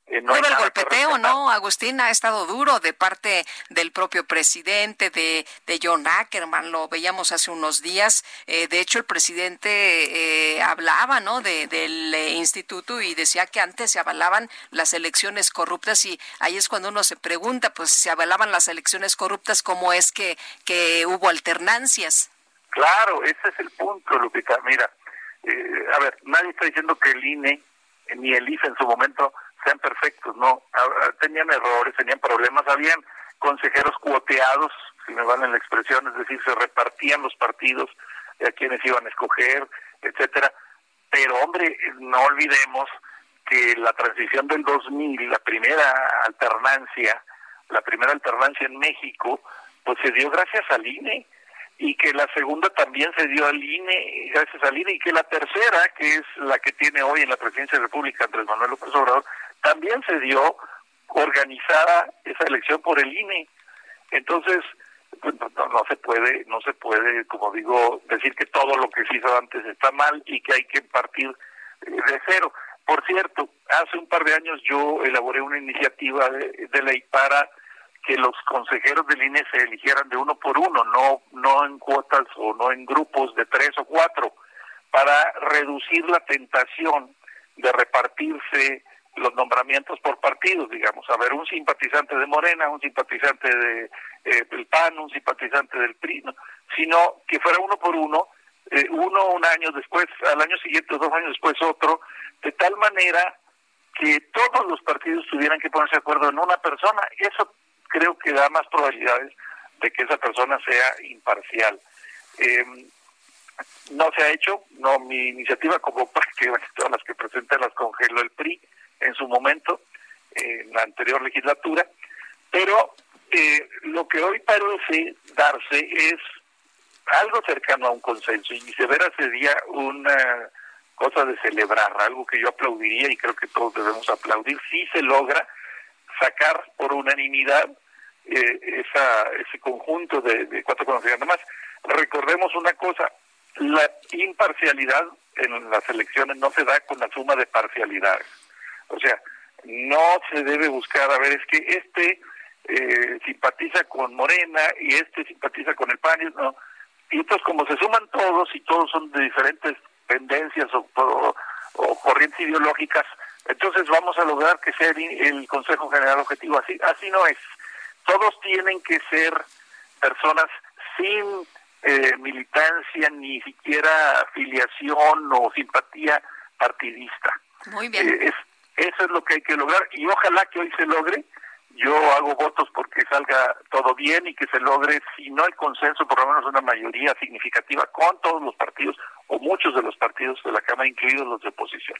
Eh, no Todo el golpeteo, ¿no? Agustín ha estado duro de parte del propio presidente, de, de John Ackerman, lo veíamos hace unos días. Eh, de hecho, el presidente eh, hablaba, ¿no? De, del eh, instituto y decía que antes se avalaban las elecciones corruptas y ahí es cuando uno se pregunta, pues si avalaban las elecciones corruptas, ¿cómo es que, que hubo alternancias? Claro, ese es el punto, Lupita. Mira, eh, a ver, nadie está diciendo que el INE ni el IFE en su momento sean perfectos, no. Ah, ah, Tenían errores, tenían problemas, habían consejeros cuoteados, si me valen la expresión, es decir, se repartían los partidos eh, a quienes iban a escoger, etcétera. Pero, hombre, no olvidemos que la transición del 2000, la primera alternancia, la primera alternancia en México, pues se dio gracias al INE y que la segunda también se dio al INE, gracias al INE, y que la tercera, que es la que tiene hoy en la presidencia de la República Andrés Manuel López Obrador, también se dio organizada esa elección por el INE. Entonces, pues, no, no, no se puede, no se puede, como digo, decir que todo lo que se hizo antes está mal y que hay que partir eh, de cero. Por cierto, hace un par de años yo elaboré una iniciativa de, de ley para que los consejeros del INE se eligieran de uno por uno, no, no en cuotas o no en grupos de tres o cuatro, para reducir la tentación de repartirse los nombramientos por partidos, digamos, a ver, un simpatizante de Morena, un simpatizante de, eh, del PAN, un simpatizante del PRI, sino que fuera uno por uno, eh, uno un año después, al año siguiente, dos años después otro, de tal manera que todos los partidos tuvieran que ponerse de acuerdo en una persona. Eso creo que da más probabilidades de que esa persona sea imparcial. Eh, no se ha hecho, no mi iniciativa como que todas las que presenté las congeló el PRI en su momento, en la anterior legislatura, pero eh, lo que hoy parece darse es algo cercano a un consenso y viceversa sería una cosa de celebrar, algo que yo aplaudiría y creo que todos debemos aplaudir si se logra sacar por unanimidad eh, esa, ese conjunto de, cuatro conocidos. Además, recordemos una cosa, la imparcialidad en las elecciones no se da con la suma de parcialidades. O sea, no se debe buscar, a ver, es que este eh, simpatiza con Morena y este simpatiza con el PAN, ¿no? Y entonces como se suman todos y todos son de diferentes tendencias o, corrientes ideológicas, entonces vamos a lograr que sea el, Consejo General objetivo. Así, así no es. Todos tienen que ser personas sin eh, militancia, ni siquiera afiliación o simpatía partidista. Muy bien. Eh, eso es lo que hay que lograr y ojalá que hoy se logre. Yo hago votos porque salga todo bien y que se logre, si no el consenso, por lo menos una mayoría significativa con todos los partidos o muchos de los partidos de la Cámara, incluidos los de oposición.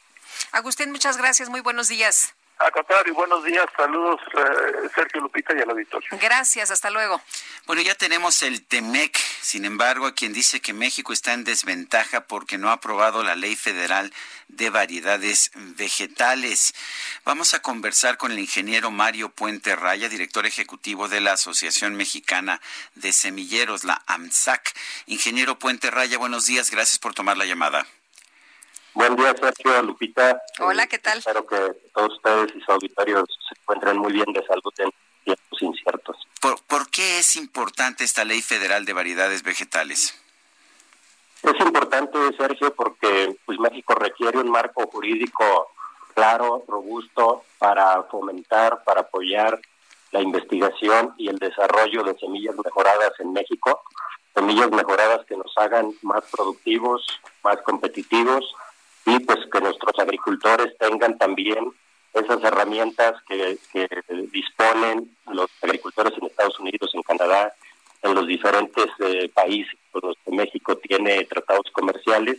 Agustín, muchas gracias. Muy buenos días. A contrario, buenos días, saludos eh, Sergio Lupita y al auditorio. Gracias, hasta luego. Bueno, ya tenemos el TEMEC, sin embargo, a quien dice que México está en desventaja porque no ha aprobado la ley federal de variedades vegetales. Vamos a conversar con el ingeniero Mario Puente Raya, director ejecutivo de la Asociación Mexicana de Semilleros, la AMSAC. Ingeniero Puente Raya, buenos días, gracias por tomar la llamada. Buen día, Sergio, Lupita. Hola, ¿qué tal? Espero que todos ustedes y su auditorio se encuentren muy bien de salud en tiempos inciertos. ¿Por, ¿Por qué es importante esta ley federal de variedades vegetales? Es importante, Sergio, porque pues México requiere un marco jurídico claro, robusto, para fomentar, para apoyar la investigación y el desarrollo de semillas mejoradas en México, semillas mejoradas que nos hagan más productivos, más competitivos y pues que nuestros agricultores tengan también esas herramientas que, disponen los agricultores en Estados Unidos, en Canadá, en los diferentes eh, países con los que México tiene tratados comerciales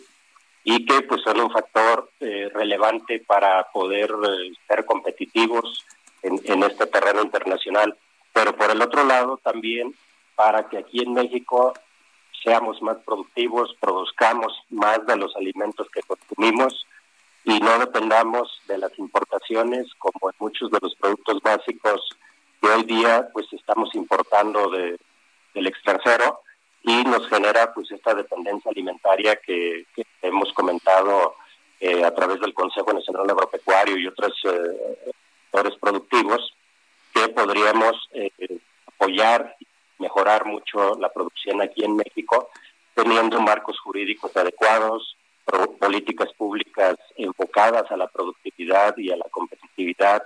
y que pues son un factor eh, relevante para poder eh, ser competitivos en, en este terreno internacional. Pero por el otro lado también para que aquí en México seamos más productivos, produzcamos más de los alimentos que consumimos y no dependamos de las importaciones como en muchos de los productos básicos que hoy día pues estamos importando de, del extranjero y nos genera pues esta dependencia alimentaria que, hemos comentado eh, a través del Consejo Nacional Agropecuario y otros eh, sectores productivos que podríamos eh, apoyar mejorar mucho la producción aquí en México, teniendo marcos jurídicos adecuados, políticas públicas enfocadas a la productividad y a la competitividad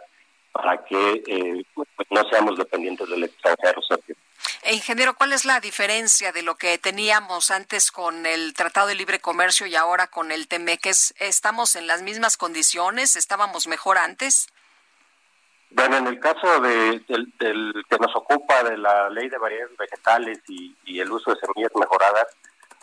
para que eh, pues no seamos dependientes del extranjero. Sergio. E, ingeniero, ¿cuál es la diferencia de lo que teníamos antes con el Tratado de Libre Comercio y ahora con el TEMEC? ¿Estamos en las mismas condiciones? ¿Estábamos mejor antes? Bueno, en el caso de, del, que nos ocupa de la ley de variedades vegetales y, el uso de semillas mejoradas,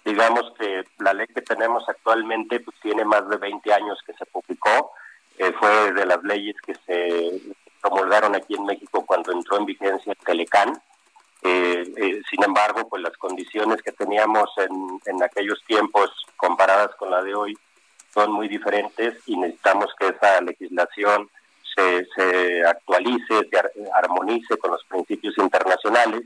digamos que la ley que tenemos actualmente pues tiene más de 20 años que se publicó, eh, fue de las leyes que se promulgaron aquí en México cuando entró en vigencia el Telecán. Eh, eh, sin embargo, pues las condiciones que teníamos en, en aquellos tiempos comparadas con la de hoy son muy diferentes y necesitamos que esa legislación se, se actualice, se armonice con los principios internacionales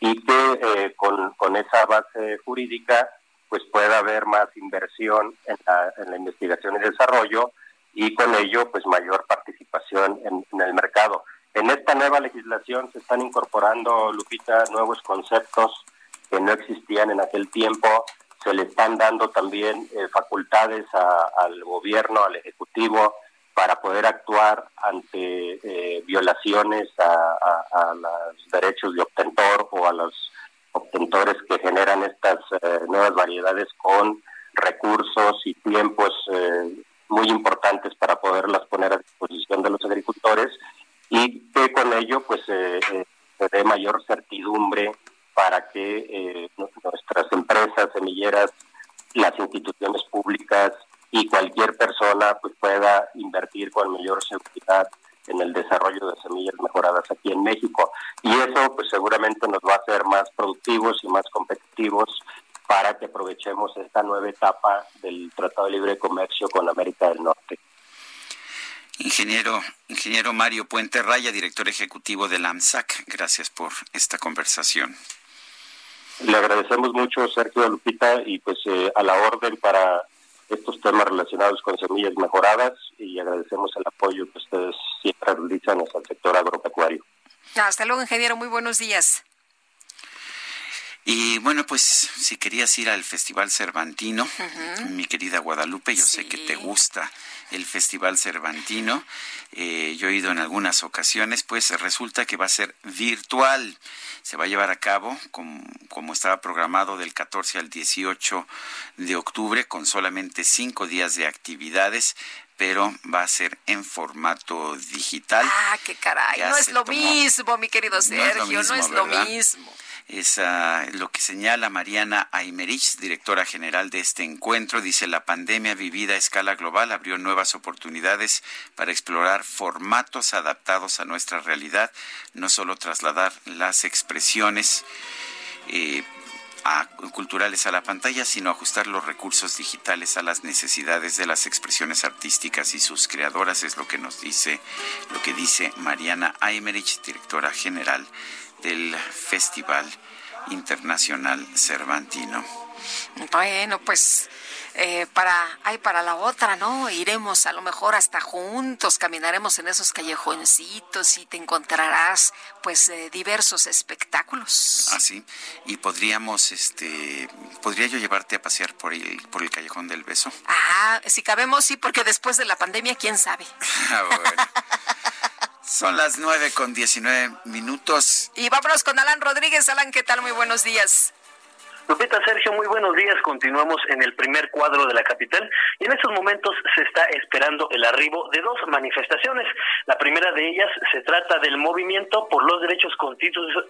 y que eh, con, con, esa base jurídica pues pueda haber más inversión en la, en la, investigación y desarrollo y con ello pues mayor participación en, el mercado. En esta nueva legislación se están incorporando, Lupita, nuevos conceptos que no existían en aquel tiempo. Se le están dando también eh, facultades al gobierno, al Ejecutivo, para poder actuar ante eh, violaciones a, los derechos de obtentor o a los obtentores que generan estas eh, nuevas variedades con recursos y tiempos muy importantes para poderlas poner a disposición de los agricultores y que con ello pues eh, eh, se dé mayor certidumbre para que eh, nuestras empresas semilleras, las instituciones públicas y cualquier persona pues pueda invertir con mayor seguridad en el desarrollo de semillas mejoradas aquí en México. Y eso pues seguramente nos va a hacer más productivos y más competitivos para que aprovechemos esta nueva etapa del Tratado de Libre Comercio con América del Norte. Ingeniero, ingeniero Mario Puente Raya, director ejecutivo del AMSAC, gracias por esta conversación. Le agradecemos mucho, Sergio Lupita, y pues eh, a la orden para estos temas relacionados con semillas mejoradas y agradecemos el apoyo que ustedes siempre realizan hacia el sector agropecuario. Hasta luego, ingeniero. Muy buenos días. Y bueno, pues si querías ir al Festival Cervantino, mi querida Guadalupe, yo sé que te gusta el Festival Cervantino, eh, yo he ido en algunas ocasiones, pues resulta que va a ser virtual. Se va a llevar a cabo como, como estaba programado del 14 al 18 de octubre, con solamente cinco días de actividades pero va a ser en formato digital. Ah, qué caray. no es lo mismo, mi querido Sergio, no es lo mismo es ah, lo que señala Mariana Aymerich, directora general de este encuentro. Dice, la pandemia vivida a escala global abrió nuevas oportunidades para explorar formatos adaptados a nuestra realidad, no solo trasladar las expresiones eh, culturales a la pantalla, sino ajustar los recursos digitales a las necesidades de las expresiones artísticas y sus creadoras, es lo que nos dice, lo que dice Mariana Aymerich, directora general del Festival Internacional Cervantino. Bueno, pues eh, para, ay, para la otra, ¿no? Iremos a lo mejor hasta juntos, caminaremos en esos callejoncitos y te encontrarás, pues, eh, diversos espectáculos. Ah, sí. Y podríamos, este, podría yo llevarte a pasear por el, por el callejón del beso. Ah, si cabemos, sí, porque después de la pandemia, quién sabe. Ah, bueno. Son las nueve con diecinueve minutos. Y vámonos con Alan Rodríguez. Alan, ¿qué tal? Muy buenos días. Lupita Sergio, muy buenos días. Continuamos en el primer cuadro de la capital y en estos momentos se está esperando el arribo de dos manifestaciones. La primera de ellas se trata del movimiento por los derechos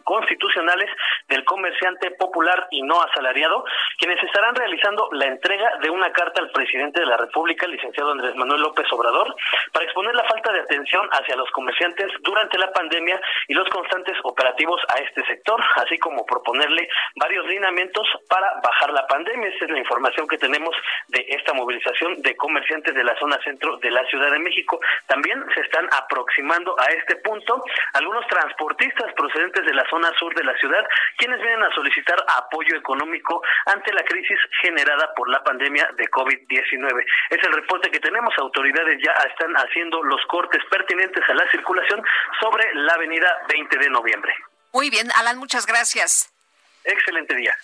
constitucionales del comerciante popular y no asalariado, quienes estarán realizando la entrega de una carta al presidente de la República, licenciado Andrés Manuel López Obrador, para exponer la falta de atención hacia los comerciantes durante la pandemia y los constantes operativos a este sector, así como proponerle varios lineamientos para bajar la pandemia. Esta es la información que tenemos de esta movilización de comerciantes de la zona centro de la Ciudad de México. También se están aproximando a este punto algunos transportistas procedentes de la zona sur de la ciudad, quienes vienen a solicitar apoyo económico ante la crisis generada por la pandemia de COVID-19. Es el reporte que tenemos. Autoridades ya están haciendo los cortes pertinentes a la circulación sobre la avenida 20 de noviembre. Muy bien, Alan, muchas gracias. Excelente día.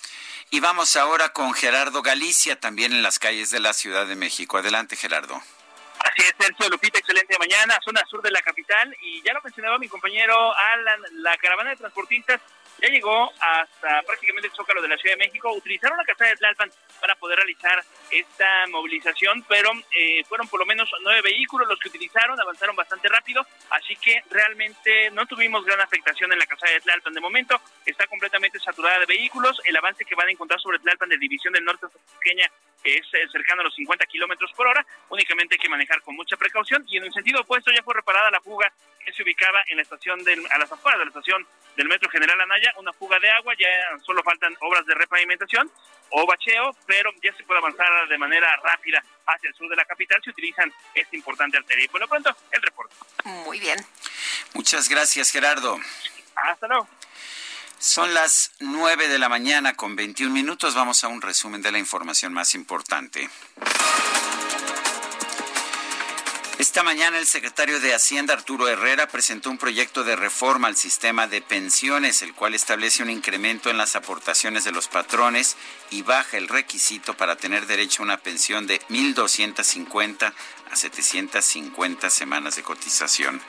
Y vamos ahora con Gerardo Galicia, también en las calles de la Ciudad de México. Adelante, Gerardo. Así es, Sergio Lupita, excelente mañana, zona sur de la capital. Y ya lo mencionaba mi compañero Alan, la caravana de transportistas ya llegó hasta prácticamente el Zócalo de la Ciudad de México. Utilizaron la casa de Tlalpan para poder realizar esta movilización, pero eh, fueron por lo menos nueve vehículos los que utilizaron, avanzaron bastante rápido, así que realmente no tuvimos gran afectación en la casa de Tlalpan. De momento está completamente saturada de vehículos. El avance que van a encontrar sobre Tlalpan de División del Norte Pequeña que es eh, cercano a los 50 kilómetros por hora, únicamente hay que manejar con mucha precaución. Y en el sentido opuesto ya fue reparada la fuga que se ubicaba en la estación del, a las afueras de la estación del Metro General Anaya, una fuga de agua, ya solo faltan obras de repavimentación o bacheo, pero ya se puede avanzar de manera rápida hacia el sur de la capital si utilizan esta importante arteria. Y por lo pronto, el reporte. Muy bien. Muchas gracias, Gerardo. Hasta luego. Son las 9 de la mañana con 21 minutos. Vamos a un resumen de la información más importante. Esta mañana el secretario de Hacienda, Arturo Herrera, presentó un proyecto de reforma al sistema de pensiones, el cual establece un incremento en las aportaciones de los patrones y baja el requisito para tener derecho a una pensión de 1.250 a 750 semanas de cotización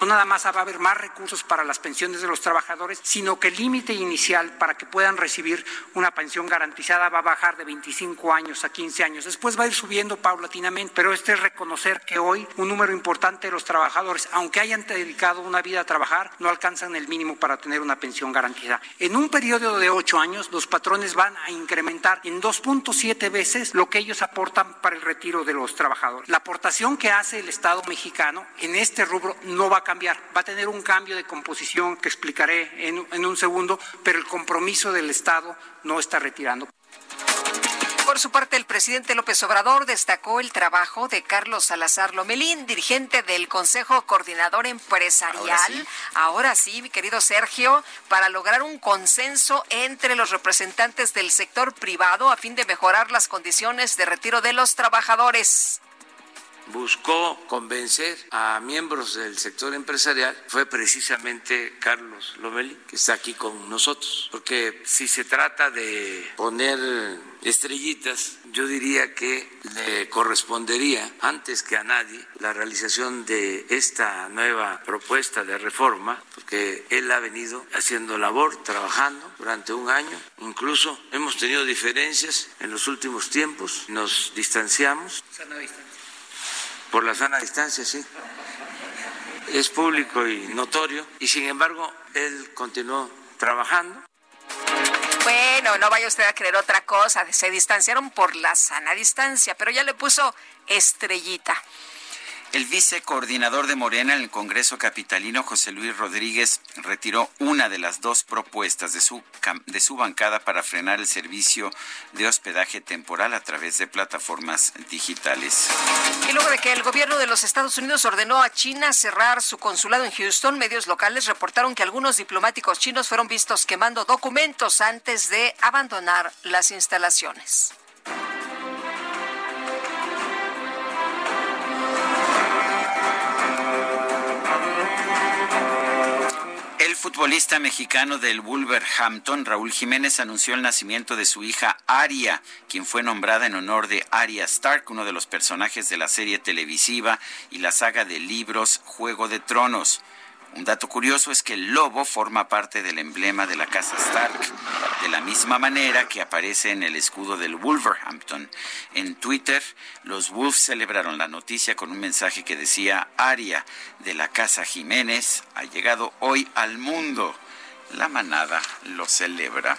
no nada más va a haber más recursos para las pensiones de los trabajadores, sino que el límite inicial para que puedan recibir una pensión garantizada va a bajar de 25 años a 15 años. Después va a ir subiendo paulatinamente, pero este es reconocer que hoy un número importante de los trabajadores, aunque hayan dedicado una vida a trabajar, no alcanzan el mínimo para tener una pensión garantizada. En un periodo de 8 años, los patrones van a incrementar en 2.7 veces lo que ellos aportan para el retiro de los trabajadores. La aportación que hace el Estado mexicano en este rubro no va a cambiar, va a tener un cambio de composición que explicaré en, en un segundo, pero el compromiso del Estado no está retirando. Por su parte, el presidente López Obrador destacó el trabajo de Carlos Salazar Lomelín, dirigente del Consejo Coordinador Empresarial. Ahora sí. Ahora sí, mi querido Sergio, para lograr un consenso entre los representantes del sector privado a fin de mejorar las condiciones de retiro de los trabajadores buscó convencer a miembros del sector empresarial fue precisamente Carlos Lomelí, que está aquí con nosotros. Porque si se trata de poner estrellitas, yo diría que le correspondería, antes que a nadie, la realización de esta nueva propuesta de reforma, porque él ha venido haciendo labor, trabajando durante un año. Incluso hemos tenido diferencias en los últimos tiempos, nos distanciamos por la sana distancia, sí. Es público y notorio, y sin embargo, él continuó trabajando. Bueno, no vaya usted a creer otra cosa, se distanciaron por la sana distancia, pero ya le puso estrellita. El vicecoordinador de Morena en el Congreso Capitalino, José Luis Rodríguez, retiró una de las dos propuestas de su, de su bancada para frenar el servicio de hospedaje temporal a través de plataformas digitales. Y luego de que el gobierno de los Estados Unidos ordenó a China cerrar su consulado en Houston, medios locales reportaron que algunos diplomáticos chinos fueron vistos quemando documentos antes de abandonar las instalaciones. Futbolista mexicano del Wolverhampton, Raúl Jiménez, anunció el nacimiento de su hija Aria, quien fue nombrada en honor de Arya Stark, uno de los personajes de la serie televisiva y la saga de libros Juego de Tronos. Un dato curioso es que el lobo forma parte del emblema de la casa Stark, de la misma manera que aparece en el escudo del Wolverhampton. En Twitter, los Wolves celebraron la noticia con un mensaje que decía, Aria de la casa Jiménez ha llegado hoy al mundo. La manada lo celebra.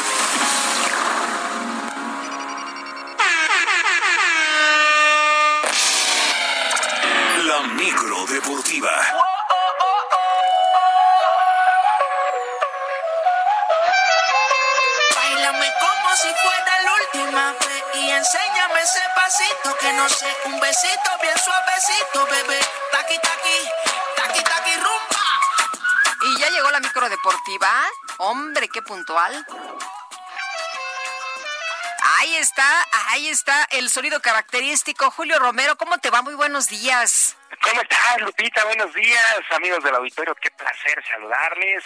La micro deportiva. Báilame como si fuera la última vez y enséñame ese pasito que no sé, un besito bien suavecito, bebé. Taqui taqui, taqui taqui rumba. Y ya llegó la micro deportiva. Hombre, qué puntual. Ahí está, ahí está el sonido característico. Julio Romero, ¿cómo te va? Muy buenos días. ¿Cómo estás, Lupita? Buenos días, amigos del auditorio. Qué placer saludarles.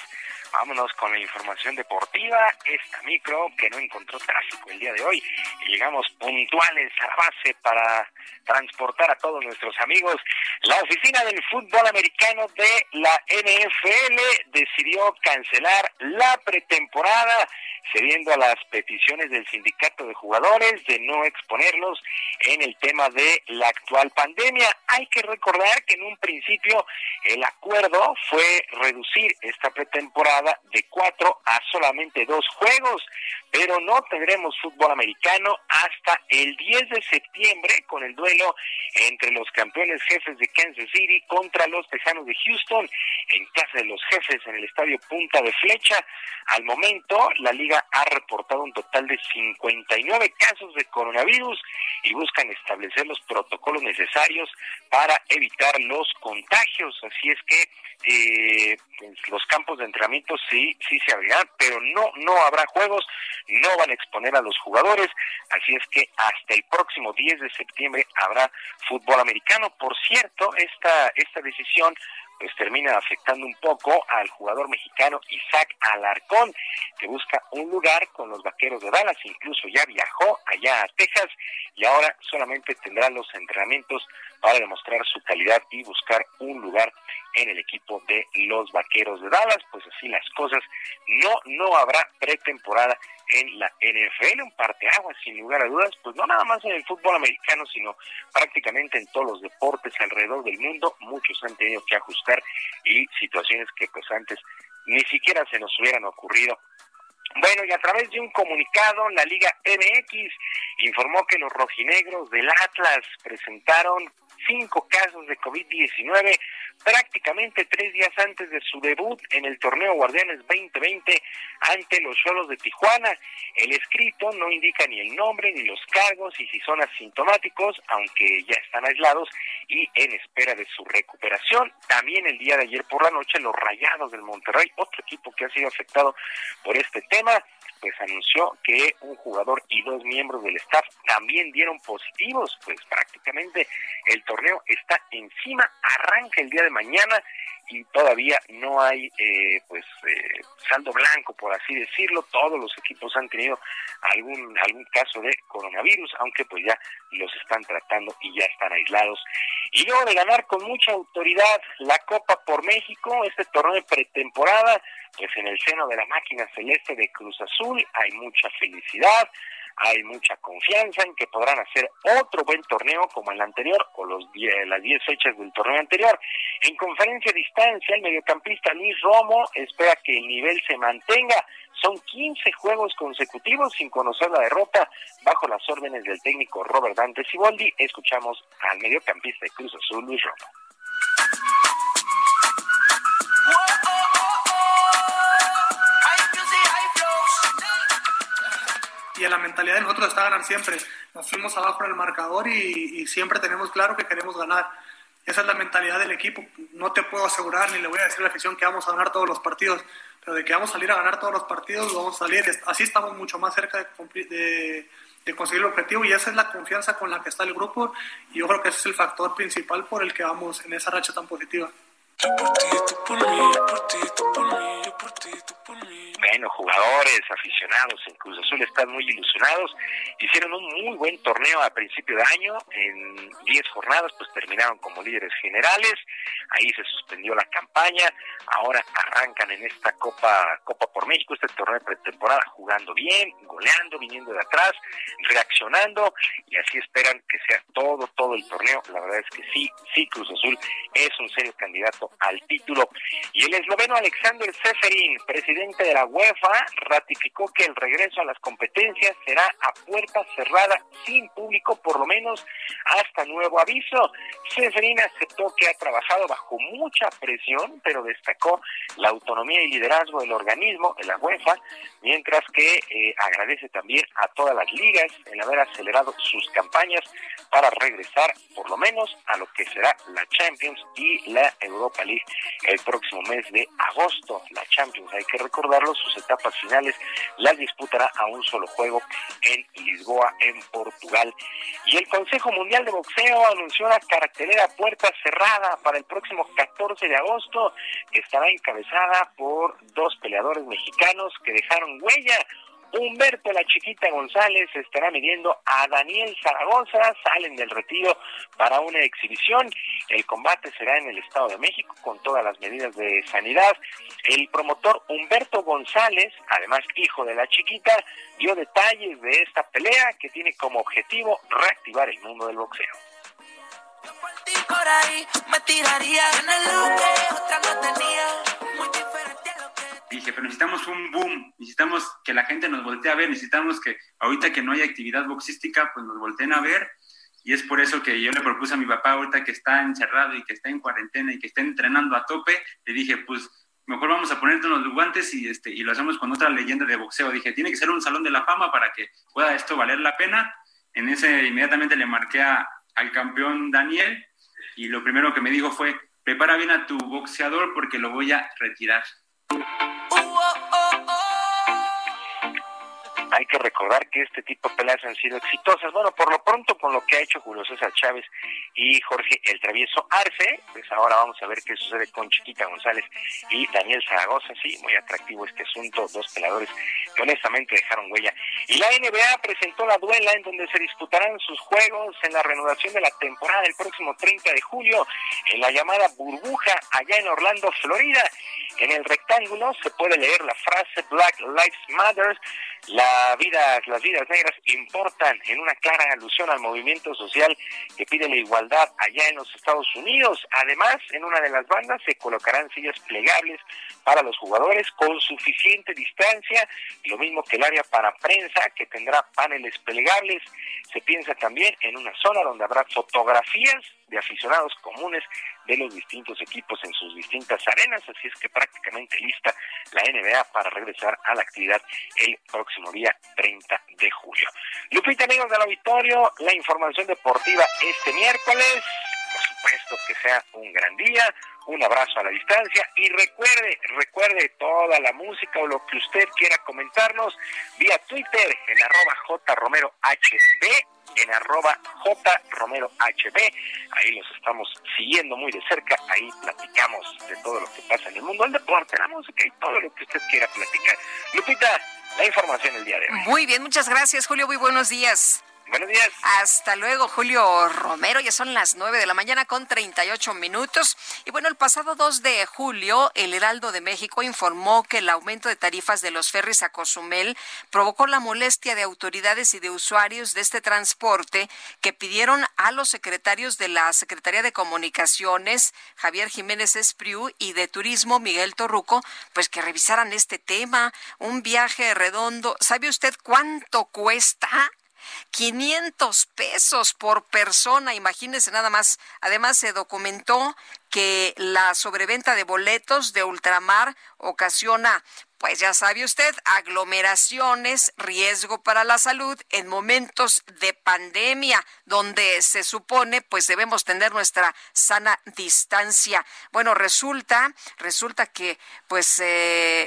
Vámonos con la información deportiva. Esta micro que no encontró tráfico el día de hoy. Y llegamos puntuales a la base para transportar a todos nuestros amigos. La oficina del fútbol americano de la NFL decidió cancelar la pretemporada, cediendo a las peticiones del sindicato de jugadores de no exponerlos en el tema de la actual pandemia. Hay que recordar que en un principio el acuerdo fue reducir esta pretemporada de cuatro a solamente dos juegos, pero no tendremos fútbol americano hasta el 10 de septiembre con el duelo entre los campeones jefes de Kansas City contra los Tejanos de Houston en casa de los jefes en el estadio Punta de Flecha. Al momento, la liga ha reportado un total de 59 casos de coronavirus y buscan establecer los protocolos necesarios para evitar los contagios. Así es que eh, pues, los campos de entrenamiento sí, sí se abrirán, pero no, no habrá juegos, no van a exponer a los jugadores, así es que hasta el próximo 10 de septiembre habrá fútbol americano. Por cierto, esta, esta decisión pues termina afectando un poco al jugador mexicano Isaac Alarcón, que busca un lugar con los vaqueros de Dallas, incluso ya viajó allá a Texas y ahora solamente tendrá los entrenamientos para demostrar su calidad y buscar un lugar en el equipo de los Vaqueros de Dallas. Pues así las cosas. No, no habrá pretemporada en la NFL, un parteaguas sin lugar a dudas, pues no nada más en el fútbol americano, sino prácticamente en todos los deportes alrededor del mundo. Muchos han tenido que ajustar y situaciones que pues antes ni siquiera se nos hubieran ocurrido bueno, y a través de un comunicado, la Liga MX informó que los rojinegros del Atlas presentaron cinco casos de COVID-19 prácticamente tres días antes de su debut en el torneo Guardianes 2020 ante los Cholos de Tijuana. El escrito no indica ni el nombre ni los cargos y si son asintomáticos, aunque ya están aislados y en espera de su recuperación. También el día de ayer por la noche los Rayados del Monterrey, otro equipo que ha sido afectado por este tema, pues anunció que un jugador y dos miembros del staff también dieron positivos, pues prácticamente el torneo está encima, arranca el día de mañana y todavía no hay eh, pues eh, saldo blanco por así decirlo. Todos los equipos han tenido algún algún caso de coronavirus aunque pues ya los están tratando y ya están aislados. Y luego de ganar con mucha autoridad la Copa por México este torneo pretemporada pues en el seno de la máquina celeste de Cruz Azul hay mucha felicidad hay mucha confianza en que podrán hacer otro buen torneo como el anterior o los las 10 fechas del torneo anterior. En conferencia a distancia, el mediocampista Luis Romo espera que el nivel se mantenga. Son 15 juegos consecutivos sin conocer la derrota bajo las órdenes del técnico Robert Dante Siboldi. Escuchamos al mediocampista de Cruz Azul, Luis Romo. Y en la mentalidad de nosotros está ganar siempre. Nos fuimos abajo en el marcador y, siempre tenemos claro que queremos ganar. Esa es la mentalidad del equipo. No te puedo asegurar ni le voy a decir a la afición que vamos a ganar todos los partidos, pero de que vamos a salir a ganar todos los partidos, vamos a salir. Así estamos mucho más cerca de, de conseguir el objetivo y esa es la confianza con la que está el grupo y yo creo que ese es el factor principal por el que vamos en esa racha tan positiva. Bueno, jugadores, aficionados en Cruz Azul están muy ilusionados. Hicieron un muy buen torneo a principio de año. En 10 jornadas, pues terminaron como líderes generales. Ahí se suspendió la campaña. Ahora arrancan en esta Copa Copa por México, este torneo de pretemporada, jugando bien, goleando, viniendo de atrás, reaccionando. Y así esperan que sea todo, todo el torneo. La verdad es que sí, sí, Cruz Azul es un serio candidato al título. Y el esloveno Alexander Seferin, presidente de la UEFA, ratificó que el regreso a las competencias será a puerta cerrada, sin público, por lo menos hasta nuevo aviso. Seferin aceptó que ha trabajado bajo mucha presión, pero destacó la autonomía y liderazgo del organismo, de la UEFA, mientras que eh, agradece también a todas las ligas el haber acelerado sus campañas para regresar por lo menos a lo que será la Champions y la Europa El próximo mes de agosto. La Champions, hay que recordarlo, sus etapas finales las disputará a un solo juego en Lisboa, en Portugal. Y el Consejo Mundial de Boxeo anunció una cartelera puerta cerrada para el próximo 14 de agosto, que estará encabezada por dos peleadores mexicanos que dejaron huella Humberto La Chiquita González estará midiendo a Daniel Zaragoza, salen del retiro para una exhibición. El combate será en el Estado de México con todas las medidas de sanidad. El promotor Humberto González, además hijo de La Chiquita, dio detalles de esta pelea que tiene como objetivo reactivar el mundo del boxeo. me tiraría en el otra no tenía, dije, pero necesitamos un boom, necesitamos que la gente nos voltee a ver, necesitamos que ahorita que no hay actividad boxística, pues nos volteen a ver. Y es por eso que yo le propuse a mi papá, ahorita que está encerrado y que está en cuarentena y que está entrenando a tope, le dije, pues mejor vamos a ponerte los guantes y, este, y lo hacemos con otra leyenda de boxeo. Dije, tiene que ser un salón de la fama para que pueda esto valer la pena. En ese inmediatamente le marqué al campeón Daniel y lo primero que me dijo fue, prepara bien a tu boxeador porque lo voy a retirar. Recordar que este tipo de peleas han sido exitosas. Bueno, por lo pronto con lo que ha hecho Julio César Chávez y Jorge El Travieso Arce, pues ahora vamos a ver qué sucede con Chiquita González y Daniel Zaragoza. Sí, muy atractivo este asunto, dos peleadores que honestamente dejaron huella. Y la NBA presentó la duela en donde se disputarán sus juegos en la reanudación de la temporada el próximo 30 de julio en la llamada burbuja allá en Orlando, Florida. En el rectángulo se puede leer la frase Black Lives Matter la vida, las vidas negras importan en una clara alusión al movimiento social que pide la igualdad allá en los Estados Unidos. Además, en una de las bandas se colocarán sillas plegables para los jugadores con suficiente distancia, lo mismo que el área para prensa que tendrá paneles plegables. Se piensa también en una zona donde habrá fotografías de aficionados comunes de los distintos equipos en sus distintas arenas, así es que prácticamente lista la NBA para regresar a la actividad el próximo día 30 de julio. Lupita, amigos del auditorio, la información deportiva este miércoles, por supuesto que sea un gran día, un abrazo a la distancia y recuerde, recuerde toda la música o lo que usted quiera comentarnos vía Twitter en arroba jromerohb en arroba jromerohb. Ahí los estamos siguiendo muy de cerca. Ahí platicamos de todo lo que pasa en el mundo del deporte, la música y todo lo que usted quiera platicar. Lupita, la información el día de hoy. Muy bien, muchas gracias, Julio. Muy buenos días. Buenos días. Hasta luego, Julio Romero. Ya son las 9 de la mañana con 38 minutos. Y bueno, el pasado 2 de julio, el Heraldo de México informó que el aumento de tarifas de los ferries a Cozumel provocó la molestia de autoridades y de usuarios de este transporte que pidieron a los secretarios de la Secretaría de Comunicaciones, Javier Jiménez Espriu, y de Turismo, Miguel Torruco, pues que revisaran este tema. Un viaje redondo. ¿Sabe usted cuánto cuesta? 500 pesos por persona, imagínense nada más. Además, se documentó que la sobreventa de boletos de ultramar ocasiona pues ya sabe usted, aglomeraciones, riesgo para la salud en momentos de pandemia, donde se supone pues debemos tener nuestra sana distancia. Bueno, resulta, resulta que pues eh,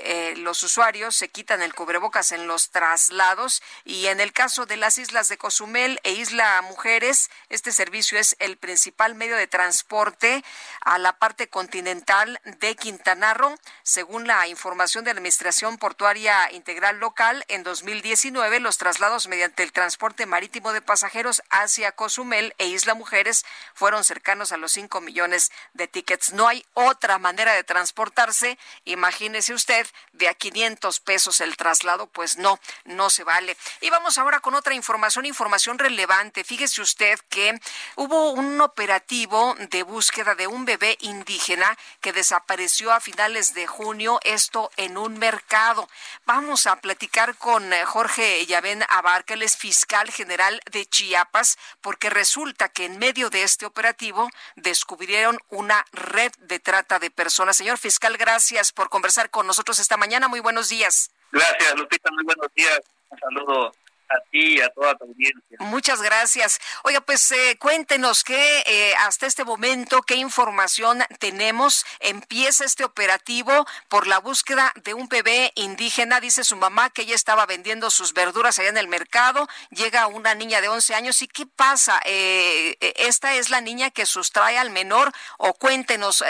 eh, los usuarios se quitan el cubrebocas en los traslados y en el caso de las islas de Cozumel e Isla Mujeres, este servicio es el principal medio de transporte a la parte continental de Quintana Roo, según la información de la Administración Portuaria Integral Local, en 2019 los traslados mediante el transporte marítimo de pasajeros hacia Cozumel e Isla Mujeres fueron cercanos a los 5 millones de tickets. No hay otra manera de transportarse. Imagínese usted, de a 500 pesos el traslado, pues no, no se vale. Y vamos ahora con otra información, información relevante. Fíjese usted que hubo un operativo de búsqueda de un bebé indígena que desapareció a finales de junio, esto en un mercado Vamos a platicar con eh, Jorge Yavén Abarca, él es fiscal general de Chiapas, porque resulta que en medio de este operativo descubrieron una red de trata de personas. Señor fiscal, gracias por conversar con nosotros esta mañana. Muy buenos días. Gracias, Lupita. Muy buenos días. Un saludo a ti y a toda tu audiencia. Muchas gracias. Oiga, pues eh, cuéntenos qué eh, hasta este momento, qué información tenemos. Empieza este operativo por la búsqueda de un bebé indígena. Dice su mamá que ella estaba vendiendo sus verduras allá en el mercado. Llega una niña de 11 años. ¿Y qué pasa? Eh, ¿Esta es la niña que sustrae al menor? O cuéntenos,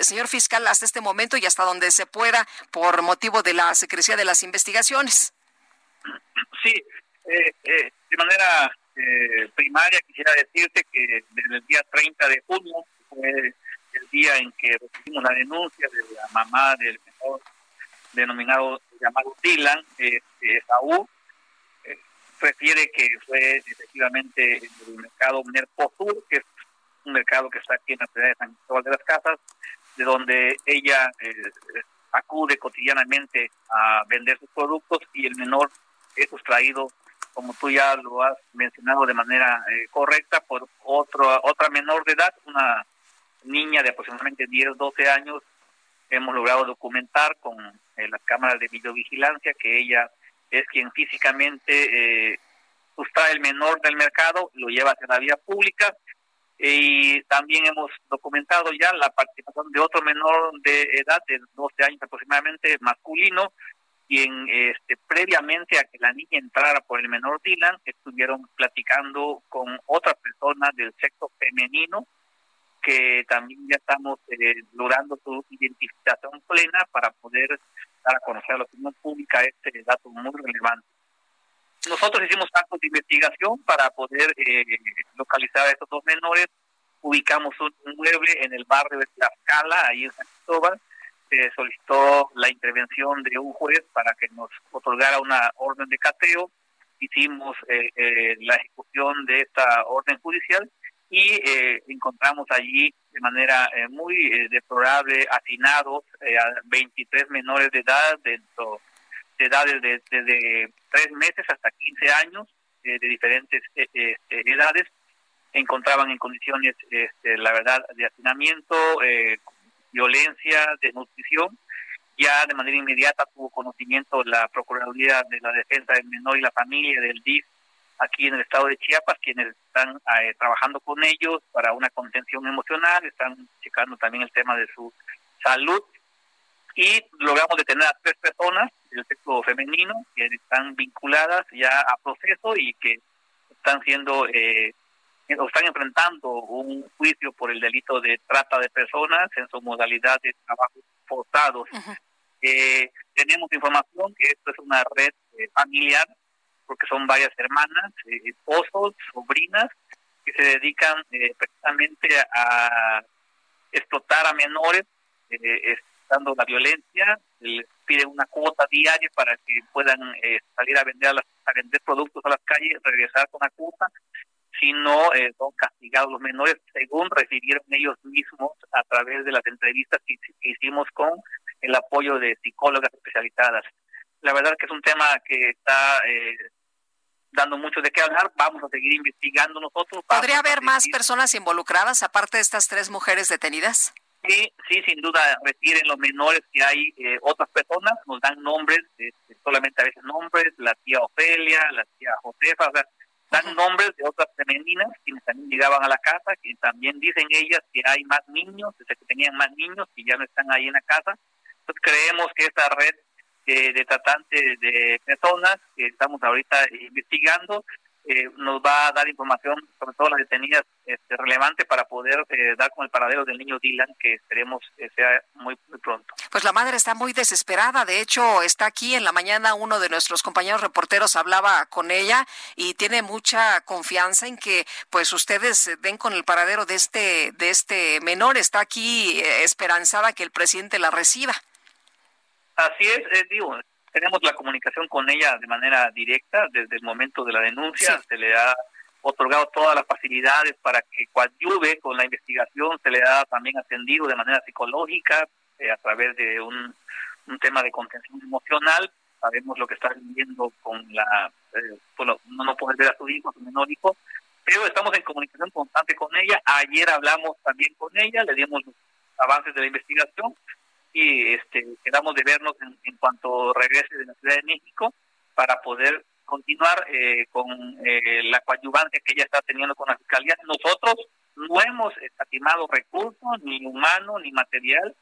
señor fiscal, hasta este momento y hasta donde se pueda por motivo de la Secrecía de las Investigaciones. Sí, eh, eh, de manera eh, primaria quisiera decirte que desde el día 30 de junio fue el día en que recibimos la denuncia de la mamá del menor denominado llamado Dylan, eh, Saúl, refiere que fue efectivamente en el mercado Mercosur, que es un mercado que está aquí en la ciudad de San Cristóbal de las Casas, de donde ella acude cotidianamente a vender sus productos y el menor es sustraído como tú ya lo has mencionado de manera eh, correcta, por otro, otra menor de edad, una niña de aproximadamente 10, 12 años, hemos logrado documentar con eh, las cámaras de videovigilancia que ella es quien físicamente eh, sustrae el menor del mercado, lo lleva hacia la vía pública y también hemos documentado ya la participación de otro menor de edad de 12 años aproximadamente masculino quien este, previamente a que la niña entrara por el menor Dylan, estuvieron platicando con otra persona del sexo femenino, que también ya estamos eh, logrando su identificación plena para poder dar a conocer a la opinión pública este dato muy relevante. Nosotros hicimos actos de investigación para poder eh, localizar a estos dos menores. Ubicamos un mueble en el barrio de Tlaxcala, ahí en San Cristóbal, solicitó la intervención de un juez para que nos otorgara una orden de cateo. Hicimos eh, eh, la ejecución de esta orden judicial y eh, encontramos allí de manera muy deplorable hacinados a 23 menores de edad, dentro de edades de, desde 3 meses hasta 15 años, de diferentes edades, encontraban en condiciones, este, la verdad, de hacinamiento, eh, violencia, desnutrición. Ya de manera inmediata tuvo conocimiento la Procuraduría de la Defensa del Menor y la Familia del DIF aquí en el estado de Chiapas, quienes están eh, trabajando con ellos para una contención emocional, están checando también el tema de su salud y logramos detener a tres personas del sexo femenino que están vinculadas ya a proceso y que están siendo eh, están enfrentando un juicio por el delito de trata de personas en su modalidad de trabajo forzados. Eh, tenemos información que esto es una red eh, familiar, porque son varias hermanas, eh, esposos, sobrinas, que se dedican precisamente a explotar a menores, dando la violencia, les piden una cuota diaria para que puedan salir a vender a, a vender productos a las calles, regresar con la cuota sino eh, son castigados los menores según recibieron ellos mismos a través de las entrevistas que, hicimos con el apoyo de psicólogas especializadas. La verdad que es un tema que está eh, dando mucho de qué hablar, vamos a seguir investigando nosotros. ¿Podría haber más personas involucradas aparte de estas tres mujeres detenidas? Sí, sí, sin duda refieren los menores que hay eh, otras personas, nos dan nombres, este, solamente a veces nombres, la tía Ofelia, la tía Josefa, o sea, dan nombres de otras femeninas quienes también llegaban a la casa, que también dicen ellas que hay más niños, que tenían más niños que ya no están ahí en la casa. Entonces creemos que esta red de, de tratantes de personas que estamos ahorita investigando eh, nos va a dar información sobre todo las detenidas este, relevante para poder eh, dar con el paradero del niño Dylan, que esperemos que sea muy, muy pronto. Pues la madre está muy desesperada. De hecho, está aquí en la mañana. Uno de nuestros compañeros reporteros hablaba con ella y tiene mucha confianza en que, pues, ustedes den con el paradero de este de este menor. Está aquí eh, esperanzada que el presidente la reciba. Así es, digo, tenemos la comunicación con ella de manera directa desde el momento de la denuncia, se le ha otorgado todas las facilidades para que coadyuve con la investigación, se le ha también atendido de manera psicológica eh, a través de un, un tema de contención emocional, sabemos lo que está viviendo con la, eh, bueno, no, no puede ver a su hijo, a su menor hijo, pero estamos en comunicación constante con ella, ayer hablamos también con ella, le dimos los avances de la investigación, y este, quedamos de vernos en, cuanto regrese de la Ciudad de México para poder continuar eh, con eh, la coadyuvancia que ella está teniendo con la fiscalía. Nosotros no hemos estimado recursos, ni humano, ni material,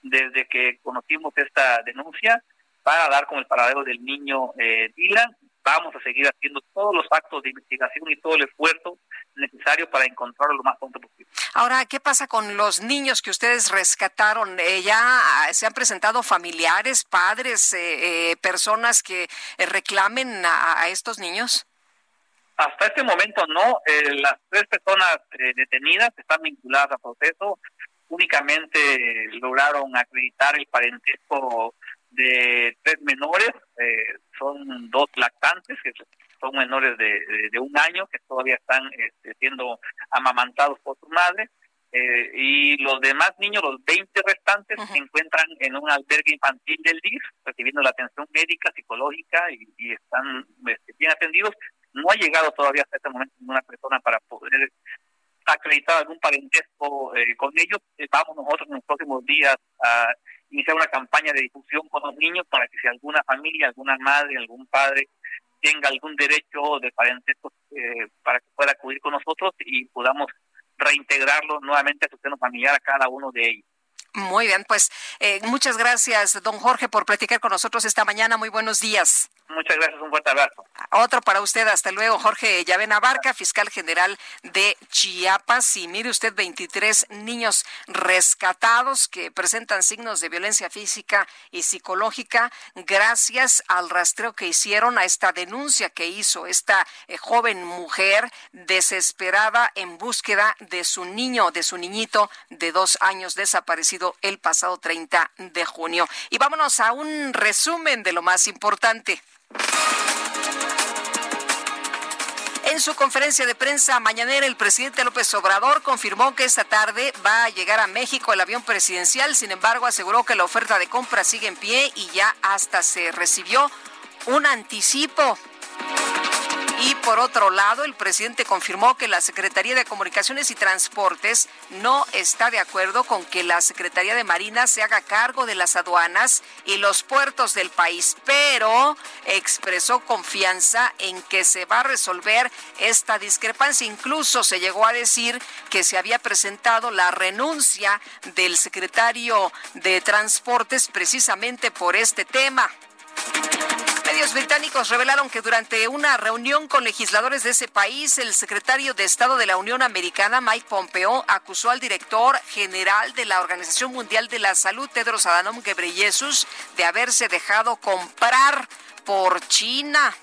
desde que conocimos esta denuncia para dar con el paradero del niño eh, Dylan. Vamos a seguir haciendo todos los actos de investigación y todo el esfuerzo necesario para encontrarlo lo más pronto posible. Ahora, ¿qué pasa con los niños que ustedes rescataron? Eh, ¿Ya se han presentado familiares, padres, eh, eh, personas que reclamen a, estos niños? Hasta este momento no. las tres personas detenidas están vinculadas al proceso. Únicamente lograron acreditar el parentesco de tres menores. Son dos lactantes, que son menores de, un año que todavía están este, siendo amamantados por su madre. Eh, y los demás niños, los 20 restantes, se encuentran en un albergue infantil del DIF, recibiendo la atención médica, psicológica y, están este, bien atendidos. No ha llegado todavía hasta este momento ninguna persona para poder acreditar algún parentesco eh, con ellos. Eh, vamos nosotros en los próximos días a iniciar una campaña de difusión con los niños para que si alguna familia, alguna madre, algún padre tenga algún derecho de parentesco eh, para que pueda acudir con nosotros y podamos reintegrarlo nuevamente a su seno familiar a cada uno de ellos. Muy bien, pues eh, muchas gracias, don Jorge, por platicar con nosotros esta mañana. Muy buenos días. Muchas gracias, un fuerte abrazo. Otro para usted, hasta luego, Jorge Llavena Barca, fiscal general de Chiapas. Y mire usted, 23 niños rescatados que presentan signos de violencia física y psicológica gracias al rastreo que hicieron a esta denuncia que hizo esta eh, joven mujer desesperada en búsqueda de su niño, de su niñito de dos años desaparecido el pasado 30 de junio. Y vámonos a un resumen de lo más importante. En su conferencia de prensa mañanera, el presidente López Obrador confirmó que esta tarde va a llegar a México el avión presidencial. Sin embargo, aseguró que la oferta de compra sigue en pie y ya hasta se recibió un anticipo. Y por otro lado, el presidente confirmó que la Secretaría de Comunicaciones y Transportes no está de acuerdo con que la Secretaría de Marina se haga cargo de las aduanas y los puertos del país, pero expresó confianza en que se va a resolver esta discrepancia. Incluso se llegó a decir que se había presentado la renuncia del secretario de Transportes precisamente por este tema. Medios británicos revelaron que durante una reunión con legisladores de ese país, el secretario de Estado de la Unión Americana, Mike Pompeo, acusó al director general de la Organización Mundial de la Salud, Tedros Adhanom Ghebreyesus, de haberse dejado comprar por China.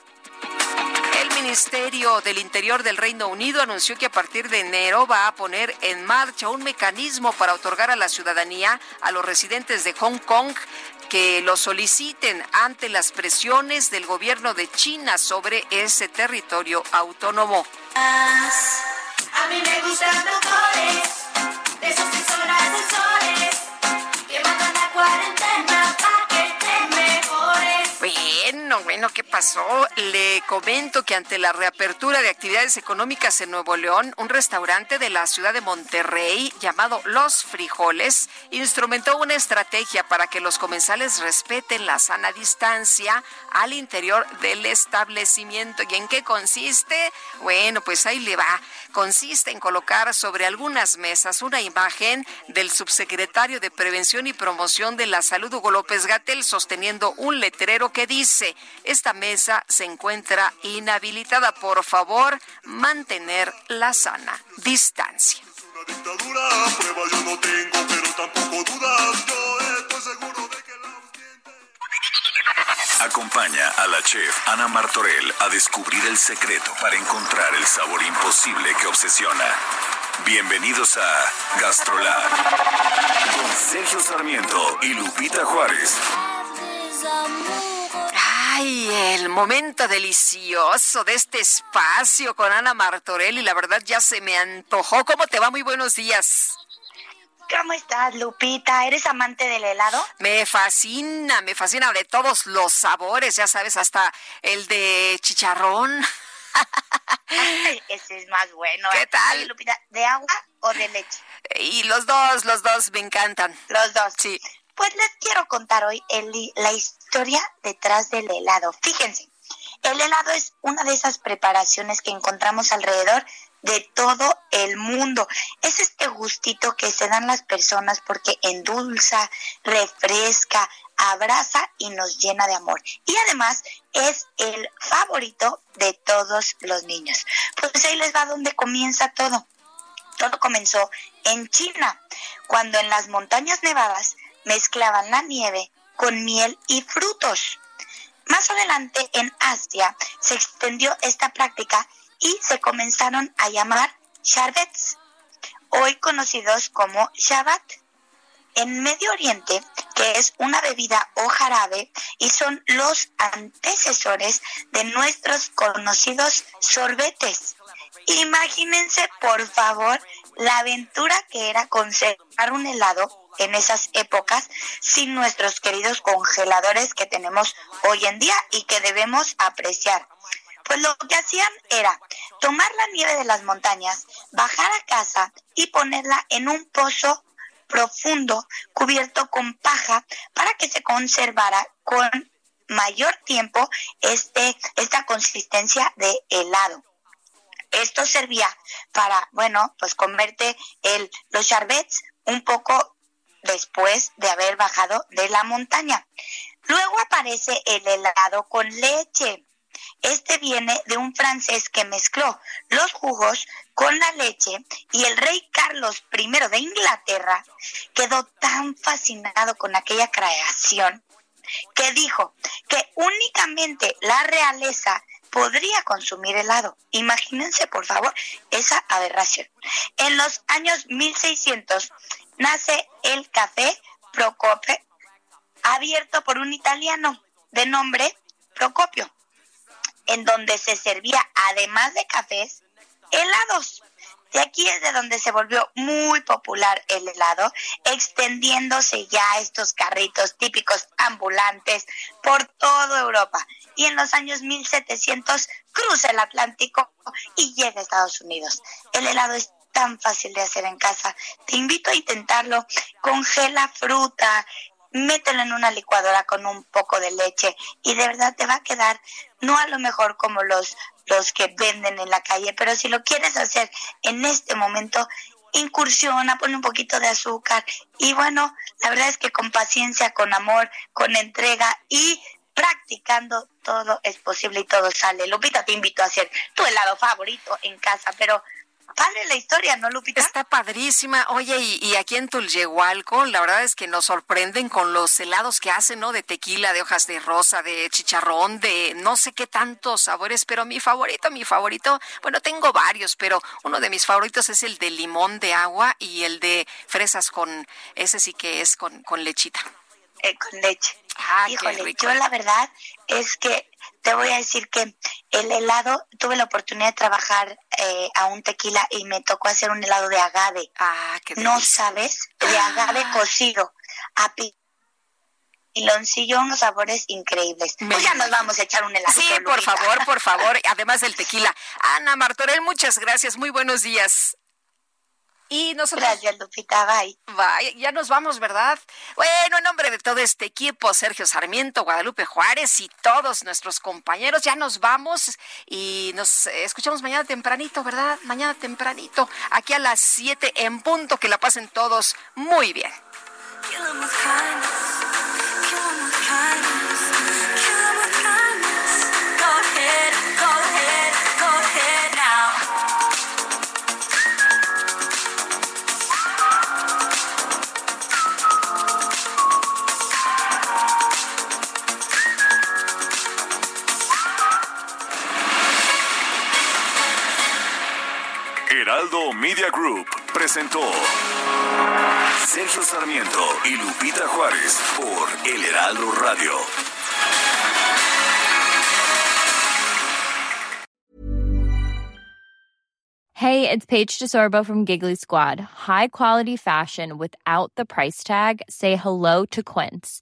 El Ministerio del Interior del Reino Unido anunció que a partir de enero va a poner en marcha un mecanismo para otorgar a la ciudadanía a los residentes de Hong Kong que lo soliciten ante las presiones del gobierno de China sobre ese territorio autónomo. Bueno, bueno, ¿qué pasó? Le comento que ante la reapertura de actividades económicas en Nuevo León, un restaurante de la ciudad de Monterrey llamado Los Frijoles instrumentó una estrategia para que los comensales respeten la sana distancia al interior del establecimiento. ¿Y en qué consiste? Bueno, pues ahí le va. Consiste en colocar sobre algunas mesas una imagen del subsecretario de Prevención y Promoción de la Salud, Hugo López Gatel, sosteniendo un letrero que dice, esta mesa se encuentra inhabilitada. Por favor, mantener la sana distancia. Acompaña a la chef Ana Martorell a descubrir el secreto para encontrar el sabor imposible que obsesiona. Bienvenidos a Gastrolab. Sergio Sarmiento y Lupita Juárez. Ay, el momento delicioso de este espacio con Ana Martorelli, la verdad ya se me antojó. ¿Cómo te va? Muy buenos días. ¿Cómo estás, Lupita? ¿Eres amante del helado? Me fascina, me fascina de todos los sabores, ya sabes, hasta el de chicharrón. ese es más bueno. ¿Qué tal? Lupita, ¿de agua o de leche? Y los dos, los dos me encantan. Los dos. Sí. Pues les quiero contar hoy la historia detrás del helado. Fíjense, El helado es una de esas preparaciones que encontramos alrededor de todo el mundo. Es este gustito que se dan las personas porque endulza, refresca, abraza y nos llena de amor. Y además es el favorito de todos los niños. Pues ahí les va donde comienza todo. Todo comenzó en China, cuando en las montañas nevadas mezclaban la nieve con miel y frutos. Más adelante en Asia se extendió esta práctica y se comenzaron a llamar sharbets, hoy conocidos como shabat. En Medio Oriente, que es una bebida o jarabe y son los antecesores de nuestros conocidos sorbetes. Imagínense, por favor, la aventura que era conservar un helado en esas épocas sin nuestros queridos congeladores que tenemos hoy en día y que debemos apreciar. Pues lo que hacían era tomar la nieve de las montañas, bajar a casa y ponerla en un pozo profundo cubierto con paja para que se conservara con mayor tiempo este, esta consistencia de helado. Esto servía para, bueno, pues comerte el, los charbets un poco después de haber bajado de la montaña. Luego aparece el helado con leche. Este viene de un francés que mezcló los jugos con la leche y el rey Carlos I de Inglaterra quedó tan fascinado con aquella creación que dijo que únicamente la realeza podría consumir helado. Imagínense, por favor, esa aberración. En los años 1600 nace el café Procopio, abierto por un italiano de nombre Procopio, en donde se servía, además de cafés, helados. De aquí es de donde se volvió muy popular el helado, extendiéndose ya estos carritos típicos ambulantes por toda Europa. Y en los años 1700 cruza el Atlántico y llega a Estados Unidos. El helado es tan fácil de hacer en casa. Te invito a intentarlo. Congela fruta, mételo en una licuadora con un poco de leche y de verdad te va a quedar, no a lo mejor como los, los que venden en la calle, pero si lo quieres hacer en este momento, incursiona, pone un poquito de azúcar y bueno, la verdad es que con paciencia, con amor, con entrega y practicando todo es posible y todo sale. Lupita, te invito a hacer tu helado favorito en casa, pero padre la historia, ¿no, Lupita? Está padrísima. Oye, y, aquí en Tulyehualco, la verdad es que nos sorprenden con los helados que hacen, ¿no? De tequila, de hojas de rosa, de chicharrón, de no sé qué tantos sabores, pero mi favorito, mi favorito, bueno, tengo varios, pero uno de mis favoritos es el de limón de agua y el de fresas con, ese sí que es con, con lechita. Eh, con leche. Ah, Híjole, yo la verdad es que te voy a decir que el helado, tuve la oportunidad de trabajar eh, a un tequila y me tocó hacer un helado de agave. Ah, qué No sabes, de agave cocido, a piloncillo, unos sabores increíbles. pues ya nos vamos a echar un helado. Sí, por favor, por favor, además del tequila. Ana Martorell, muchas gracias, muy buenos días. Y nosotros. Gracias, Lupita. Bye. Bye. Ya nos vamos, ¿verdad? Bueno, en nombre de todo este equipo, Sergio Sarmiento, Guadalupe Juárez y todos nuestros compañeros, ya nos vamos y nos escuchamos mañana tempranito, ¿verdad? Mañana tempranito, aquí a las 7 en punto. Que la pasen todos muy bien. Heraldo Media Group presentó Sergio Sarmiento y Lupita Juárez por El Heraldo Radio. Hey, it's Paige DeSorbo from Giggly Squad. High quality fashion without the price tag. Say hello to Quince.